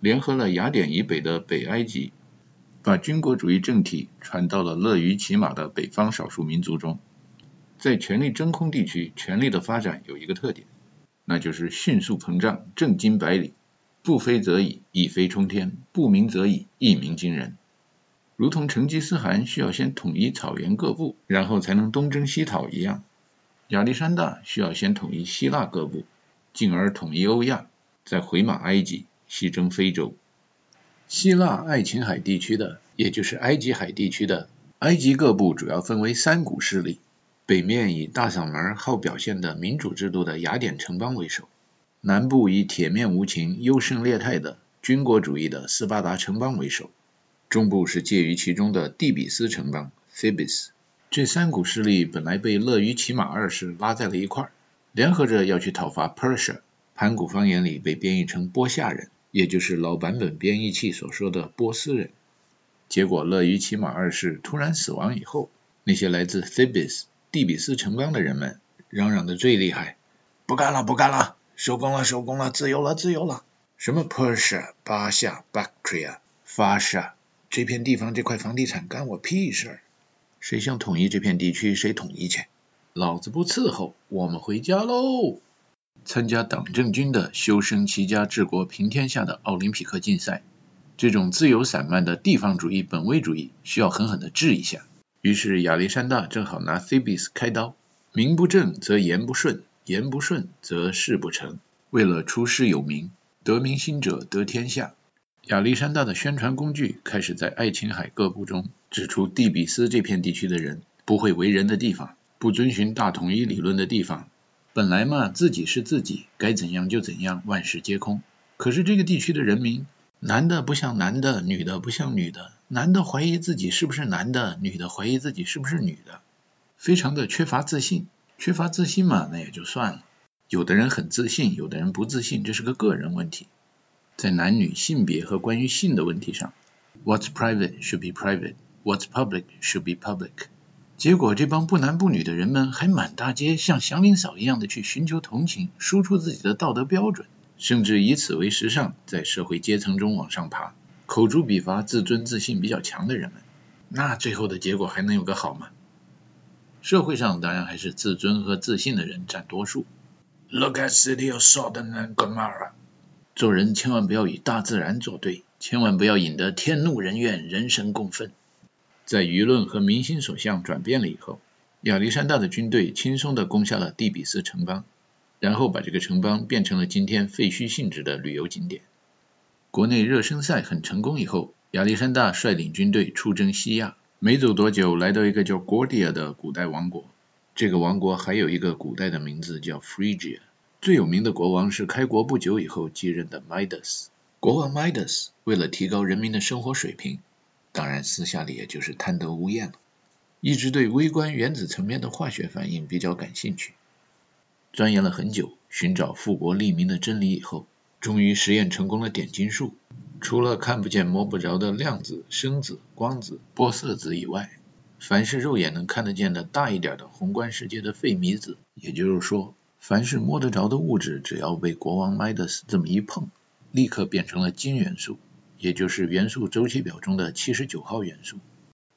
联合了雅典以北的北埃及，把军国主义政体传到了乐于骑马的北方少数民族中。在权力真空地区，权力的发展有一个特点，那就是迅速膨胀，正经百里，不飞则已，一飞冲天；不鸣则已，一鸣惊人。如同成吉思汗需要先统一草原各部，然后才能东征西讨一样。亚历山大需要先统一希腊各部，进而统一欧亚，再回马埃及，西征非洲。希腊爱琴海地区的，也就是埃及海地区的埃及各部主要分为三股势力：北面以大嗓门、好表现的民主制度的雅典城邦为首；南部以铁面无情、优胜劣汰的军国主义的斯巴达城邦为首；中部是介于其中的蒂比斯城邦 （Thebes）。这三股势力本来被乐于骑马二世拉在了一块儿，联合着要去讨伐 Persia。盘古方言里被编译成波夏人，也就是老版本编译器所说的波斯人。结果乐于骑马二世突然死亡以后，那些来自 Thebes 蒂比斯城邦的人们嚷嚷的最厉害：不干了，不干了，收工了，收工了，自由了，自由了！什么 Persia、巴夏、Bactria、Fasha，，这片地方这块房地产干我屁事儿！谁想统一这片地区，谁统一去。老子不伺候，我们回家喽！参加党政军的修身齐家治国平天下的奥林匹克竞赛，这种自由散漫的地方主义本位主义需要狠狠的治一下。于是亚历山大正好拿 Thebes 开刀，名不正则言不顺，言不顺则事不成。为了出师有名，得民心者得天下。亚历山大的宣传工具开始在爱琴海各部中指出蒂比斯这片地区的人不会为人的地方，不遵循大统一理论的地方。本来嘛，自己是自己，该怎样就怎样，万事皆空。可是这个地区的人民，男的不像男的，女的不像女的，男的怀疑自己是不是男的，女的怀疑自己是不是女的，非常的缺乏自信。缺乏自信嘛，那也就算了。有的人很自信，有的人不自信，这是个个人问题。在男女性别和关于性的问题上，What's private should be private, What's public should be public。结果这帮不男不女的人们还满大街像祥林嫂一样的去寻求同情，输出自己的道德标准，甚至以此为时尚，在社会阶层中往上爬，口诛笔伐自尊自信比较强的人们。那最后的结果还能有个好吗？社会上当然还是自尊和自信的人占多数。Look at city of Sodom and Gomorrah。做人千万不要与大自然作对，千万不要引得天怒人怨，人神共愤。在舆论和民心所向转变了以后，亚历山大的军队轻松地攻下了蒂比斯城邦，然后把这个城邦变成了今天废墟性质的旅游景点。国内热身赛很成功以后，亚历山大率领军队出征西亚，没走多久来到一个叫 Gordia 的古代王国。这个王国还有一个古代的名字叫 Phrygia。最有名的国王是开国不久以后继任的 Midas。国王 Midas 为了提高人民的生活水平，当然私下里也就是贪得无厌了，一直对微观原子层面的化学反应比较感兴趣。钻研了很久，寻找富国利民的真理以后，终于实验成功了点金术。除了看不见摸不着的量子、声子、光子、玻色子以外，凡是肉眼能看得见的大一点的宏观世界的费米子，也就是说。凡是摸得着的物质，只要被国王 Midas 这么一碰，立刻变成了金元素，也就是元素周期表中的七十九号元素。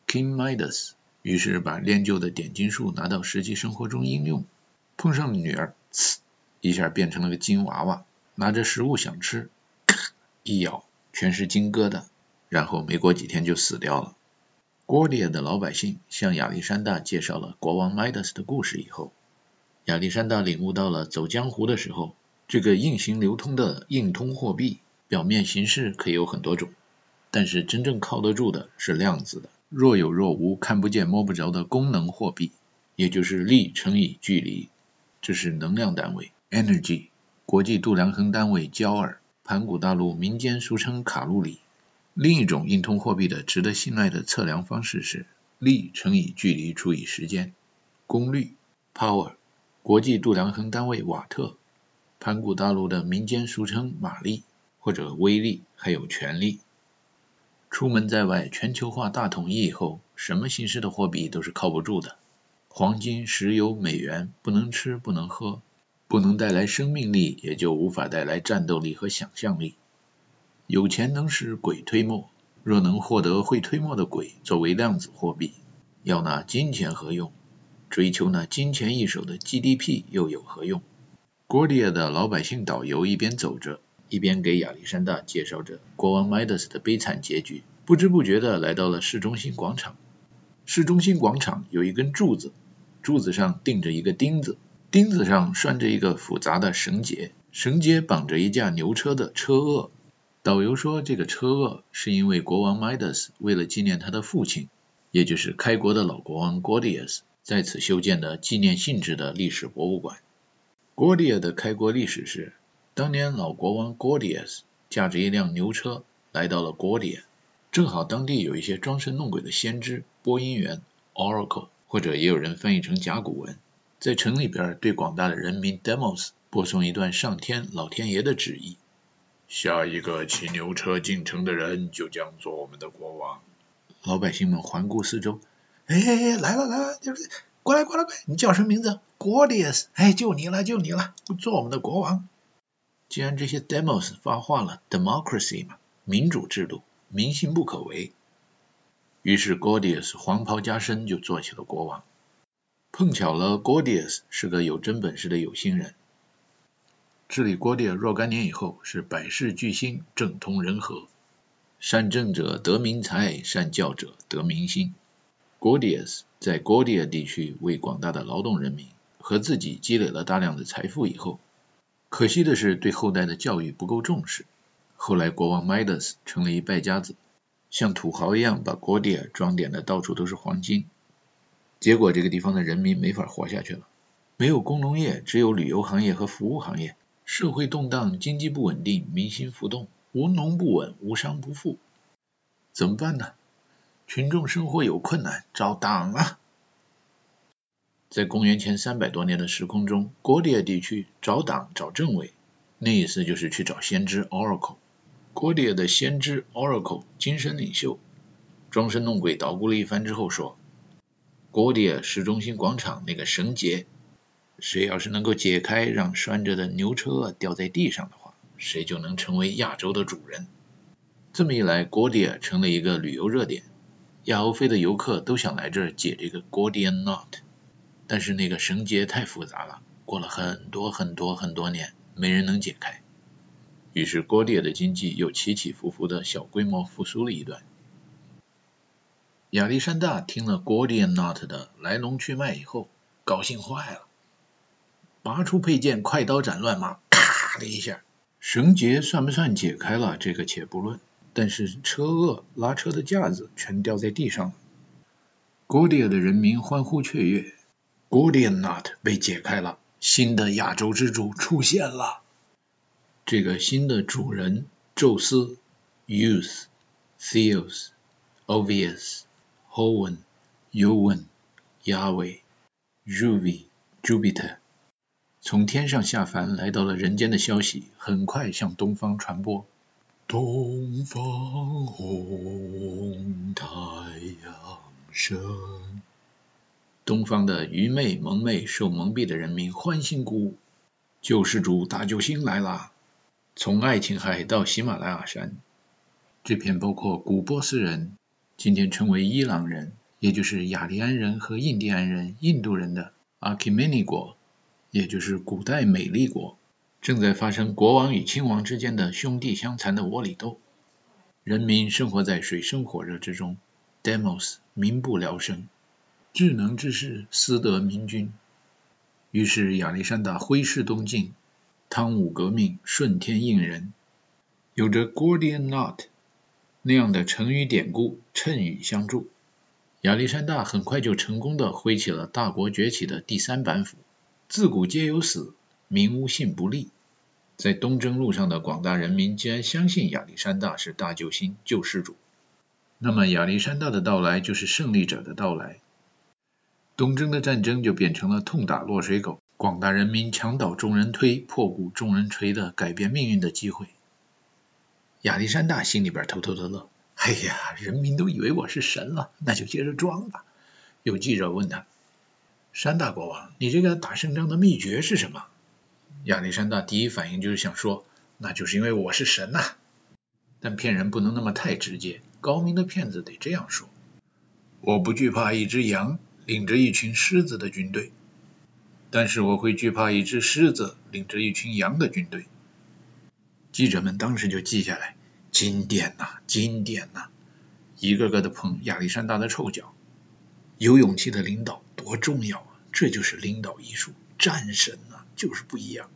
King Midas 于是把练就的点金术拿到实际生活中应用，碰上了女儿，呲一下变成了个金娃娃，拿着食物想吃，一咬全是金疙瘩，然后没过几天就死掉了。Gordia 的老百姓向亚历山大介绍了国王 Midas 的故事以后。亚历山大领悟到了走江湖的时候，这个硬行流通的硬通货币，表面形式可以有很多种，但是真正靠得住的是量子的，若有若无、看不见摸不着的功能货币，也就是力乘以距离，这是能量单位 （energy），国际度量衡单位焦耳，盘古大陆民间俗称卡路里。另一种硬通货币的值得信赖的测量方式是力乘以距离除以时间，功率 （power）。国际度量衡单位瓦特，盘古大陆的民间俗称马力或者威力，还有权力。出门在外，全球化大统一以后，什么形式的货币都是靠不住的。黄金、石油、美元不能吃，不能喝，不能带来生命力，也就无法带来战斗力和想象力。有钱能使鬼推磨，若能获得会推磨的鬼作为量子货币，要拿金钱何用？追求那金钱一手的 GDP 又有何用？Gordia 的老百姓导游一边走着，一边给亚历山大介绍着国王 Midas 的悲惨结局。不知不觉的来到了市中心广场。市中心广场有一根柱子，柱子上钉着一个钉子，钉子上拴着一个复杂的绳结，绳结绑着一架牛车的车轭。导游说，这个车轭是因为国王 Midas 为了纪念他的父亲，也就是开国的老国王 Gordius，在此修建的纪念性质的历史博物馆。Gordia 的开国历史是，当年老国王 Gordius 驾着一辆牛车来到了 Gordia，正好当地有一些装神弄鬼的先知、播音员 Oracle，或者也有人翻译成甲骨文，在城里边对广大的人民 Demos 播送一段上天老天爷的旨意。下一个骑牛车进城的人就将做我们的国王。老百姓们环顾四周，哎哎哎，来了来了，就是过来过来过来，你叫什么名字？Gordius，哎，就你了就你了，做我们的国王。既然这些 demos 发话了，democracy 嘛，民主制度，民心不可违。于是 Gordius 黄袍加身就做起了国王。碰巧了，Gordius 是个有真本事的有心人。治理 Gordius 若干年以后，是百事俱兴，政通人和。善政者得民财，善教者得民心。Gordius 在 Gordia 地区为广大的劳动人民和自己积累了大量的财富以后，可惜的是对后代的教育不够重视。后来国王 Midas 成了一败家子，像土豪一样把 Gordia 装点的到处都是黄金，结果这个地方的人民没法活下去了。没有工农业，只有旅游行业和服务行业。社会动荡，经济不稳定，民心浮动，无农不稳，无商不富，怎么办呢？群众生活有困难，找党啊！在公元前三百多年的时空中，国地地区找党找政委，那意思就是去找先知 Oracle。国地的先知 Oracle 精神领袖，装神弄鬼捣鼓了一番之后说：国地市中心广场那个绳结。谁要是能够解开让拴着的牛车掉在地上的话，谁就能成为亚洲的主人。这么一来，Gordia 成了一个旅游热点，亚欧非的游客都想来这儿解这个 Gordian Knot。但是那个绳结太复杂了，过了很多很多很多年，没人能解开。于是 Godia 的经济又起起伏伏的小规模复苏了一段。亚历山大听了 Gordian Knot 的来龙去脉以后，高兴坏了。拔出佩剑，快刀斩乱麻，咔的一下，绳结算不算解开了？这个且不论，但是车轭拉车的架子全掉在地上了。Gordia 的人民欢呼雀跃，Gordian Knot 被解开了，新的亚洲之主出现了。这个新的主人，宙斯、Youth、Theos、Obvious、Hoen、Yowen、Yahweh、Ruby、Jupiter。从天上下凡来到了人间的消息，很快向东方传播。东方红，太阳升。东方的愚昧、蒙昧、受蒙蔽的人民欢欣鼓舞，救世主大救星来啦！从爱琴海到喜马拉雅山，这片包括古波斯人，今天称为伊朗人，也就是雅利安人和印第安人、印度人的阿基米尼国。也就是古代美丽国正在发生国王与亲王之间的兄弟相残的窝里斗，人民生活在水深火热之中，Demos 民不聊生，智能之士私得明君。于是亚历山大挥师东进，汤武革命顺天应人，有着 Gordian Knot 那样的成语典故衬语相助，亚历山大很快就成功的挥起了大国崛起的第三板斧。自古皆有死，民无信不立。在东征路上的广大人民，既然相信亚历山大是大救星、救世主，那么亚历山大的到来就是胜利者的到来。东征的战争就变成了痛打落水狗，广大人民墙倒众人推，破鼓众人锤的改变命运的机会。亚历山大心里边偷偷的乐，哎呀，人民都以为我是神了，那就接着装吧。有记者问他。山大国王，你这个打胜仗的秘诀是什么？亚历山大第一反应就是想说，那就是因为我是神呐。但骗人不能那么太直接，高明的骗子得这样说：我不惧怕一只羊领着一群狮子的军队，但是我会惧怕一只狮子领着一群羊的军队。记者们当时就记下来，经典呐，经典呐，一个个的捧亚历山大的臭脚。有勇气的领导多重要啊！这就是领导艺术，战神啊，就是不一样。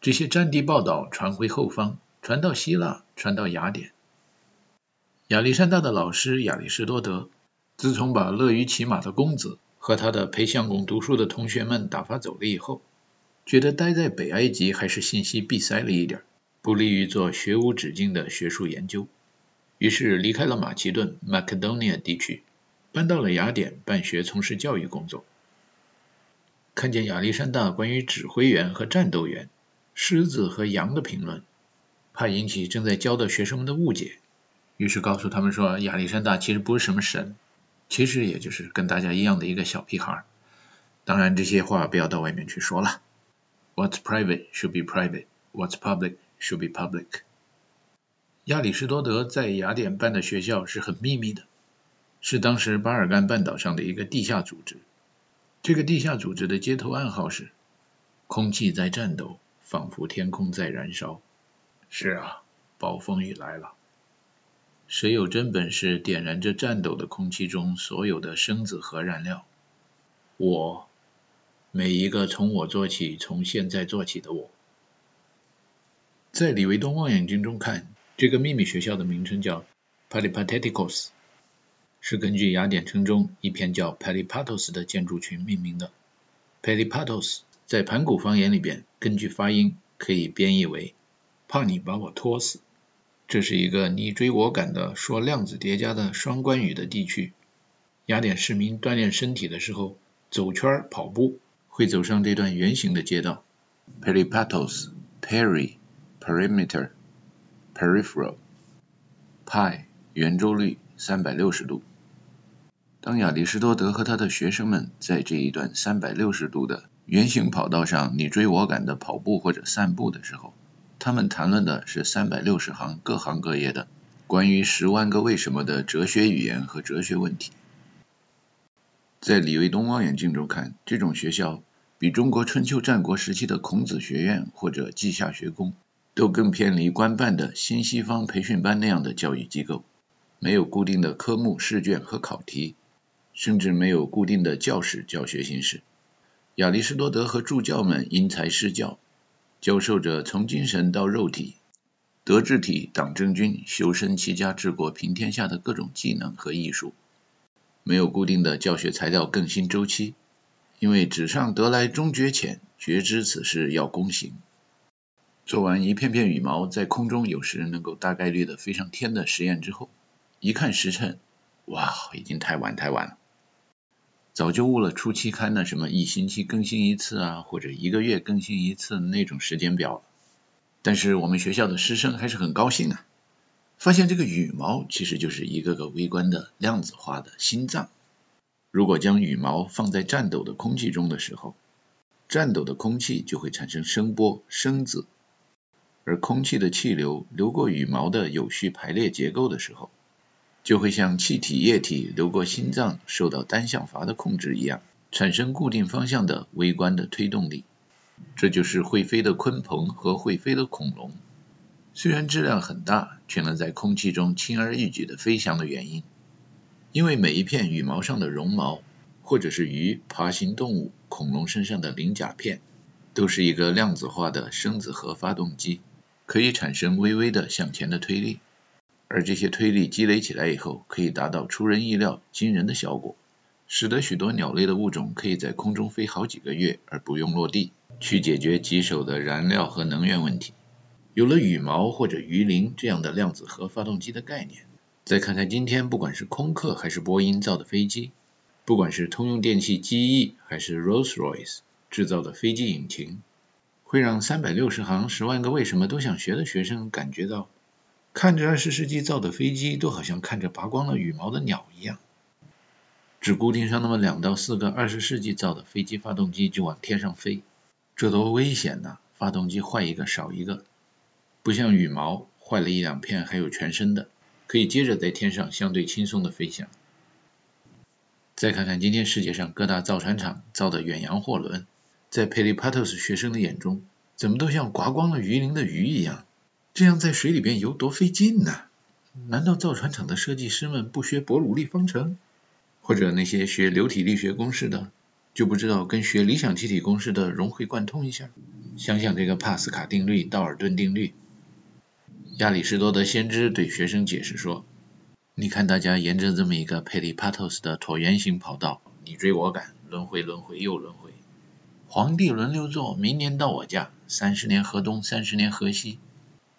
这些战地报道传回后方，传到希腊，传到雅典。亚历山大的老师亚里士多德，自从把乐于骑马的公子和他的陪相公读书的同学们打发走了以后，觉得待在北埃及还是信息闭塞了一点，不利于做学无止境的学术研究，于是离开了马其顿 （Macedonia） 地区，搬到了雅典办学，从事教育工作。看见亚历山大关于指挥员和战斗员、狮子和羊的评论，怕引起正在教的学生们的误解，于是告诉他们说，亚历山大其实不是什么神，其实也就是跟大家一样的一个小屁孩。当然，这些话不要到外面去说了。What's private should be private. What's public should be public. 亚里士多德在雅典办的学校是很秘密的，是当时巴尔干半岛上的一个地下组织。这个地下组织的街头暗号是：“空气在颤抖，仿佛天空在燃烧。”是啊，暴风雨来了。谁有真本事点燃这颤抖的空气中所有的生子核燃料？我。每一个从我做起，从现在做起的我，在李维东望远镜中看，这个秘密学校的名称叫 Peripateticos，是根据雅典城中一片叫 Peripatos 的建筑群命名的。Peripatos 在盘古方言里边，根据发音可以编译为“怕你把我拖死”。这是一个你追我赶的说量子叠加的双关语的地区。雅典市民锻炼身体的时候，走圈跑步。会走上这段圆形的街道，peripatos, peri, perimeter, peripheral, pi 圆周率三百六十度。当亚里士多德和他的学生们在这一段三百六十度的圆形跑道上你追我赶的跑步或者散步的时候，他们谈论的是三百六十行各行各业的关于十万个为什么的哲学语言和哲学问题。在李维东望远镜中看，这种学校。比中国春秋战国时期的孔子学院或者稷下学宫都更偏离官办的新西方培训班那样的教育机构，没有固定的科目试卷和考题，甚至没有固定的教室教学形式。亚里士多德和助教们因材施教，教授着从精神到肉体、德智体、党政军、修身齐家治国平天下的各种技能和艺术，没有固定的教学材料更新周期。因为纸上得来终觉浅，觉知此事要躬行。做完一片片羽毛在空中有时能够大概率的飞上天的实验之后，一看时辰，哇，已经太晚太晚了，早就误了出期刊的什么一星期更新一次啊，或者一个月更新一次那种时间表了。但是我们学校的师生还是很高兴啊，发现这个羽毛其实就是一个个微观的量子化的心脏。如果将羽毛放在颤抖的空气中的时候，颤抖的空气就会产生声波声子，而空气的气流流过羽毛的有序排列结构的时候，就会像气体液体流过心脏受到单向阀的控制一样，产生固定方向的微观的推动力。这就是会飞的鲲鹏和会飞的恐龙，虽然质量很大，却能在空气中轻而易举的飞翔的原因。因为每一片羽毛上的绒毛，或者是鱼、爬行动物、恐龙身上的鳞甲片，都是一个量子化的生子核发动机，可以产生微微的向前的推力，而这些推力积累起来以后，可以达到出人意料、惊人的效果，使得许多鸟类的物种可以在空中飞好几个月而不用落地，去解决棘手的燃料和能源问题。有了羽毛或者鱼鳞这样的量子核发动机的概念。再看看今天，不管是空客还是波音造的飞机，不管是通用电气机翼还是 Rolls-Royce 制造的飞机引擎，会让三百六十行十万个为什么都想学的学生感觉到，看着二十世纪造的飞机，都好像看着拔光了羽毛的鸟一样，只固定上那么两到四个二十世纪造的飞机发动机就往天上飞，这多危险呐！发动机坏一个少一个，不像羽毛坏了一两片还有全身的。可以接着在天上相对轻松的飞翔。再看看今天世界上各大造船厂造的远洋货轮，在 Peripatos 学生的眼中，怎么都像刮光了鱼鳞的鱼一样，这样在水里边游多费劲呢？难道造船厂的设计师们不学伯努利方程，或者那些学流体力学公式的，就不知道跟学理想气体公式的融会贯通一下？想想这个帕斯卡定律、道尔顿定律。亚里士多德先知对学生解释说：“你看大家沿着这么一个佩里帕托斯的椭圆形跑道，你追我赶，轮回轮回又轮回。皇帝轮流坐，明年到我家，三十年河东，三十年河西。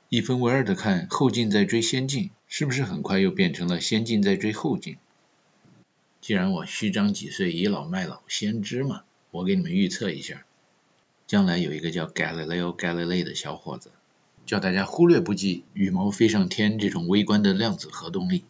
一分为二的看，后进在追先进，是不是很快又变成了先进在追后进？既然我虚张几岁，倚老卖老，先知嘛，我给你们预测一下，将来有一个叫 Galileo Galilei 的小伙子。”叫大家忽略不计，羽毛飞上天这种微观的量子核动力，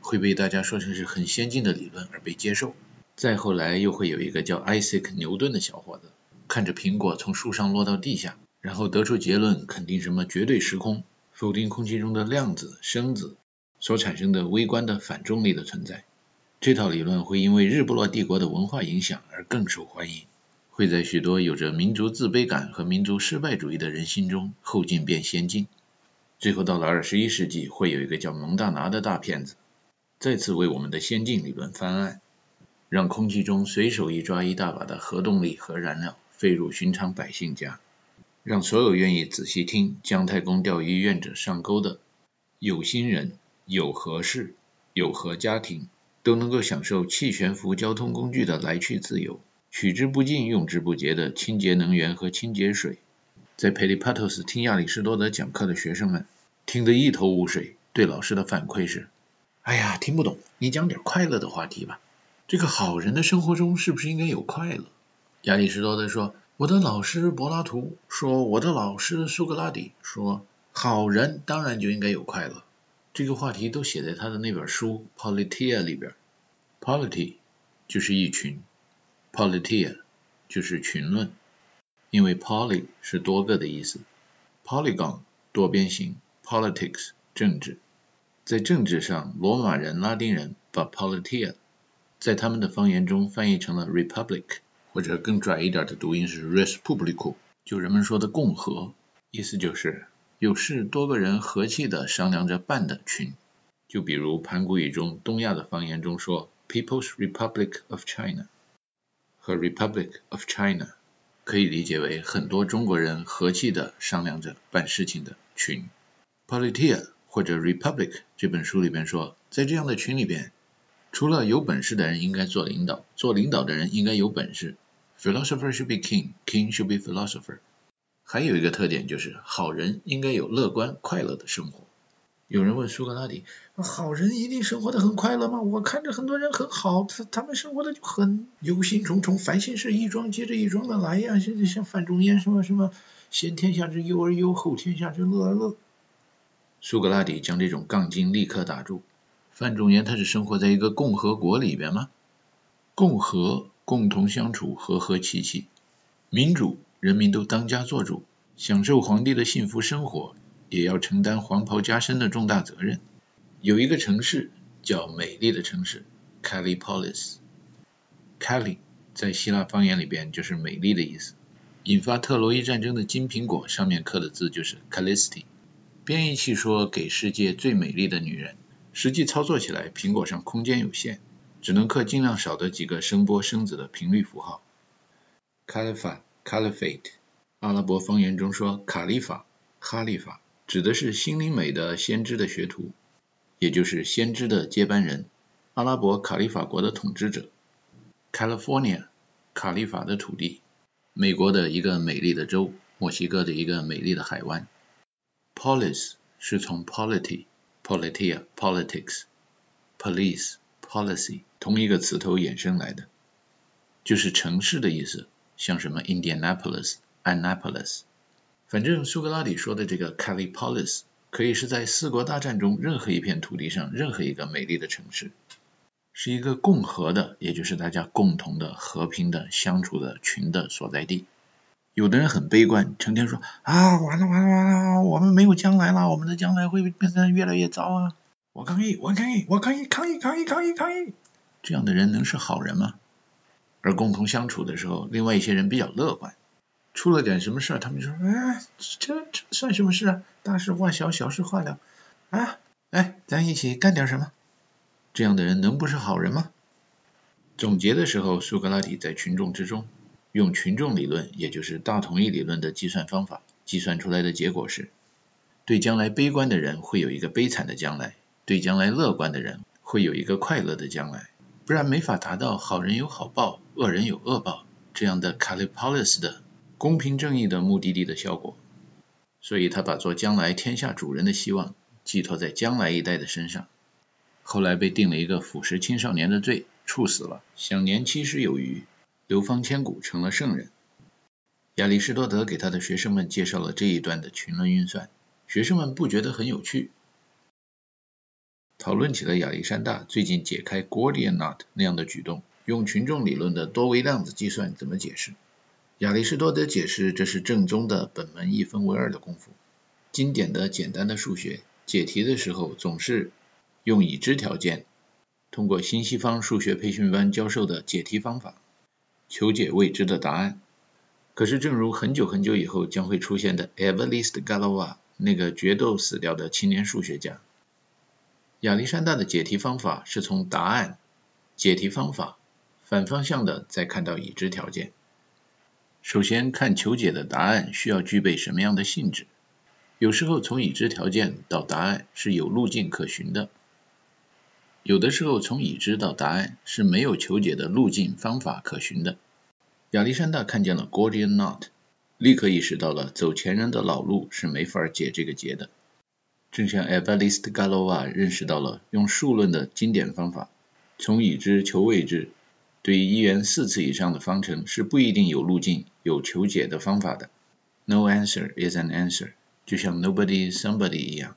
会被大家说成是很先进的理论而被接受。再后来又会有一个叫 Isaac 牛顿的小伙子，看着苹果从树上落到地下，然后得出结论，肯定什么绝对时空，否定空气中的量子声子所产生的微观的反重力的存在。这套理论会因为日不落帝国的文化影响而更受欢迎。会在许多有着民族自卑感和民族失败主义的人心中后进变先进，最后到了二十一世纪，会有一个叫蒙大拿的大骗子，再次为我们的先进理论翻案，让空气中随手一抓一大把的核动力和燃料飞入寻常百姓家，让所有愿意仔细听姜太公钓鱼愿者上钩的有心人、有合适、有合家庭都能够享受气悬浮交通工具的来去自由。取之不尽、用之不竭的清洁能源和清洁水，在佩里帕托斯听亚里士多德讲课的学生们听得一头雾水，对老师的反馈是：“哎呀，听不懂，你讲点快乐的话题吧。这个好人的生活中是不是应该有快乐？”亚里士多德说：“我的老师柏拉图说，我的老师苏格拉底说，好人当然就应该有快乐。”这个话题都写在他的那本书《Politia》里边。Polity 就是一群。Politia 就是群论，因为 poly 是多个的意思，polygon 多边形，politics 政治，在政治上，罗马人、拉丁人把 Politia 在他们的方言中翻译成了 republic，或者更拽一点的读音是 respublico，就人们说的共和，意思就是有事多个人和气的商量着办的群。就比如盘古语中东亚的方言中说 People's Republic of China。和 Republic of China 可以理解为很多中国人和气的商量着办事情的群。Politia 或者 Republic 这本书里边说，在这样的群里边，除了有本事的人应该做领导，做领导的人应该有本事。Philosopher should be king，king should be philosopher。还有一个特点就是好人应该有乐观快乐的生活。有人问苏格拉底：“好人一定生活的很快乐吗？我看着很多人很好，他他们生活的就很忧心忡忡，烦心事一桩接着一桩的来呀，像像范仲淹什么什么，先天下之忧而忧，后天下之乐而乐。”苏格拉底将这种杠精立刻打住。范仲淹他是生活在一个共和国里边吗？共和，共同相处，和和气气；民主，人民都当家做主，享受皇帝的幸福生活。也要承担黄袍加身的重大责任。有一个城市叫美丽的城市 Callipolis。Calli 在希腊方言里边就是美丽的意思。引发特洛伊战争的金苹果上面刻的字就是 Callisti。编译器说给世界最美丽的女人，实际操作起来苹果上空间有限，只能刻尽量少的几个声波声子的频率符号。Califa Caliphate 阿拉伯方言中说卡利法哈利法。指的是心灵美的先知的学徒，也就是先知的接班人，阿拉伯卡利法国的统治者，California，卡利法的土地，美国的一个美丽的州，墨西哥的一个美丽的海湾。Polis 是从 Policy 同一个词头衍生来的，就是城市的意思，像什么 Indianapolis，Annapolis。反正苏格拉底说的这个 Callipolis 可以是在四国大战中任何一片土地上任何一个美丽的城市，是一个共和的，也就是大家共同的和平的相处的群的所在地。有的人很悲观，成天说啊完了完了完了，我们没有将来了，我们的将来会变得越来越糟啊！我抗议，我抗议，我抗议，抗议，抗议，抗议，抗议！这样的人能是好人吗？而共同相处的时候，另外一些人比较乐观。出了点什么事，他们就说：“哎，这这算什么事啊？大事化小，小事化了。啊，哎，咱一起干点什么？这样的人能不是好人吗？”总结的时候，苏格拉底在群众之中用群众理论，也就是大同一理论的计算方法，计算出来的结果是：对将来悲观的人会有一个悲惨的将来，对将来乐观的人会有一个快乐的将来，不然没法达到好人有好报，恶人有恶报这样的 Callipolis 的公平正义的目的地的效果。所以他把做将来天下主人的希望寄托在将来一代的身上。后来被定了一个腐蚀青少年的罪，处死了，享年七十有余，流芳千古，成了圣人。亚里士多德给他的学生们介绍了这一段的群论运算，学生们不觉得很有趣，讨论起了亚历山大最近解开 Gordian knot 那样的举动，用群众理论的多维量子计算怎么解释？亚里士多德解释这是正宗的本门一分为二的功夫，经典的简单的数学，解题的时候总是。用已知条件，通过新西方数学培训班教授的解题方法，求解未知的答案。可是，正如很久很久以后将会出现的 Evarist Galois 那个决斗死掉的青年数学家，亚历山大的解题方法是从答案、解题方法反方向的再看到已知条件。首先看求解的答案需要具备什么样的性质。有时候从已知条件到答案是有路径可循的。有的时候，从已知到答案是没有求解的路径方法可循的。亚历山大看见了 Gordian knot，立刻意识到了走前人的老路是没法解这个结的。正像 Evarist Galois 认识到了用数论的经典方法，从已知求未知，对于一元四次以上的方程是不一定有路径、有求解的方法的。No answer is an answer，就像 Nobody Somebody 一样。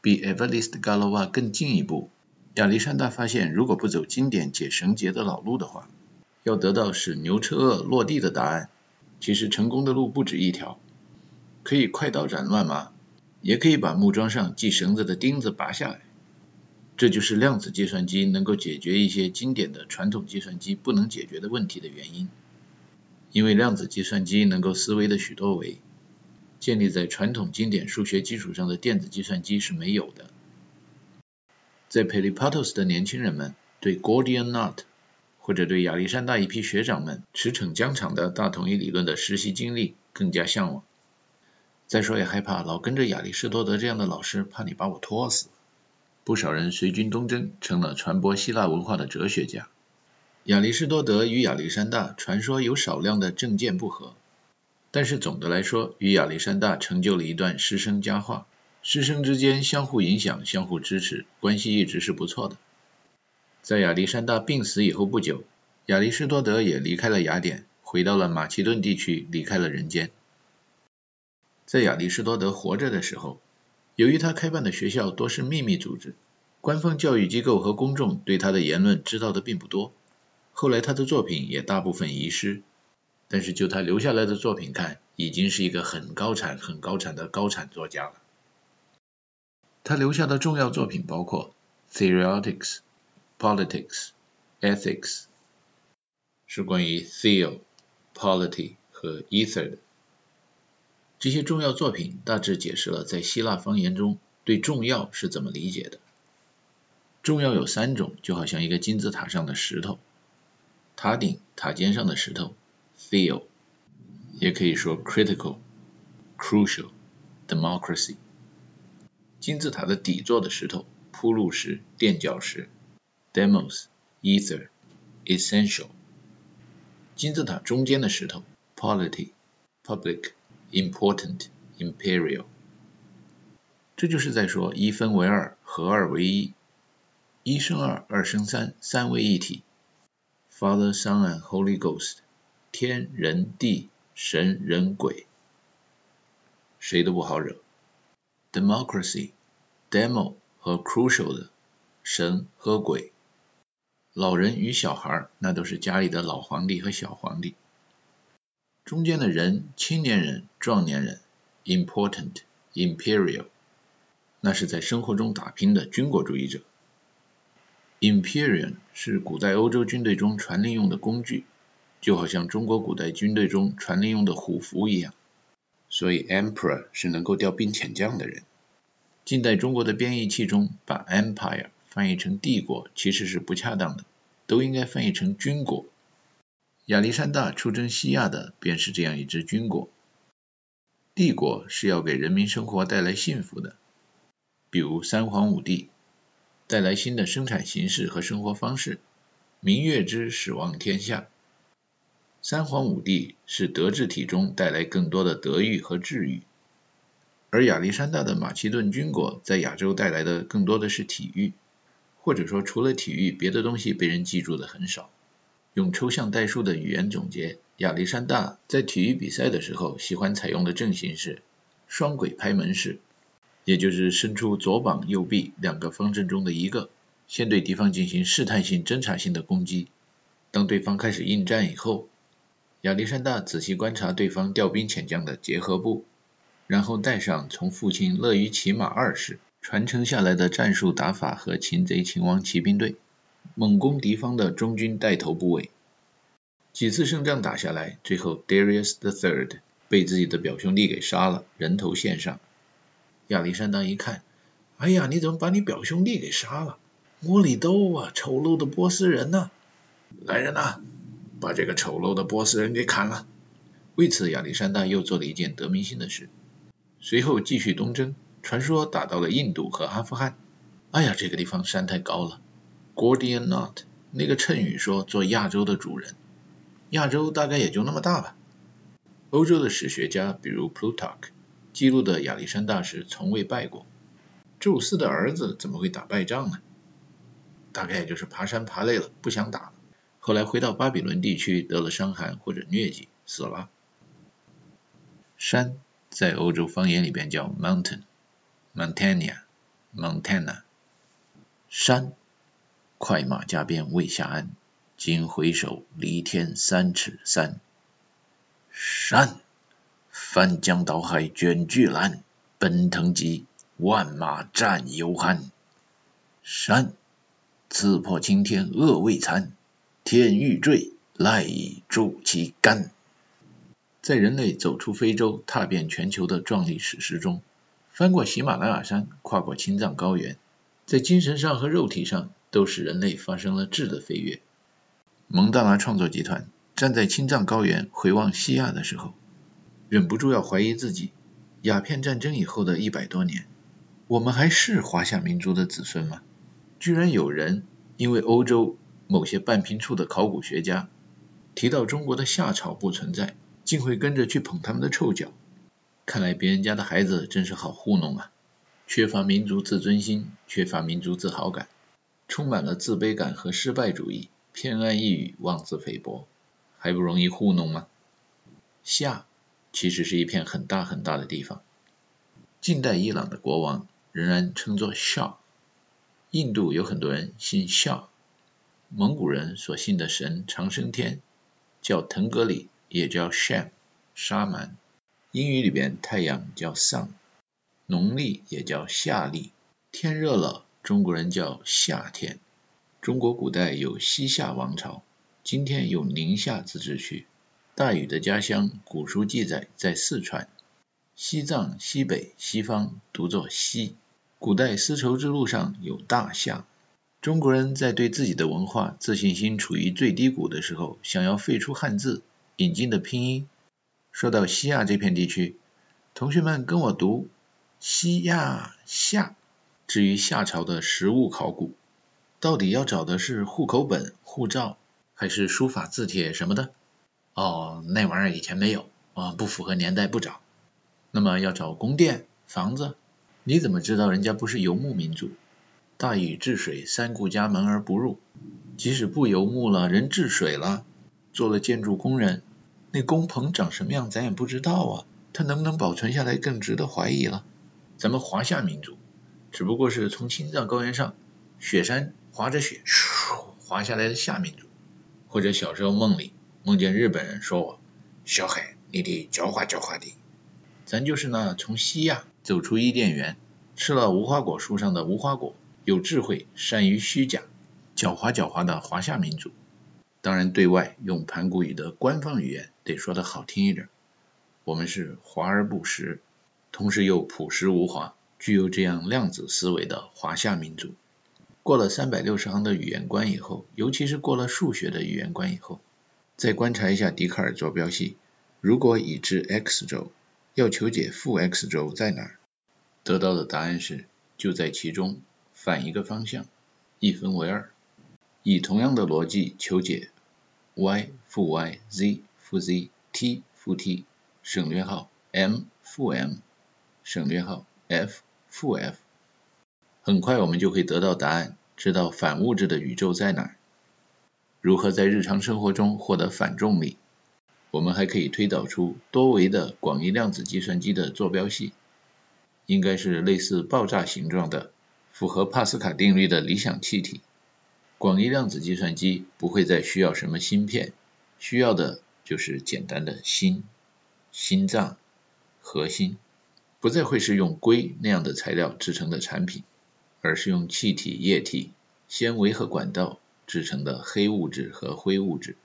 比 Evarist Galois 更进一步，亚历山大发现，如果不走经典解绳结的老路的话，要得到使牛车轭落地的答案，其实成功的路不止一条。可以快刀斩乱麻，也可以把木桩上系绳子的钉子拔下来。这就是量子计算机能够解决一些经典的传统计算机不能解决的问题的原因。因为量子计算机能够思维的许多维。建立在传统经典数学基础上的电子计算机是没有的。在 p e l i p a t o s 的年轻人们对 Gordian knot 或者对亚历山大一批学长们驰骋疆场的大统一理论的实习经历更加向往。再说也害怕老跟着亚里士多德这样的老师，怕你把我拖死。不少人随军东征，成了传播希腊文化的哲学家。亚里士多德与亚历山大传说有少量的政见不合。但是总的来说，与亚历山大成就了一段师生佳话，师生之间相互影响、相互支持，关系一直是不错的。在亚历山大病死以后不久，亚里士多德也离开了雅典，回到了马其顿地区，离开了人间。在亚里士多德活着的时候，由于他开办的学校多是秘密组织，官方教育机构和公众对他的言论知道的并不多。后来他的作品也大部分遗失。但是就他留下来的作品看，已经是一个很高产、很高产的高产作家了。他留下的重要作品包括《Theoretics》、《Politics》、《Ethics》，是关于 Theo、Polity 和 Ether 的。这些重要作品大致解释了在希腊方言中对重要是怎么理解的。重要有三种，就好像一个金字塔上的石头，塔顶、塔尖上的石头。Theo，也可以说 critical、crucial、democracy。金字塔的底座的石头，铺路石、垫脚石，demos、ether、essential。金字塔中间的石头，polity、public、important、imperial。这就是在说一分为二，合二为一，一生二，二生三，三位一体。Father, Son and Holy Ghost。天人地神人鬼，谁都不好惹。Democracy, demo 和 crucial 的神和鬼，老人与小孩那都是家里的老皇帝和小皇帝。中间的人，青年人、壮年人，important, imperial，那是在生活中打拼的军国主义者。Imperial 是古代欧洲军队中传令用的工具。就好像中国古代军队中传令用的虎符一样，所以 emperor 是能够调兵遣将的人。近代中国的编译器中把 empire 翻译成帝国其实是不恰当的，都应该翻译成军国。亚历山大出征西亚的便是这样一支军国。帝国是要给人民生活带来幸福的，比如三皇五帝，带来新的生产形式和生活方式，民悦之，始望天下。三皇五帝是德智体中带来更多的德育和智育，而亚历山大的马其顿军国在亚洲带来的更多的是体育，或者说除了体育，别的东西被人记住的很少。用抽象代数的语言总结，亚历山大在体育比赛的时候喜欢采用的阵型是双轨拍门式，也就是伸出左膀右臂两个方阵中的一个，先对敌方进行试探性侦察性的攻击。当对方开始应战以后，亚历山大仔细观察对方调兵遣将的结合部，然后带上从父亲乐于骑马二世传承下来的战术打法和擒贼擒王骑兵队。猛攻敌方的中军带头部位，几次胜仗打下来，最后 Darius the Third 被自己的表兄弟给杀了，人头献上。亚历山大一看，哎呀，你怎么把你表兄弟给杀了？窝里豆啊，丑陋的波斯人呐！来人呐，把这个丑陋的波斯人给砍了。为此，亚历山大又做了一件得民心的事，随后继续东征，传说打到了印度和阿富汗。哎呀，这个地方山太高了。Gordian knot，那个谶语说做亚洲的主人，亚洲大概也就那么大吧。欧洲的史学家，比如 Plutarch，记录的亚历山大时从未败过。宙斯的儿子怎么会打败仗呢？大概也就是爬山爬累了，不想打了。后来回到巴比伦地区得了伤寒或者疟疾死了。山在欧洲方言里边叫 mountain，montania，montana，山。快马加鞭未下鞍，今回首离天三尺三。山，翻江倒海卷巨澜，奔腾急，万马战犹酣。山，刺破青天恶未残，天欲坠，赖以助其干。在人类走出非洲、踏遍全球的壮丽史诗中，翻过喜马拉雅山，跨过青藏高原，在精神上和肉体上。都使人类发生了质的飞跃。蒙大拿创作集团站在青藏高原回望西亚的时候，忍不住要怀疑自己：鸦片战争以后的一百多年，我们还是华夏民族的子孙吗？居然有人因为欧洲某些半瓶醋的考古学家提到中国的夏朝不存在，竟会跟着去捧他们的臭脚。看来别人家的孩子真是好糊弄啊！缺乏民族自尊心，缺乏民族自豪感。充满了自卑感和失败主义，偏安一隅，妄自菲薄，还不容易糊弄吗？夏其实是一片很大很大的地方。近代伊朗的国王仍然称作 Shah，印度有很多人姓夏，蒙古人所信的神长生天叫腾格里，也叫 Sham 沙满。英语里边太阳叫 Sun，农历也叫夏历，天热了。中国人叫夏天。中国古代有西夏王朝，今天有宁夏自治区。大禹的家乡，古书记载在四川。西藏西北西方读作西。古代丝绸之路上有大夏。中国人在对自己的文化自信心处于最低谷的时候，想要废除汉字，引进的拼音。说到西亚这片地区，同学们跟我读西亚夏。至于夏朝的实物考古，到底要找的是户口本、护照，还是书法字帖什么的？哦，那玩意儿以前没有，啊，不符合年代不找。那么要找宫殿、房子，你怎么知道人家不是游牧民族？大禹治水，三顾家门而不入。即使不游牧了，人治水了，做了建筑工人，那工棚长什么样咱也不知道啊，它能不能保存下来更值得怀疑了。咱们华夏民族。只不过是从青藏高原上雪山滑着雪滑下来的夏民族，或者小时候梦里梦见日本人说我小海，你得狡猾狡猾的。咱就是那从西亚走出伊甸园，吃了无花果树上的无花果，有智慧，善于虚假，狡猾狡猾的华夏民族。当然，对外用盘古语的官方语言得说的好听一点，我们是华而不实，同时又朴实无华。具有这样量子思维的华夏民族，过了三百六十行的语言关以后，尤其是过了数学的语言关以后，再观察一下笛卡尔坐标系，如果已知 x 轴，要求解负 x 轴在哪儿，得到的答案是就在其中，反一个方向，一分为二。以同样的逻辑求解 y 负 y z 负 z t 负 t 省略号 m 负 m 省略号 f 负 f。很快我们就会得到答案，知道反物质的宇宙在哪儿。如何在日常生活中获得反重力？我们还可以推导出多维的广义量子计算机的坐标系，应该是类似爆炸形状的，符合帕斯卡定律的理想气体。广义量子计算机不会再需要什么芯片，需要的就是简单的心、心脏、核心，不再会是用硅那样的材料制成的产品。而是用气体、液体、纤维和管道制成的黑物质和灰物质。